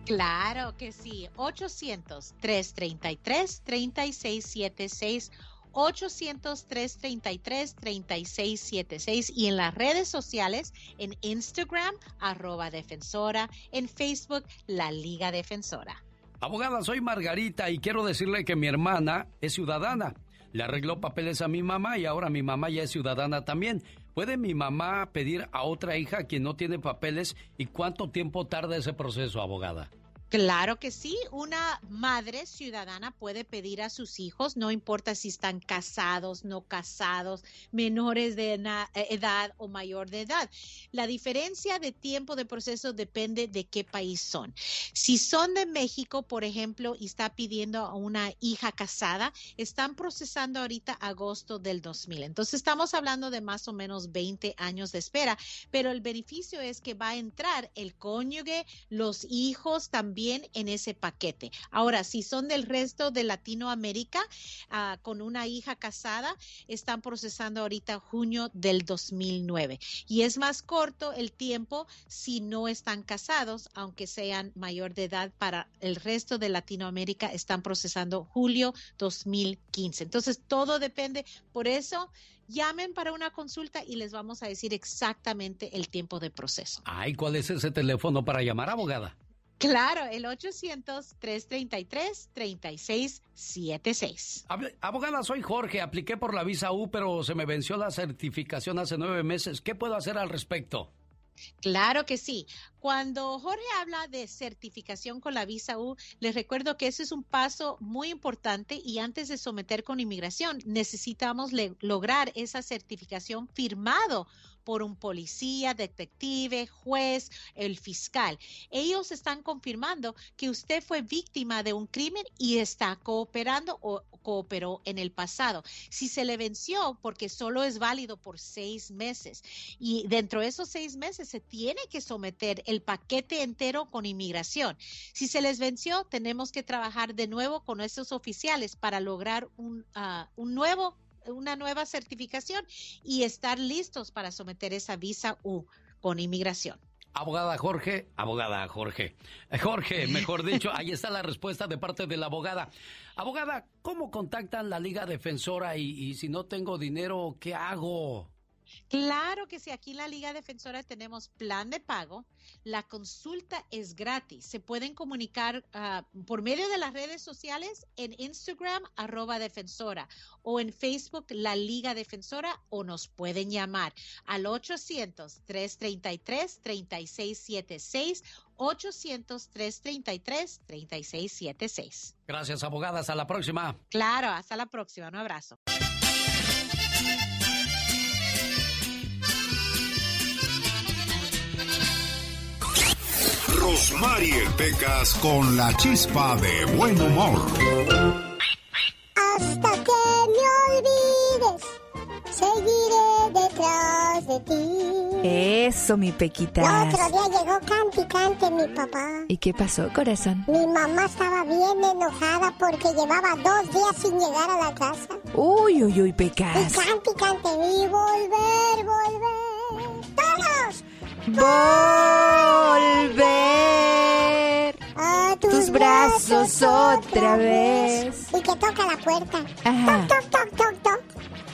Claro que sí, 800-333-3676. 800-333-3676 y en las redes sociales, en Instagram, arroba defensora, en Facebook, la Liga Defensora. Abogada, soy Margarita y quiero decirle que mi hermana es ciudadana. Le arregló papeles a mi mamá y ahora mi mamá ya es ciudadana también. ¿Puede mi mamá pedir a otra hija quien no tiene papeles y cuánto tiempo tarda ese proceso, abogada? Claro que sí, una madre ciudadana puede pedir a sus hijos, no importa si están casados, no casados, menores de eh, edad o mayor de edad. La diferencia de tiempo de proceso depende de qué país son. Si son de México, por ejemplo, y está pidiendo a una hija casada, están procesando ahorita agosto del 2000. Entonces estamos hablando de más o menos 20 años de espera, pero el beneficio es que va a entrar el cónyuge, los hijos también en ese paquete. Ahora, si son del resto de Latinoamérica ah, con una hija casada, están procesando ahorita junio del 2009. Y es más corto el tiempo si no están casados, aunque sean mayor de edad para el resto de Latinoamérica, están procesando julio 2015. Entonces, todo depende. Por eso, llamen para una consulta y les vamos a decir exactamente el tiempo de proceso. Ay, ¿cuál es ese teléfono para llamar, abogada? Claro, el 800-333-3676. Abogada, soy Jorge. Apliqué por la visa U, pero se me venció la certificación hace nueve meses. ¿Qué puedo hacer al respecto? Claro que sí. Cuando Jorge habla de certificación con la visa U, les recuerdo que ese es un paso muy importante y antes de someter con inmigración necesitamos lograr esa certificación firmado por un policía, detective, juez, el fiscal. Ellos están confirmando que usted fue víctima de un crimen y está cooperando o cooperó en el pasado. Si se le venció, porque solo es válido por seis meses y dentro de esos seis meses se tiene que someter el paquete entero con inmigración. Si se les venció, tenemos que trabajar de nuevo con esos oficiales para lograr un, uh, un nuevo una nueva certificación y estar listos para someter esa visa U con inmigración. Abogada Jorge, abogada Jorge, eh, Jorge, mejor dicho, ahí está la respuesta de parte de la abogada. Abogada, ¿cómo contactan la Liga Defensora y, y si no tengo dinero, qué hago? Claro que sí, aquí en la Liga Defensora tenemos plan de pago. La consulta es gratis. Se pueden comunicar ah, por medio de las redes sociales en Instagram, arroba defensora, o en Facebook, la Liga Defensora, o nos pueden llamar al 800-333-3676. 800-333-3676. Gracias, abogadas. Hasta la próxima. Claro, hasta la próxima. Un abrazo. Rosmarie Pecas con la chispa de buen humor. Hasta que me olvides, seguiré detrás de ti. Eso, mi Pequita. El otro día llegó cante cante mi papá. ¿Y qué pasó, corazón? Mi mamá estaba bien enojada porque llevaba dos días sin llegar a la casa. Uy, uy, uy, Pecas. Y cante cante y volver, volver. Volver a tus, brazos, otra vez. Y que toca la puerta. Toc, toc, toc, toc, toc.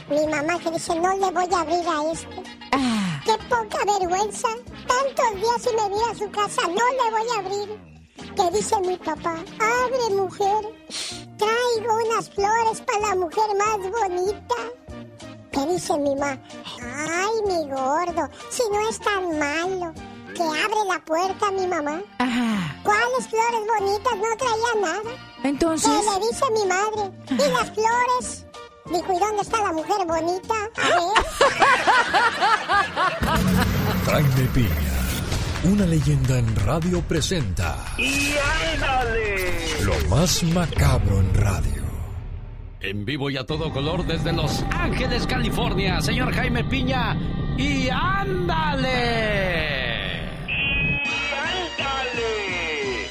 Mi mamá que dice, no le voy a abrir a este. Ah. Qué poca vergüenza. Tantos días sin venir a su casa, no le voy a abrir. Que dice mi papá, abre mujer. Traigo unas flores para la mujer más bonita. ¿Qué dice mi mamá? Ay, mi gordo, si no es tan malo. Que abre la puerta mi mamá. Ajá. ¿Cuáles flores bonitas? No traía nada. Entonces. ¿Qué le dice mi madre? ¿Y las flores? Dijo, ¿y dónde está la mujer bonita? A ver. Jaime Piña, una leyenda en radio presenta. ¡Y ándale! Lo más macabro en radio. En vivo y a todo color desde Los Ángeles, California, señor Jaime Piña. ¡Y ándale! ¡Y ándale!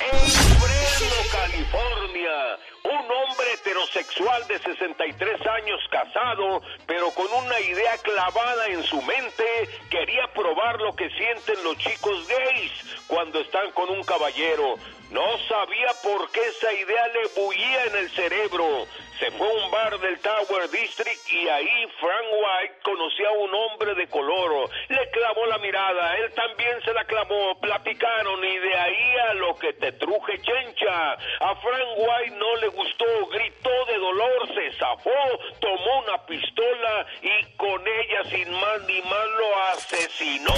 En California, un hombre heterosexual de 63 años casado, pero con una idea clavada en su mente, quería probar lo que sienten los chicos gays cuando están con un caballero. No sabía por qué esa idea le bullía en el cerebro. Se fue a un bar del Tower District y ahí Frank White conocía a un hombre de color. Le clavó la mirada, él también se la clavó, platicaron y de ahí a lo que te truje chencha. A Frank White no le gustó, gritó de dolor, se zafó, tomó una pistola y con ella sin más ni más lo asesinó.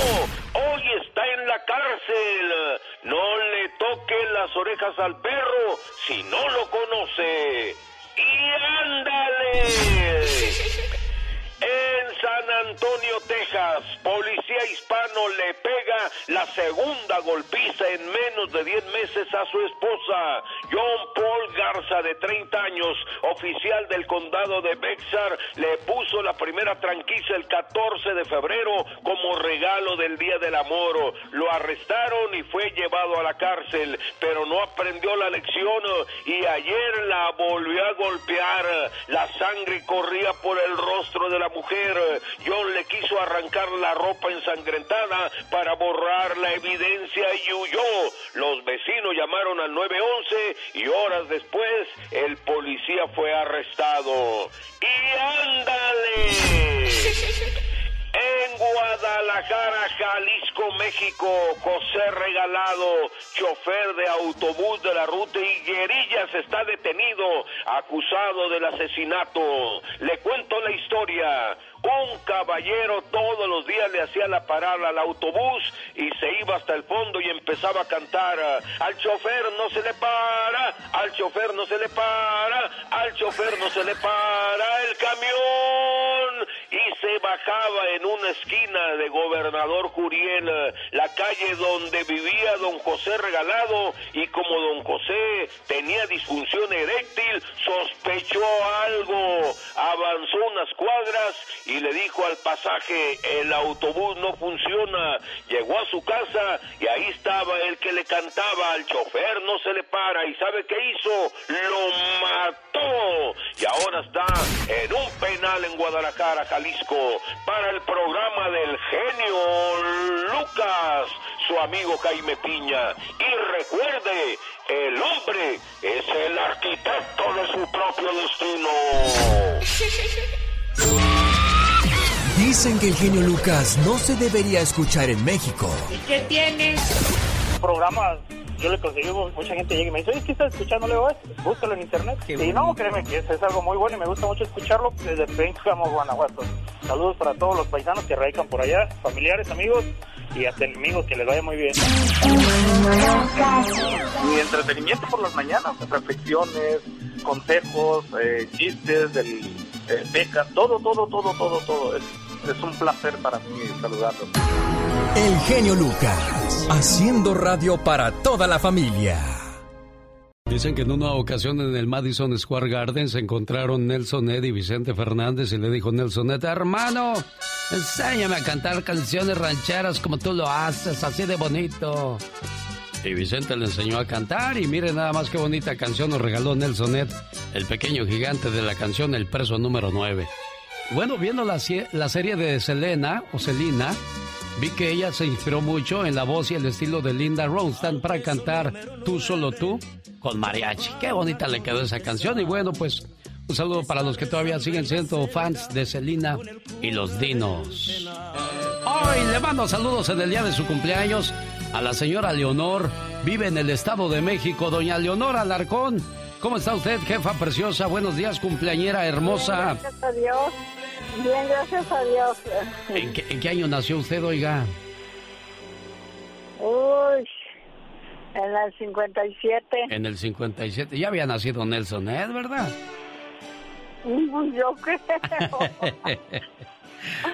Hoy está en la cárcel. No le toque las orejas al perro si no lo conoce. ¡Y ándale! En San Antonio, Texas, policía hispano le pega la segunda golpiza en menos de 10 meses a su esposa. John Paul Garza, de 30 años, oficial del condado de Bexar, le puso la primera tranquisa el 14 de febrero como regalo del Día del Amor. Lo arrestaron y fue llevado a la cárcel, pero no aprendió la lección y ayer la volvió a golpear. La sangre corría por el rostro de la mujer. John le quiso arrancar la ropa ensangrentada para borrar la evidencia y huyó. Los vecinos llamaron al 911 y horas después el policía fue arrestado. ¡Y ándale! En Guadalajara, Jalisco, México, José Regalado, chofer de autobús de la ruta Higuerillas, está detenido, acusado del asesinato. Le cuento la historia. Un caballero todos los días le hacía la parada al autobús y se iba hasta el fondo y empezaba a cantar. Al chofer no se le para, al chofer no se le para, al chofer no se le para el camión. Bajaba en una esquina de Gobernador Curiel, la calle donde vivía don José Regalado, y como don José tenía disfunción eréctil, sospechó algo. Avanzó unas cuadras y le dijo al pasaje, el autobús no funciona. Llegó a su casa y ahí estaba el que le cantaba al chofer, no se le para. ¿Y sabe qué hizo? Lo mató. Y ahora está en un penal en Guadalajara, Jalisco, para el programa del genio Lucas, su amigo Jaime Piña. Y recuerde, el hombre es el arquitecto de su propio destino. Dicen que el genio Lucas no se debería escuchar en México. ¿Y qué tienes? Programas, yo le conseguí, mucha gente llega y me dice, oye, ¿qué estás escuchando? Le digo, "Eh, búscalo en internet. y no, créeme que es, es algo muy bueno y me gusta mucho escucharlo desde Pénjamo, Guanajuato. Saludos para todos los paisanos que radican por allá, familiares, amigos y hasta enemigos, que les vaya muy bien. Mi entretenimiento por las mañanas, reflexiones, consejos, eh, chistes, del, eh, becas, todo, todo, todo, todo, todo. Es, es un placer para mí saludarlos. El genio Lucas, haciendo radio para toda la familia. Dicen que en una ocasión en el Madison Square Garden se encontraron Nelson Ed y Vicente Fernández y le dijo Nelson Ed, hermano, enséñame a cantar canciones rancheras como tú lo haces, así de bonito. Y Vicente le enseñó a cantar y mire nada más qué bonita canción nos regaló Nelson Ed, el pequeño gigante de la canción El Preso número 9. Bueno, viendo la, la serie de Selena o Selena, vi que ella se inspiró mucho en la voz y el estilo de Linda Ronstadt para cantar Tú solo tú con mariachi. Qué bonita le quedó esa canción y bueno, pues un saludo para los que todavía siguen siendo fans de Selena y los Dinos. Hoy le mando saludos en el día de su cumpleaños a la señora Leonor. Vive en el Estado de México. Doña Leonor Alarcón. ¿Cómo está usted, jefa preciosa? Buenos días, cumpleañera hermosa. Gracias a Dios. Bien, gracias a Dios. ¿En qué, en qué año nació usted, oiga? Uy, en el 57. En el 57. Ya había nacido Nelson Ed, ¿verdad? Mm, Yo creo.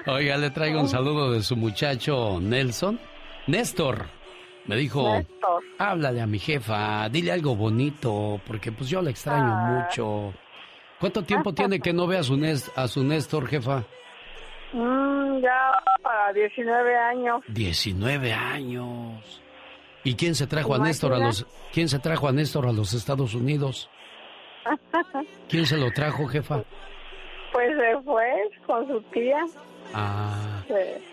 Oiga, le traigo un saludo de su muchacho Nelson. Néstor. Me dijo, Néstor. háblale a mi jefa, dile algo bonito, porque pues yo la extraño Ah. mucho. ¿Cuánto tiempo tiene que no ve a su, Nes- a su Néstor, jefa? Mm, ya para 19 años. 19 años. ¿Y quién se trajo a Néstor a los quién se trajo a Néstor a los Estados Unidos? ¿Quién se lo trajo, jefa? Pues se fue con su tía. Ah,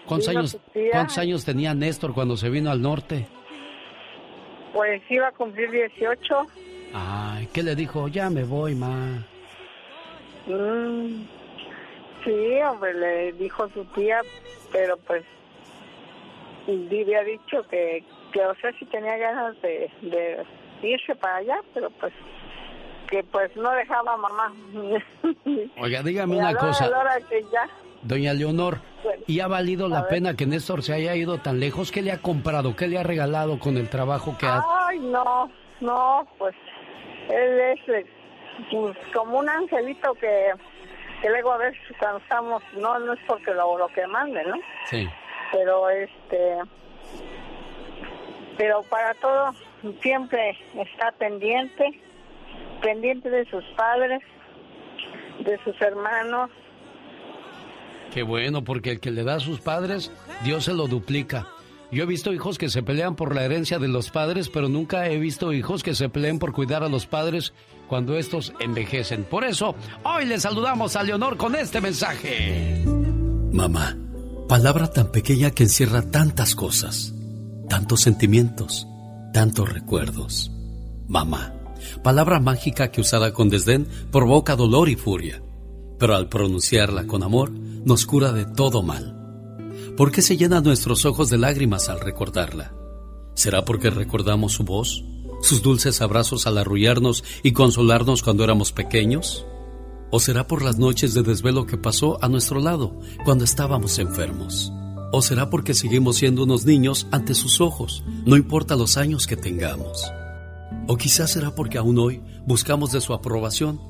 ¿cuántos años tía. cuántos años tenía Néstor cuando se vino al norte? Pues iba a cumplir 18. Ay, ¿qué le dijo? Ya me voy, ma. Mm, sí, hombre, le dijo su tía, pero pues y había dicho que, que, o sea, si tenía ganas de, de irse para allá, pero pues que pues no dejaba a mamá. Oiga, dígame una cosa. que ya, Doña Leonor, ¿y ha valido la pena que Néstor se haya ido tan lejos? ¿Qué le ha comprado? ¿Qué le ha regalado con el trabajo que ha...? Ay, no, no, pues él es pues, como un angelito que, que luego a veces cuando estamos, no, no es porque lo, lo que mande, ¿no? Sí. Pero este, pero para todo siempre está pendiente, pendiente de sus padres, de sus hermanos, Qué bueno, porque el que le da a sus padres, Dios se lo duplica. Yo he visto hijos que se pelean por la herencia de los padres, pero nunca he visto hijos que se peleen por cuidar a los padres cuando estos envejecen. Por eso, hoy le saludamos a Leonor con este mensaje. Mamá, palabra tan pequeña que encierra tantas cosas, tantos sentimientos, tantos recuerdos. Mamá, palabra mágica que usada con desdén provoca dolor y furia pero al pronunciarla con amor nos cura de todo mal. ¿Por qué se llenan nuestros ojos de lágrimas al recordarla? ¿Será porque recordamos su voz, sus dulces abrazos al arrullarnos y consolarnos cuando éramos pequeños? ¿O será por las noches de desvelo que pasó a nuestro lado cuando estábamos enfermos? ¿O será porque seguimos siendo unos niños ante sus ojos, no importa los años que tengamos? ¿O quizás será porque aún hoy buscamos de su aprobación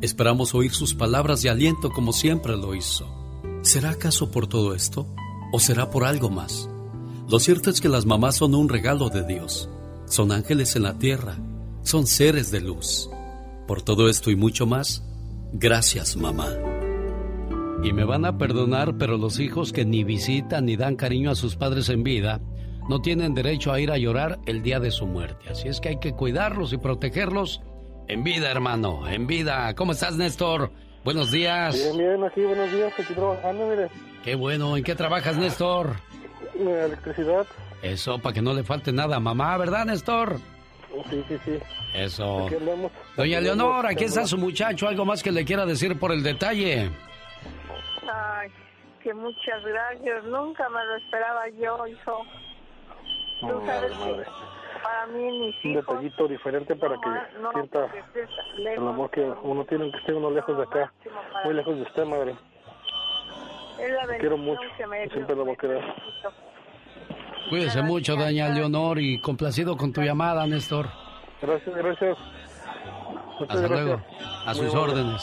Esperamos oír sus palabras de aliento como siempre lo hizo. ¿Será acaso por todo esto? ¿O será por algo más? Lo cierto es que las mamás son un regalo de Dios. Son ángeles en la tierra. Son seres de luz. Por todo esto y mucho más, gracias mamá. Y me van a perdonar, pero los hijos que ni visitan ni dan cariño a sus padres en vida, no tienen derecho a ir a llorar el día de su muerte. Así es que hay que cuidarlos y protegerlos en vida, hermano, en vida. ¿Cómo estás, Néstor? Buenos días. Bien, bien, aquí buenos días, aquí trabajando, mire. Qué bueno, ¿en qué trabajas, Néstor? En electricidad. Eso, para que no le falte nada a mamá, ¿verdad, Néstor? Sí, sí, sí. Eso. Aquí. Doña Leonor, aquí está su muchacho. ¿Algo más que le quiera decir por el detalle? Ay, que muchas gracias. Nunca me lo esperaba yo, hijo. Tú sabes que para mí mis Un detallito diferente para que sienta el amor que uno tiene, que esté uno lejos de acá, muy lejos de usted, madre. Te quiero mucho, siempre lo voy a querer. Cuídese mucho, doña Leonor, y complacido con tu llamada, Néstor. Gracias, gracias. Hasta luego. A sus órdenes.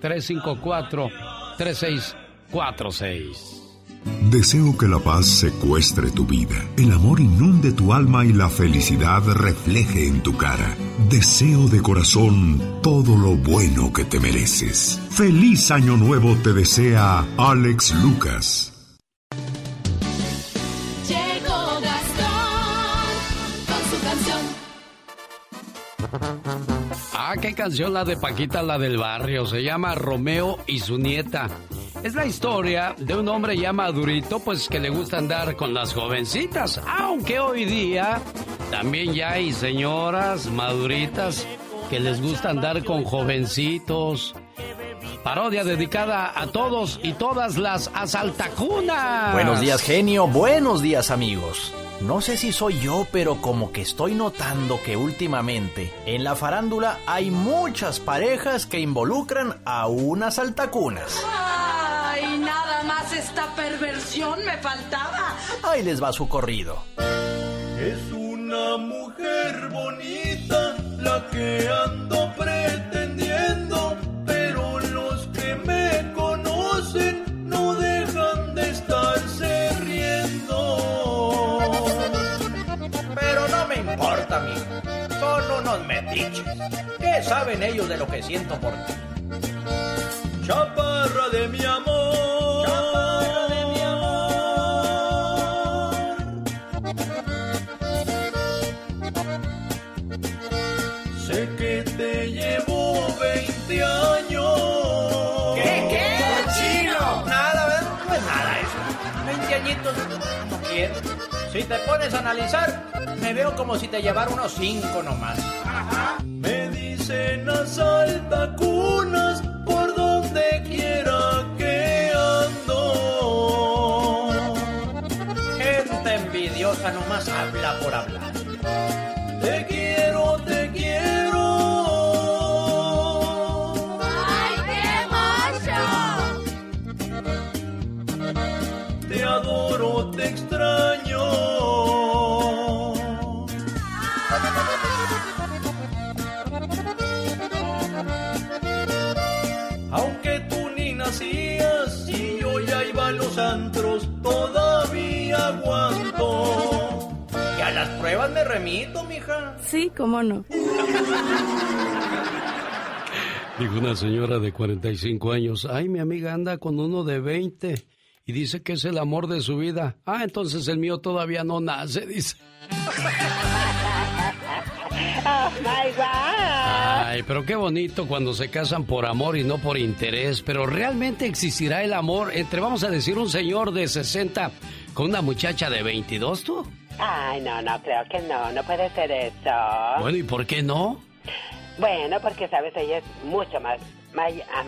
1877-354-3646. Deseo que la paz secuestre tu vida, el amor inunde tu alma y la felicidad refleje en tu cara. Deseo de corazón todo lo bueno que te mereces. Feliz año nuevo te desea Alex Lucas. Ah, qué canción la de Paquita, la del barrio. Se llama Romeo y su nieta. Es la historia de un hombre ya madurito, pues que le gusta andar con las jovencitas. Aunque hoy día también ya hay señoras maduritas que les gusta andar con jovencitos. Parodia dedicada a todos y todas las asaltacunas. Buenos días, genio. Buenos días, amigos. No sé si soy yo, pero como que estoy notando que últimamente en la farándula hay muchas parejas que involucran a unas altacunas. ¡Ay, nada más esta perversión me faltaba! Ahí les va su corrido. Es una mujer bonita la que ando pretendiendo, ¿Qué saben ellos de lo que siento por ti? Chaparra de mi amor. Chaparra de mi amor. Sé que te llevo 20 años. ¿Qué, qué? ¡Chino! Nada, ¿verdad? Pues nada, eso. 20 añitos no quiero. Si te pones a analizar, me veo como si te llevara unos cinco nomás. Me dicen asalta cunas por donde quiera que ando. Gente envidiosa nomás habla por hablar. Sí, cómo no. Dijo una señora de 45 años, ay, mi amiga anda con uno de 20 y dice que es el amor de su vida. Ah, entonces el mío todavía no nace, dice. Oh my God. Ay, pero qué bonito cuando se casan por amor y no por interés. Pero realmente existirá el amor entre, vamos a decir, un señor de 60 con una muchacha de 22, tú. Ay, no, no, creo que no, no puede ser eso. Bueno, ¿y por qué no? Bueno, porque sabes, ella es mucho más, más am,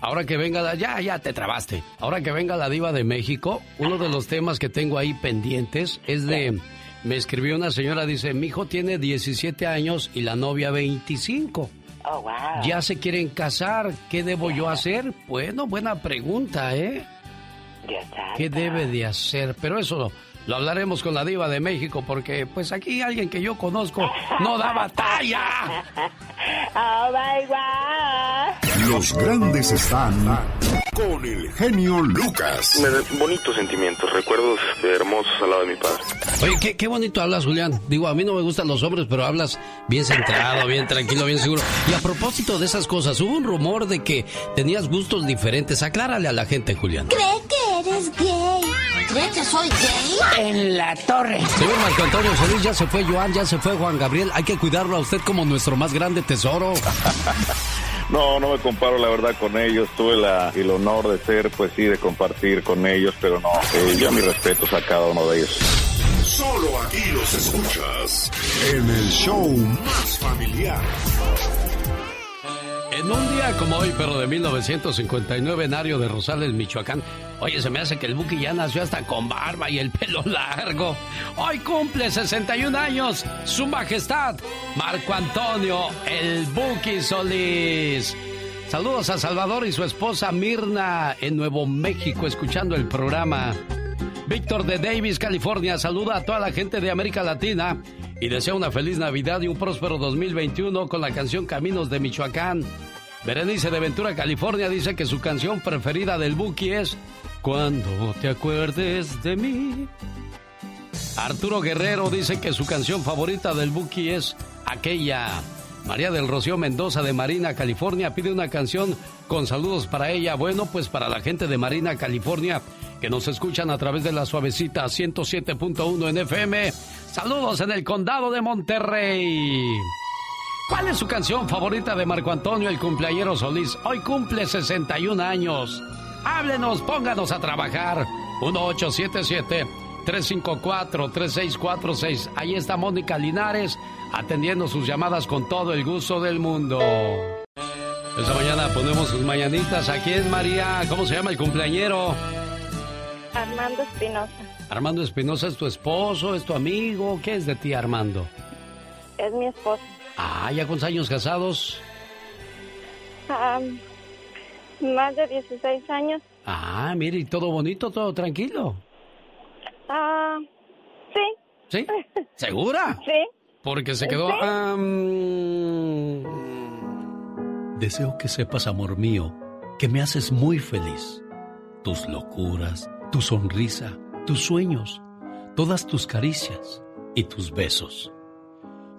Ahora que venga la... Ya, ya te trabaste. Ahora que venga la diva de México, uno de los temas que tengo ahí pendientes es de... Me escribió una señora, dice, mi hijo tiene 17 años y la novia 25. oh, wow. Ya se quieren casar, ¿qué debo yo hacer? Bueno, buena pregunta, ¿eh? ¿Qué debe de hacer? Pero eso lo hablaremos con la diva de México porque pues aquí alguien que yo conozco no da batalla. Oh my God. Los grandes están con el genio Lucas. Me da bonitos sentimientos, recuerdos hermosos al lado de mi padre. Oye, qué, qué bonito hablas, Julián. Digo, a mí no me gustan los hombres, pero hablas bien centrado, bien tranquilo, bien seguro. Y a propósito de esas cosas, hubo un rumor de que tenías gustos diferentes. Aclárale a la gente, Julián. ¿Cree que eres gay? ¿Cree que soy gay? En la torre. Señor Marco Antonio Solís, ya se fue Joan, ya se fue Juan Gabriel. Hay que cuidarlo a usted como nuestro más grande tesoro. No, no me comparo la verdad con ellos. Tuve la, el honor de ser, pues sí, de compartir con ellos, pero no, eh, yo mis respetos a cada uno de ellos. Solo aquí los escuchas en el show más familiar. En un día como hoy, pero de 1959, en Ario de Rosales, Michoacán. Oye, se me hace que el Buki ya nació hasta con barba y el pelo largo. Hoy cumple 61 años su majestad, Marco Antonio, el Buki Solís. Saludos a Salvador y su esposa Mirna en Nuevo México, escuchando el programa. Víctor de Davis, California, saluda a toda la gente de América Latina y desea una feliz Navidad y un próspero 2021 con la canción Caminos de Michoacán. Berenice de Ventura, California, dice que su canción preferida del Buki es Cuando te acuerdes de mí. Arturo Guerrero dice que su canción favorita del Buki es aquella. María del Rocío Mendoza de Marina, California, pide una canción con saludos para ella. Bueno, pues para la gente de Marina, California, que nos escuchan a través de la suavecita 107.1 en FM. Saludos en el condado de Monterrey. ¿Cuál es su canción favorita de Marco Antonio, el cumpleañero Solís? Hoy cumple 61 años. Háblenos, pónganos a trabajar. 1877-354-3646. Ahí está Mónica Linares atendiendo sus llamadas con todo el gusto del mundo. Esta mañana ponemos sus mañanitas. Aquí es María. ¿Cómo se llama el cumpleañero? Armando Espinosa. Armando Espinosa es tu esposo, es tu amigo. ¿Qué es de ti, Armando? Es mi esposo. Ah, ¿ya cuántos años casados? Ah, más de 16 años. Ah, mire, y todo bonito, todo tranquilo. Ah, sí. ¿Sí? ¿Segura? Sí. Porque se quedó... Sí. Deseo que sepas, amor mío, que me haces muy feliz. Tus locuras, tu sonrisa, tus sueños, todas tus caricias y tus besos.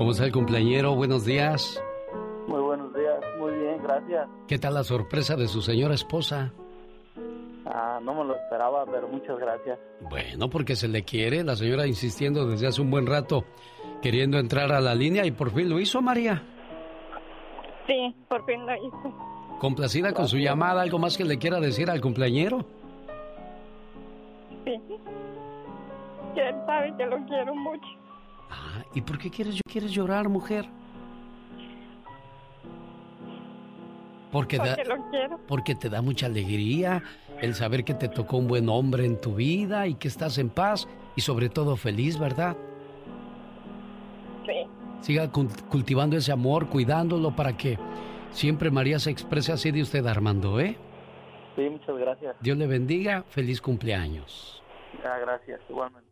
¿Cómo está el cumpleañero? Buenos días. Muy buenos días, muy bien, gracias. ¿Qué tal la sorpresa de su señora esposa? Ah, no me lo esperaba, pero muchas gracias. Bueno, porque se le quiere, la señora insistiendo desde hace un buen rato, queriendo entrar a la línea y por fin lo hizo, María. Sí, por fin lo hizo. ¿Complacida con su llamada? ¿Algo más que le quiera decir al cumpleañero? Sí. Que él sabe que lo quiero mucho. Ah, ¿y por qué quieres, quieres llorar, mujer? Porque, da, lo quiero. porque te da mucha alegría el saber que te tocó un buen hombre en tu vida y que estás en paz y sobre todo feliz, ¿verdad? Sí. Siga cultivando ese amor, cuidándolo para que siempre María se exprese así de usted, Armando, ¿eh? Sí, muchas gracias. Dios le bendiga, feliz cumpleaños. Ah, gracias, igualmente.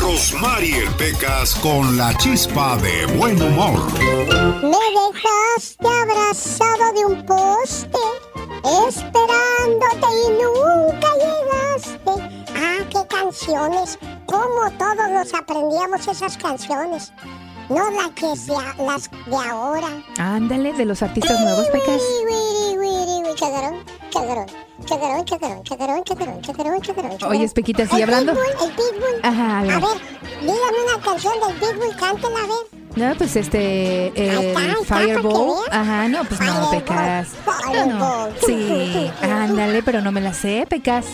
Rosmarie Pecas con la chispa de buen humor. Me dejaste abrazado de un poste, esperándote y nunca llegaste. Ah, qué canciones. Cómo todos los aprendíamos esas canciones. No las que las de ahora. Ándale, de los artistas nuevos, Pecas. Oye, Espequita, ¿sigue hablando? El Pitbull, el Pitbull. Ajá, a ver. A ver, dígame una canción del Pitbull, cántela, a ver. No, pues este, el Fireball. Ajá, no, pues no, Pecas. No, no. Sí, ándale, pero no me la sé, Pecas.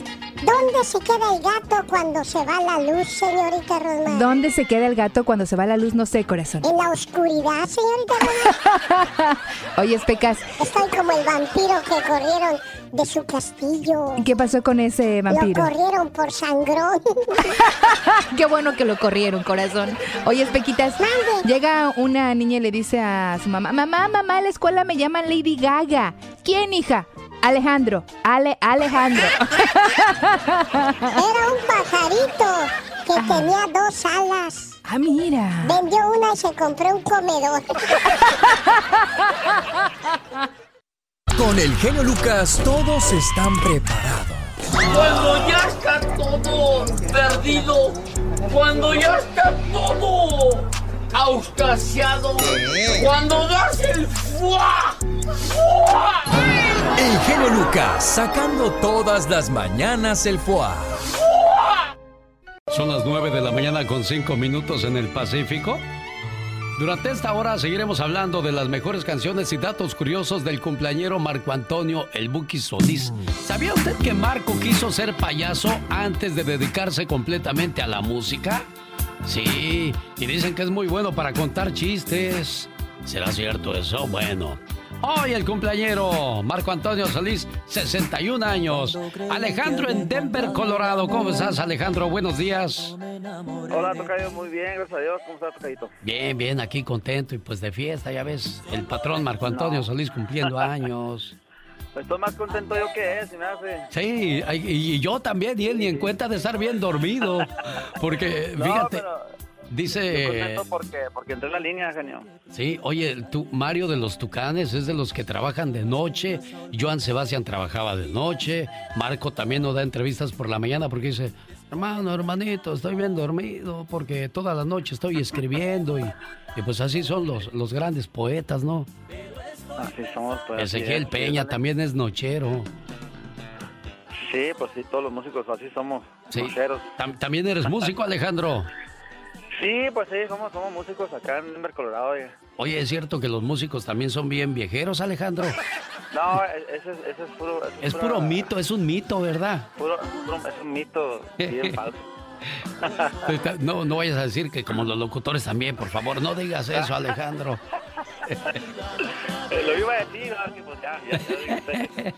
¿Dónde se queda el gato cuando se va la luz, señorita Rosmar? ¿Dónde se queda el gato cuando se va la luz? No sé, corazón. En la oscuridad, señorita Rosmar. Oye, Pecas. Estoy como el vampiro que corrieron de su castillo. ¿Qué pasó con ese vampiro? Lo corrieron por sangrón. Qué bueno que lo corrieron, corazón. Oye, Espequitas, llega una niña y le dice a su mamá, mamá, mamá, en la escuela me llaman Lady Gaga. ¿Quién, hija? Alejandro, Ale, Alejandro. Era un pajarito que tenía dos alas. Ah, mira. Vendió una y se compró un comedor. Con el genio Lucas todos están preparados. Cuando ya está todo perdido, cuando ya está todo auscasiado, cuando das el fuá, fuá. El genio Lucas sacando todas las mañanas el fuá. Son las 9 de la mañana con 5 minutos en el Pacífico. Durante esta hora seguiremos hablando de las mejores canciones y datos curiosos del cumpleañero Marco Antonio El Buki Solís. ¿Sabía usted que Marco quiso ser payaso antes de dedicarse completamente a la música? Sí, y dicen que es muy bueno para contar chistes. ¿Será cierto eso? Bueno. Hoy el cumpleañero Marco Antonio Solís, 61 años. Alejandro en Denver, Colorado. ¿Cómo estás, Alejandro? Buenos días. Hola, Tocayo. Muy bien, gracias a Dios. ¿Cómo estás, Tocayito? Bien, bien, aquí contento y pues de fiesta, ya ves. El patrón Marco Antonio Solís cumpliendo años. Pues estoy más contento yo que él, si me hace. Sí, y yo también, y él ni en cuenta de estar bien dormido. Porque, fíjate. Dice. porque, porque entré en la línea, genio. Sí, oye, tú, Mario de los Tucanes es de los que trabajan de noche. Joan Sebastián trabajaba de noche. Marco también nos da entrevistas por la mañana porque dice: Hermano, hermanito, estoy bien dormido porque toda la noche estoy escribiendo. Y, y pues así son los, los grandes poetas, ¿no? Así somos, pues. Ezequiel Peña también es nochero. Sí, pues sí, todos los músicos así somos. Sí. Nocheros. ¿También eres músico, Alejandro? Sí, pues sí, somos, somos músicos acá en Denver, Colorado. Oye, ¿es cierto que los músicos también son bien viejeros, Alejandro? No, ese, ese es puro... Es, puro mito, es un mito, ¿verdad? Puro, es un mito bien falso. no, no vayas a decir que como los locutores también, por favor, no digas eso, Alejandro. Lo iba a decir, pues ya, ya,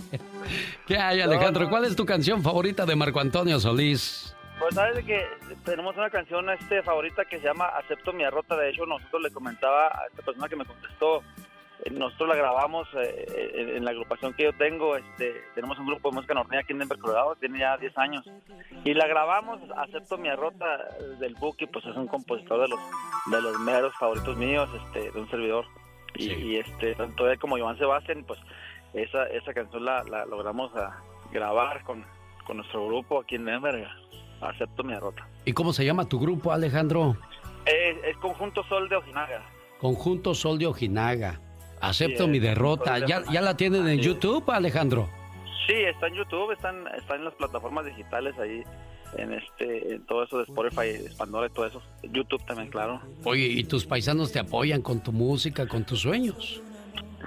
¿Qué hay, Alejandro? ¿Cuál es tu canción favorita de Marco Antonio Solís? Pues sabes que tenemos una canción este favorita que se llama Acepto mi arrota. De hecho, nosotros le comentaba a esta persona que me contestó, eh, nosotros la grabamos eh, en la agrupación que yo tengo. Este, tenemos un grupo de música norteña aquí en Denver, Colorado, tiene ya 10 años. Y la grabamos, Acepto mi arrota del Buki, pues es un compositor de los de los meros favoritos míos, este, de un servidor. Y, y, este, tanto él como Joan Sebastián, pues esa, esa canción la, la logramos a grabar con, con nuestro grupo aquí en Denver. Acepto mi derrota. ¿Y cómo se llama tu grupo, Alejandro? Es, Conjunto Sol de Ojinaga. Conjunto Sol de Ojinaga. Acepto mi derrota. ¿Ya, ¿Ya la tienen en YouTube, Alejandro? Sí, está en YouTube, están, están en las plataformas digitales ahí, en este, en todo eso de Spotify, Pandora y todo eso. YouTube también, claro. Oye, ¿y tus paisanos te apoyan con tu música, con tus sueños?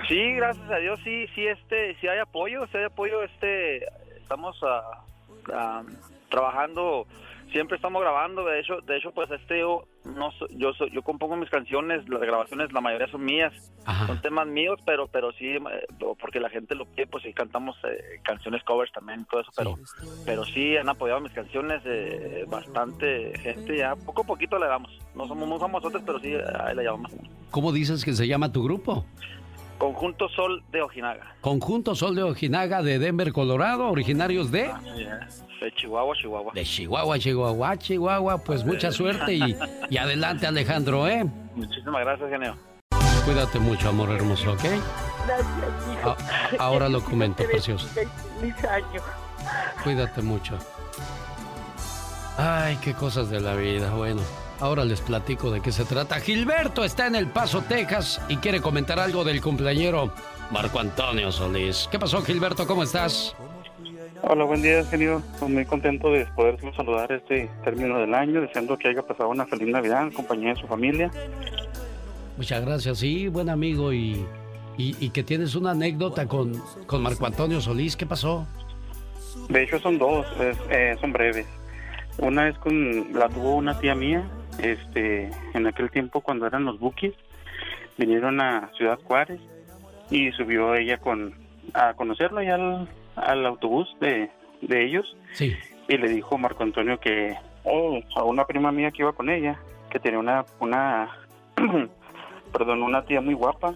Sí, gracias a Dios, sí, sí, este, sí hay apoyo, sí hay apoyo, este, estamos uh, trabajando siempre estamos grabando de hecho de hecho pues este yo no yo yo compongo mis canciones las grabaciones la mayoría son mías son temas míos pero pero sí eh, porque la gente lo pide pues sí cantamos eh, canciones covers también todo eso pero pero sí han apoyado mis canciones eh, bastante gente ya poco a poquito le damos. No somos muy famosos pero sí ahí le llamamos. Cómo dices que se llama tu grupo Conjunto Sol de Ojinaga. Conjunto Sol de Ojinaga de Denver, Colorado, originarios de... De Chihuahua, Chihuahua. De Chihuahua, Chihuahua, Chihuahua. Pues mucha suerte y, y adelante, Alejandro, ¿eh? Muchísimas gracias, genio. Cuídate mucho, amor hermoso, ¿ok? Gracias, hijo. ahora lo comento, precioso. Cuídate mucho. Ay, qué cosas de la vida. Bueno, ahora les platico de qué se trata. Gilberto está en El Paso, Texas y quiere comentar algo del cumpleañero Marco Antonio Solís. ¿Qué pasó, Gilberto? ¿Cómo estás? Hola, buen día, genio. Estoy muy contento de poder saludar este término del año, deseando que haya pasado una feliz Navidad en compañía de su familia. Muchas gracias, sí, buen amigo. Y, y, que tienes una anécdota con, con, Marco Antonio Solís, ¿qué pasó? De hecho, son dos, eh, son breves. Una es con, la tuvo una tía mía, este, en aquel tiempo cuando eran los Bukis, vinieron a Ciudad Juárez y subió ella con a conocerlo y al al autobús de, de ellos. Sí. y le dijo Marco Antonio que oh, a una prima mía que iba con ella, que tenía una, una perdón, una tía muy guapa.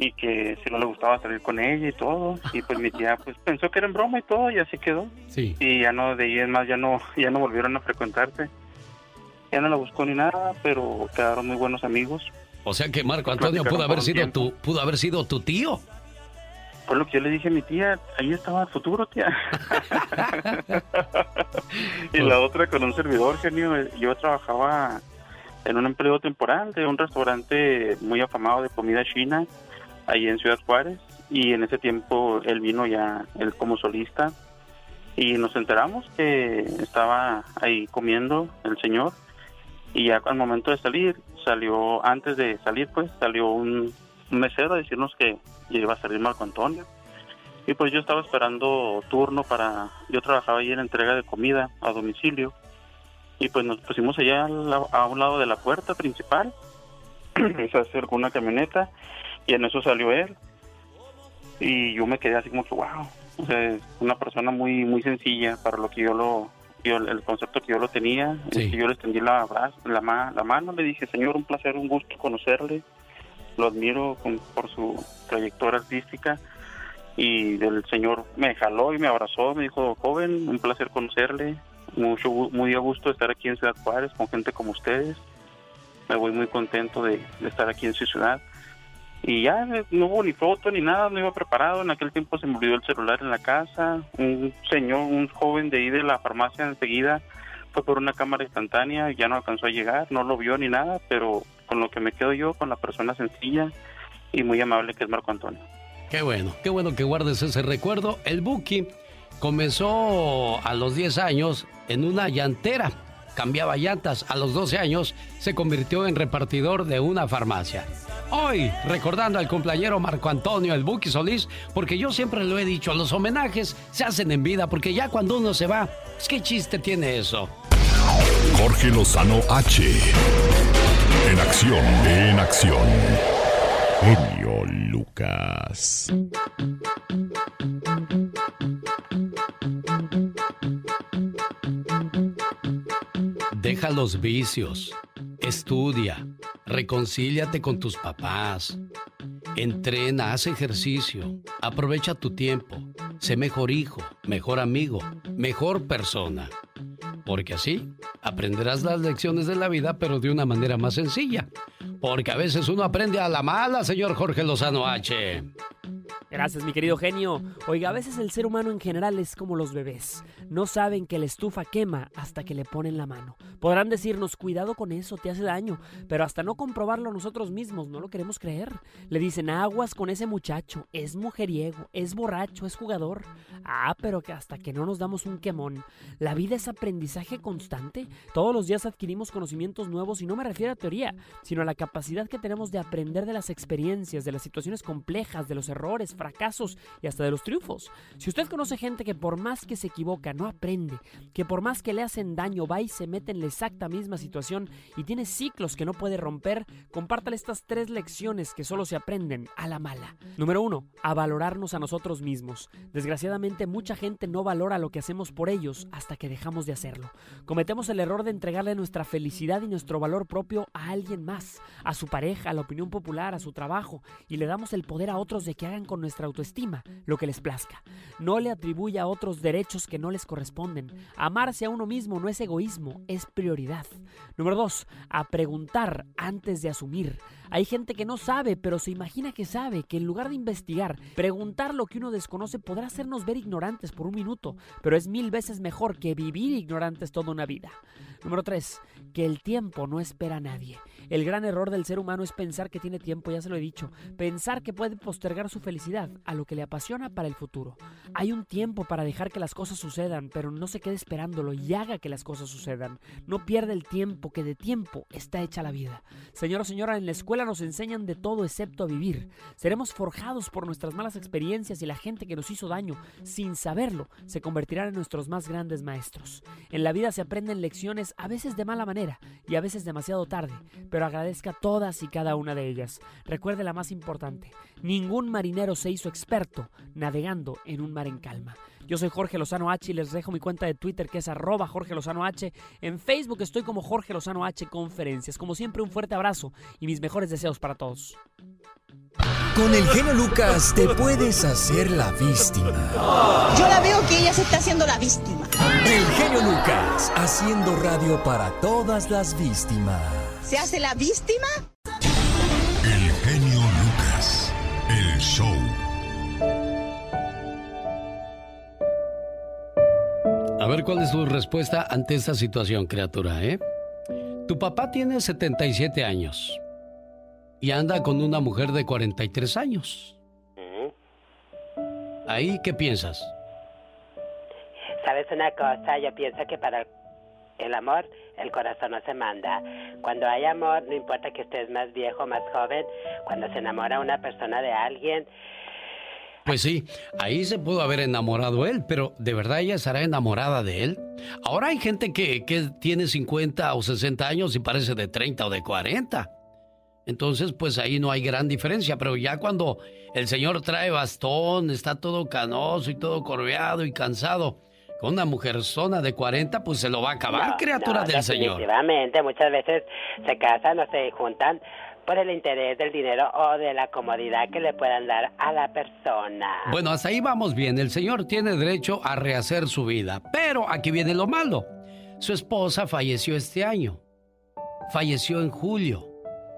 Y que si no le gustaba salir con ella y todo. Y pues mi tía pues pensó que era en broma y todo y así quedó. Sí. y ya no de ahí en más ya no ya no volvieron a frecuentarse ya no la buscó ni nada pero quedaron muy buenos amigos. O sea que Marco Antonio pudo haber sido tu pudo haber sido tu tío por lo que yo le dije a mi tía, ahí estaba el futuro, tía. y la otra con un servidor, genio. Yo trabajaba en un empleo temporal de un restaurante muy afamado de comida china, ahí en Ciudad Juárez. Y en ese tiempo él vino ya, él como solista. Y nos enteramos que estaba ahí comiendo el señor. Y ya al momento de salir, salió, antes de salir, pues, salió un, un mesero a decirnos que iba a salir Marco Antonio. Y pues yo estaba esperando turno para, yo trabajaba ahí en entrega de comida a domicilio. Y pues nos pusimos allá a un lado de la puerta principal. se acercó una camioneta y en eso salió él. Y yo me quedé así como que, wow. O sea, una persona muy muy sencilla para lo que yo lo, el concepto que yo lo tenía. que yo le extendí la, la, la mano, le dije, señor, un placer, un gusto conocerle lo admiro por su trayectoria artística y el señor me jaló y me abrazó, me dijo, joven, un placer conocerle, mucho muy a gusto estar aquí en Ciudad Juárez con gente como ustedes, me voy muy contento de, estar aquí en su ciudad. Y ya no hubo ni foto ni nada, no iba preparado. En aquel tiempo se me olvidó el celular en la casa. Un señor, un joven de ahí de la farmacia enseguida fue por una cámara instantánea, ya no alcanzó a llegar, no lo vio ni nada, pero con lo que me quedo yo, con la persona sencilla y muy amable que es Marco Antonio. Qué bueno, qué bueno que guardes ese recuerdo. El Buki comenzó a los 10 años en una llantera, cambiaba llantas. A los 12 años se convirtió en repartidor de una farmacia. Hoy, recordando al cumpleañero Marco Antonio, el Buki Solís, porque yo siempre lo he dicho, los homenajes se hacen en vida, porque ya cuando uno se va, ¿qué chiste tiene eso? Jorge Lozano H. En acción, en acción. Genio Lucas. Deja los vicios. Estudia. Reconcíliate con tus papás. Entrena, haz ejercicio. Aprovecha tu tiempo. Sé mejor hijo, mejor amigo, mejor persona porque así aprenderás las lecciones de la vida, pero de una manera más sencilla. Porque a veces uno aprende a la mala, señor Jorge Lozano H. Gracias, mi querido genio. Oiga, a veces el ser humano en general es como los bebés. No saben que la estufa quema hasta que le ponen la mano. Podrán decirnos, cuidado con eso, te hace daño, pero hasta no comprobarlo nosotros mismos, no lo queremos creer. Le dicen, aguas con ese muchacho, es mujeriego, es borracho, es jugador. Ah, pero que hasta que no nos damos un quemón. La vida es aprendizaje constante. Todos los días adquirimos conocimientos nuevos y no me refiero a teoría, sino a la capacidad que tenemos de aprender de las experiencias, de las situaciones complejas, de los errores, fracasos y hasta de los triunfos. Si usted conoce gente que por más que se equivoca no aprende, que por más que le hacen daño va y se mete en la exacta misma situación y tiene ciclos que no puede romper, compártale estas tres lecciones que solo se aprenden a la mala. Número uno, a valorarnos a nosotros mismos. Desgraciadamente mucha gente no valora lo que hacemos por ellos hasta que dejamos de hacerlo. Cometemos el error de entregarle nuestra felicidad y nuestro valor propio a alguien más, a su pareja, a la opinión popular, a su trabajo, y le damos el poder a otros de que hagan con nuestra autoestima lo que les plazca. No le atribuya a otros derechos que no les corresponden. Amarse a uno mismo no es egoísmo, es prioridad. Número dos, a preguntar antes de asumir. Hay gente que no sabe, pero se imagina que sabe, que en lugar de investigar, preguntar lo que uno desconoce podrá hacernos ver ignorantes por un minuto, pero es mil veces mejor que vivir ignorantes toda una vida. Número 3. Que el tiempo no espera a nadie. El gran error del ser humano es pensar que tiene tiempo, ya se lo he dicho, pensar que puede postergar su felicidad a lo que le apasiona para el futuro. Hay un tiempo para dejar que las cosas sucedan, pero no se quede esperándolo y haga que las cosas sucedan. No pierda el tiempo, que de tiempo está hecha la vida. Señor o señora, en la escuela nos enseñan de todo excepto a vivir. Seremos forjados por nuestras malas experiencias y la gente que nos hizo daño, sin saberlo, se convertirán en nuestros más grandes maestros. En la vida se aprenden lecciones a veces de mala manera y a veces demasiado tarde, pero agradezca todas y cada una de ellas. Recuerde la más importante, ningún marinero se hizo experto navegando en un mar en calma. Yo soy Jorge Lozano H y les dejo mi cuenta de Twitter que es arroba Jorge Lozano H. En Facebook estoy como Jorge Lozano H Conferencias. Como siempre, un fuerte abrazo y mis mejores deseos para todos. Con el genio Lucas te puedes hacer la víctima. Yo la veo que ella se está haciendo la víctima. El genio Lucas, haciendo radio para todas las víctimas. ¿Se hace la víctima? El genio Lucas, el show. A ver cuál es tu respuesta ante esta situación, criatura, ¿eh? Tu papá tiene 77 años y anda con una mujer de 43 años. ¿Ahí qué piensas? ¿Sabes una cosa? Yo pienso que para el amor el corazón no se manda. Cuando hay amor, no importa que estés más viejo, más joven, cuando se enamora una persona de alguien, pues sí, ahí se pudo haber enamorado él, pero ¿de verdad ella estará enamorada de él? Ahora hay gente que, que, tiene 50 o 60 años y parece de 30 o de 40. Entonces, pues ahí no hay gran diferencia, pero ya cuando el señor trae bastón, está todo canoso y todo corveado y cansado, con una mujerzona de 40, pues se lo va a acabar, criatura del Señor. Definitivamente, muchas veces se casan o se juntan por el interés del dinero o de la comodidad que le puedan dar a la persona. Bueno, hasta ahí vamos bien. El señor tiene derecho a rehacer su vida. Pero aquí viene lo malo. Su esposa falleció este año. Falleció en julio.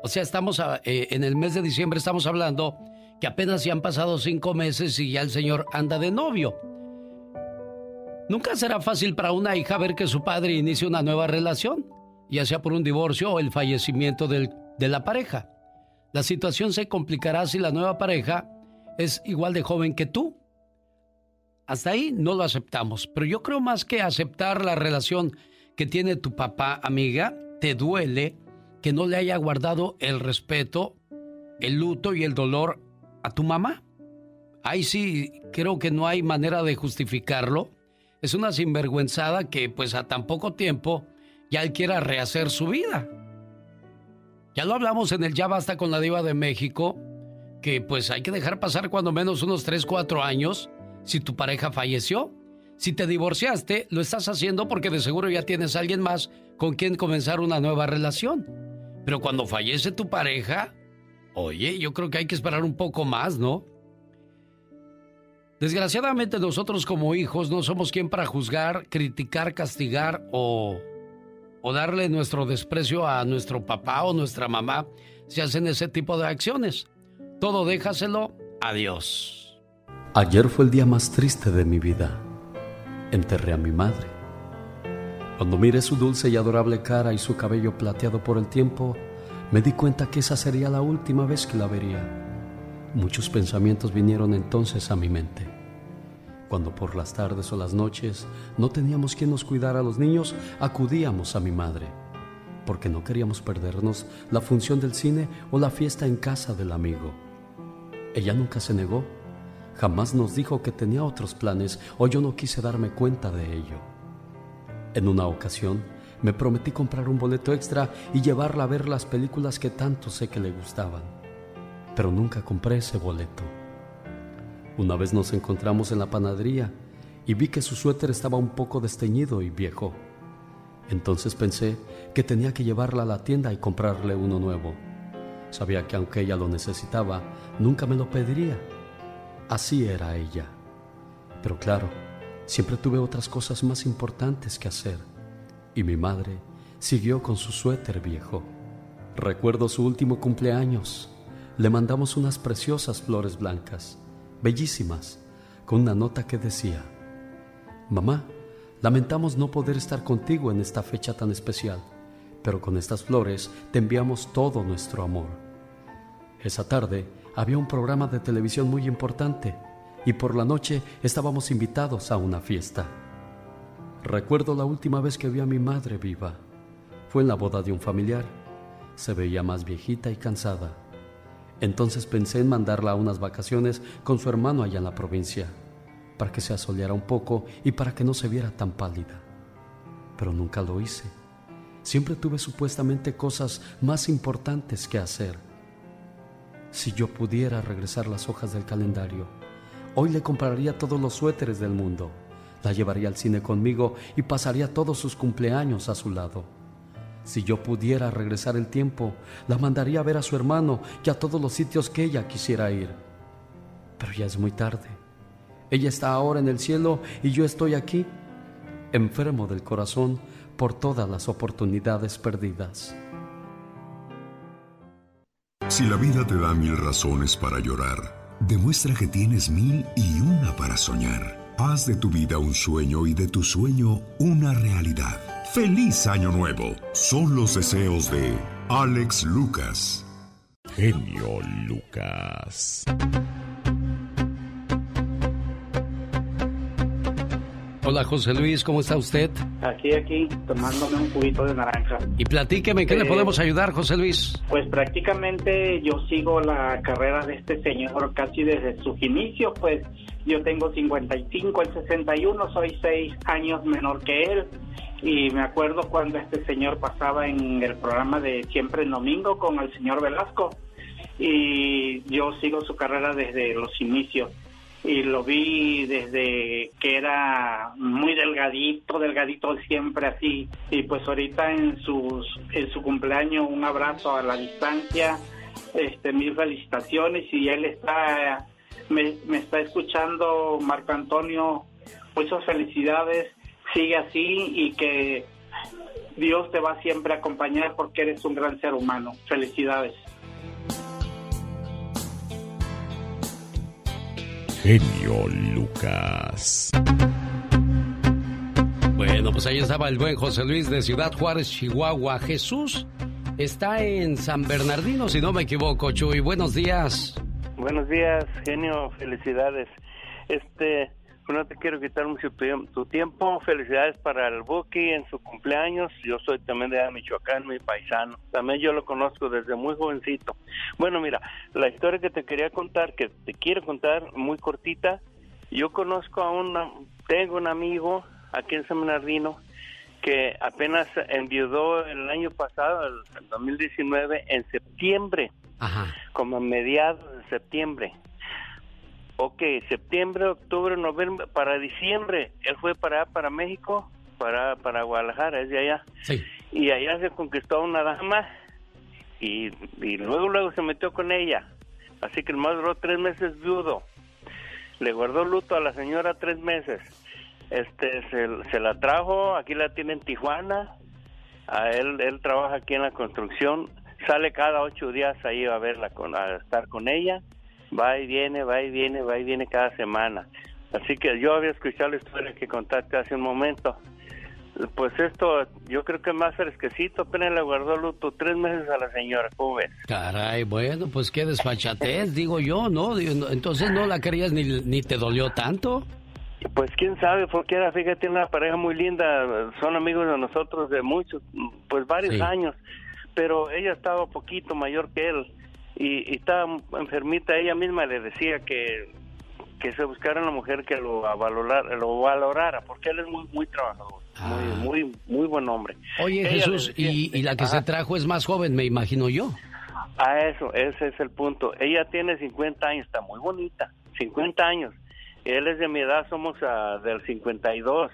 O sea, estamos eh, en el mes de diciembre, estamos hablando que apenas se han pasado cinco meses y ya el señor anda de novio. Nunca será fácil para una hija ver que su padre inicie una nueva relación, ya sea por un divorcio o el fallecimiento del de la pareja. La situación se complicará si la nueva pareja es igual de joven que tú. Hasta ahí no lo aceptamos, pero yo creo más que aceptar la relación que tiene tu papá, amiga, te duele que no le haya guardado el respeto, el luto y el dolor a tu mamá. Ahí sí creo que no hay manera de justificarlo. Es una sinvergüenzada que pues a tan poco tiempo ya él quiera rehacer su vida. Ya lo hablamos en el Ya Basta con la Diva de México, que pues hay que dejar pasar cuando menos unos 3, 4 años si tu pareja falleció. Si te divorciaste, lo estás haciendo porque de seguro ya tienes a alguien más con quien comenzar una nueva relación. Pero cuando fallece tu pareja, oye, yo creo que hay que esperar un poco más, ¿no? Desgraciadamente nosotros como hijos no somos quien para juzgar, criticar, castigar o o darle nuestro desprecio a nuestro papá o nuestra mamá si hacen ese tipo de acciones. Todo déjaselo a Dios. Ayer fue el día más triste de mi vida. Enterré a mi madre. Cuando miré su dulce y adorable cara y su cabello plateado por el tiempo, me di cuenta que esa sería la última vez que la vería. Muchos pensamientos vinieron entonces a mi mente. Cuando por las tardes o las noches no teníamos quien nos cuidara a los niños, acudíamos a mi madre, porque no queríamos perdernos la función del cine o la fiesta en casa del amigo. Ella nunca se negó Jamás nos dijo que tenía otros planes o yo no quise darme cuenta de ello. En una ocasión, me prometí comprar un boleto extra y llevarla a ver las películas que tanto sé que le gustaban, pero nunca compré ese boleto. Una vez nos encontramos en la panadería y vi que su suéter estaba un poco desteñido y viejo. Entonces pensé que tenía que llevarla a la tienda y comprarle uno nuevo. Sabía que aunque ella lo necesitaba, nunca me lo pediría Así era ella. Pero claro, siempre tuve otras cosas más importantes que hacer. Y mi madre siguió con su suéter viejo. Recuerdo su último cumpleaños. Le mandamos unas preciosas flores blancas, bellísimas, con una nota que decía, Mamá, lamentamos no poder estar contigo en esta fecha tan especial, pero con estas flores te enviamos todo nuestro amor. Esa tarde había un programa de televisión muy importante y por la noche estábamos invitados a una fiesta. Recuerdo la última vez que vi a mi madre viva. Fue en la boda de un familiar. Se veía más viejita y cansada. Entonces pensé en mandarla a unas vacaciones con su hermano allá en la provincia, para que se asoleara un poco y para que no se viera tan pálida. Pero nunca lo hice. Siempre tuve supuestamente cosas más importantes que hacer si yo pudiera regresar las hojas del calendario, hoy le compraría todos los suéteres del mundo, la llevaría al cine conmigo y pasaría todos sus cumpleaños a su lado. Si yo pudiera regresar el tiempo, la mandaría a ver a su hermano y a todos los sitios que ella quisiera ir. Pero ya es muy tarde. Ella está ahora en el cielo y yo estoy aquí, enfermo del corazón por todas las oportunidades perdidas. Si la vida te da mil razones para llorar, demuestra que tienes mil y una para soñar. Haz de tu vida un sueño y de tu sueño una realidad. ¡Feliz Año Nuevo! Son los deseos de Alex Lucas. Genio Lucas. Hola José Luis, ¿cómo está usted? Aquí, aquí, tomándome un cubito de naranja. Y platíqueme, ¿qué le eh, podemos ayudar, José Luis? Pues prácticamente yo sigo la carrera de este señor casi desde sus inicios, pues yo tengo 55, el 61, soy 6 años menor que él. Y me acuerdo cuando este señor pasaba en el programa de Siempre en Domingo con el señor Velasco. Y yo sigo su carrera desde los inicios. Y lo vi desde que era muy delgadito, delgadito siempre así. Y pues ahorita en sus en su cumpleaños un abrazo a la distancia, este mil felicitaciones. Y él está me, me está escuchando Marco Antonio, muchas felicidades, sigue así y que Dios te va siempre a acompañar porque eres un gran ser humano. Felicidades. genio Lucas. Bueno, pues ahí estaba el buen José Luis de Ciudad Juárez, Chihuahua. Jesús está en San Bernardino, si no me equivoco, Chuy. Buenos días. Buenos días, genio. Felicidades. Este, no te quiero quitar mucho tu tiempo. Felicidades para el Buki en su cumpleaños. Yo soy también de Michoacán, mi paisano. También yo lo conozco desde muy jovencito. Bueno, mira, la historia que te quería contar, que te quiero contar, muy cortita. Yo conozco a una, tengo un amigo aquí en San Bernardino que apenas enviudó el año pasado, el 2019, en septiembre, como a mediados de septiembre. Ok, septiembre, octubre, noviembre, para diciembre, él fue para para México, para, para Guadalajara, es de allá. Sí. Y allá se conquistó a una dama y, luego luego se metió con ella. Así que el más duró tres meses viudo. Le guardó luto a la señora tres meses. Este, se, la trajo, aquí la tiene en Tijuana. A él, él trabaja aquí en la construcción. Sale cada ocho días ahí a verla, con, a estar con ella Va y viene, va y viene, va y viene cada semana. Así que yo había escuchado la historia que contaste hace un momento. Pues esto, yo creo que más fresquecito, apenas le guardó luto tres meses a la señora, ¿cómo ves? Caray, bueno, pues qué desfachatez, digo yo, ¿no? Entonces no la querías ni, ni te dolió tanto. Pues quién sabe, porque era, fíjate, una pareja muy linda, son amigos de nosotros de muchos, pues varios años, pero ella estaba poquito mayor que él y, y estaba enfermita, ella misma le decía que, que se buscara una mujer que lo valorara, lo valorara porque él es muy, muy trabajador. Muy, Ah. muy, muy buen hombre. Oye, Ella Jesús, decía- y, y la que se trajo es más joven, me imagino yo. A eso, ese es el punto. Ella tiene 50 años, está muy bonita, 50 años. Él es de mi edad, somos ah, del 52.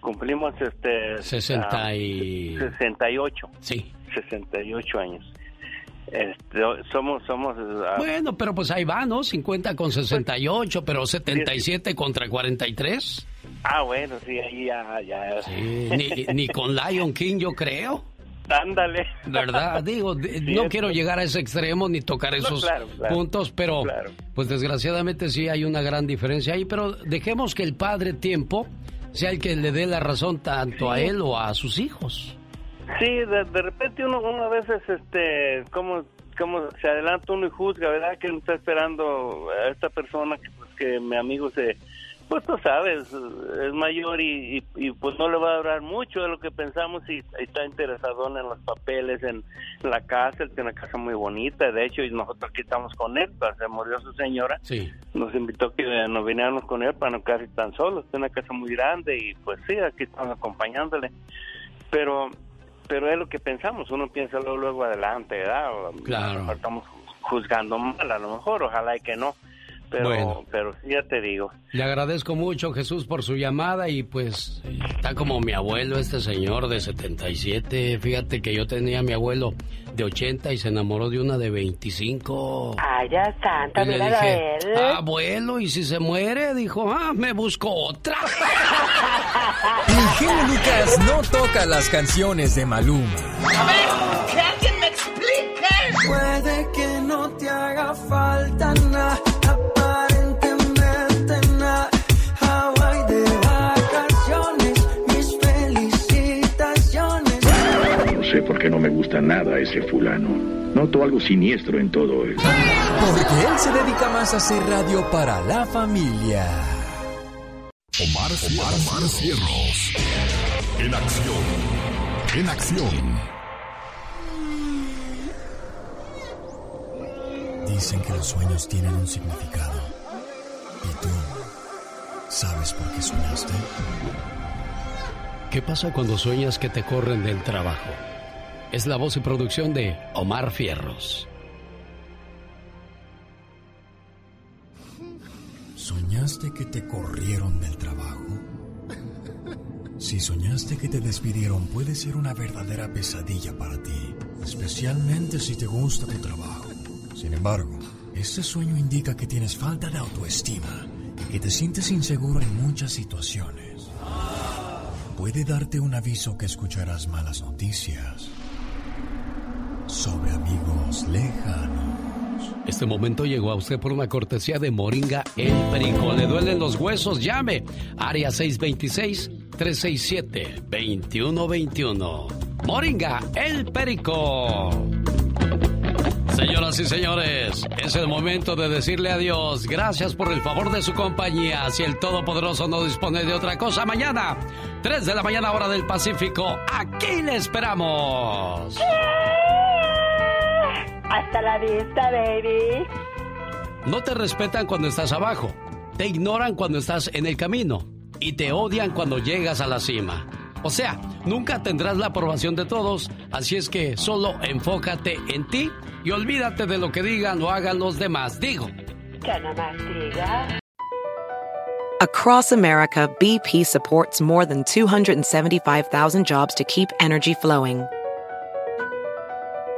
Cumplimos este 60 y... ah, 68. Sí. 68 años. Este, somos somos ah, Bueno, pero pues ahí va, ¿no? 50 con 68, pero 77 contra 43. Ah, bueno, sí, ahí ya ya. Sí, ni, ni con Lion King, yo creo. Ándale. ¿Verdad? Digo, Sí, no es- quiero llegar a ese extremo ni tocar No, esos claro, claro, puntos, pero claro. pues desgraciadamente sí hay una gran diferencia ahí, pero dejemos que el padre tiempo sea el que le dé la razón tanto a él o a sus hijos. Sí, de, de repente uno, uno a veces, este, como, como se adelanta uno y juzga, ¿verdad? Que uno está esperando a esta persona que, pues, que mi amigo se, pues tú sabes, es mayor y, y, y, pues no le va a durar mucho de lo que pensamos y, y está interesado en los papeles, en la casa, él tiene una casa muy bonita, de hecho, y nosotros aquí estamos con él, pues, se murió su señora, Sí. nos invitó que nos viniéramos con él para no quedarse tan solos, tiene una casa muy grande y pues sí, aquí estamos acompañándole, pero pero es lo que pensamos, uno piensa luego, luego adelante, ¿verdad? O, Claro. estamos juzgando mal, a lo mejor, ojalá y que no, pero, Bueno. pero sí, ya te digo. Le agradezco mucho, Jesús, por su llamada y pues está como mi abuelo, este señor de 77. Fíjate que yo tenía a mi abuelo de 80 y se enamoró de una de 25. Ay, ya santa, Y le dije, él. abuelo, ¿y si se muere? Dijo, ah, me busco otra. El genio Lucas no toca las canciones de Maluma. A ver, que alguien me explique. Puede que no te haga falta nada, sé por qué no me gusta nada ese fulano. Noto algo siniestro en todo esto. Porque él se dedica más a hacer radio para la familia. Omar, Omar, Omar Cierros. En acción. En acción. Dicen que los sueños tienen un significado. ¿Y tú sabes por qué soñaste? ¿Qué pasa cuando sueñas que te corren del trabajo? Es la voz y producción de Omar Fierros. ¿Soñaste que te corrieron del trabajo? Si soñaste que te despidieron puede ser una verdadera pesadilla para ti, especialmente si te gusta tu trabajo. Sin embargo, este sueño indica que tienes falta de autoestima y que te sientes inseguro en muchas situaciones. Puede darte un aviso que escucharás malas noticias sobre amigos lejanos. Este momento llegó a usted por una cortesía de Moringa El Perico. ¿Le duelen los huesos? Llame. Área 626-367-2121. Moringa El Perico. Señoras y señores, es el momento de decirle adiós. Gracias por el favor de su compañía. Si el Todopoderoso no dispone de otra cosa, mañana, 3 de la mañana hora del Pacífico, aquí le esperamos. Hasta la vista, baby. No te respetan cuando estás abajo, te ignoran cuando estás en el camino y te odian cuando llegas a la cima. O sea, nunca tendrás la aprobación de todos, así es que solo enfócate en ti y olvídate de lo que digan o hagan los demás. Digo, Que no más diga. Across America, BP supports more than 275,000 jobs to keep energy flowing.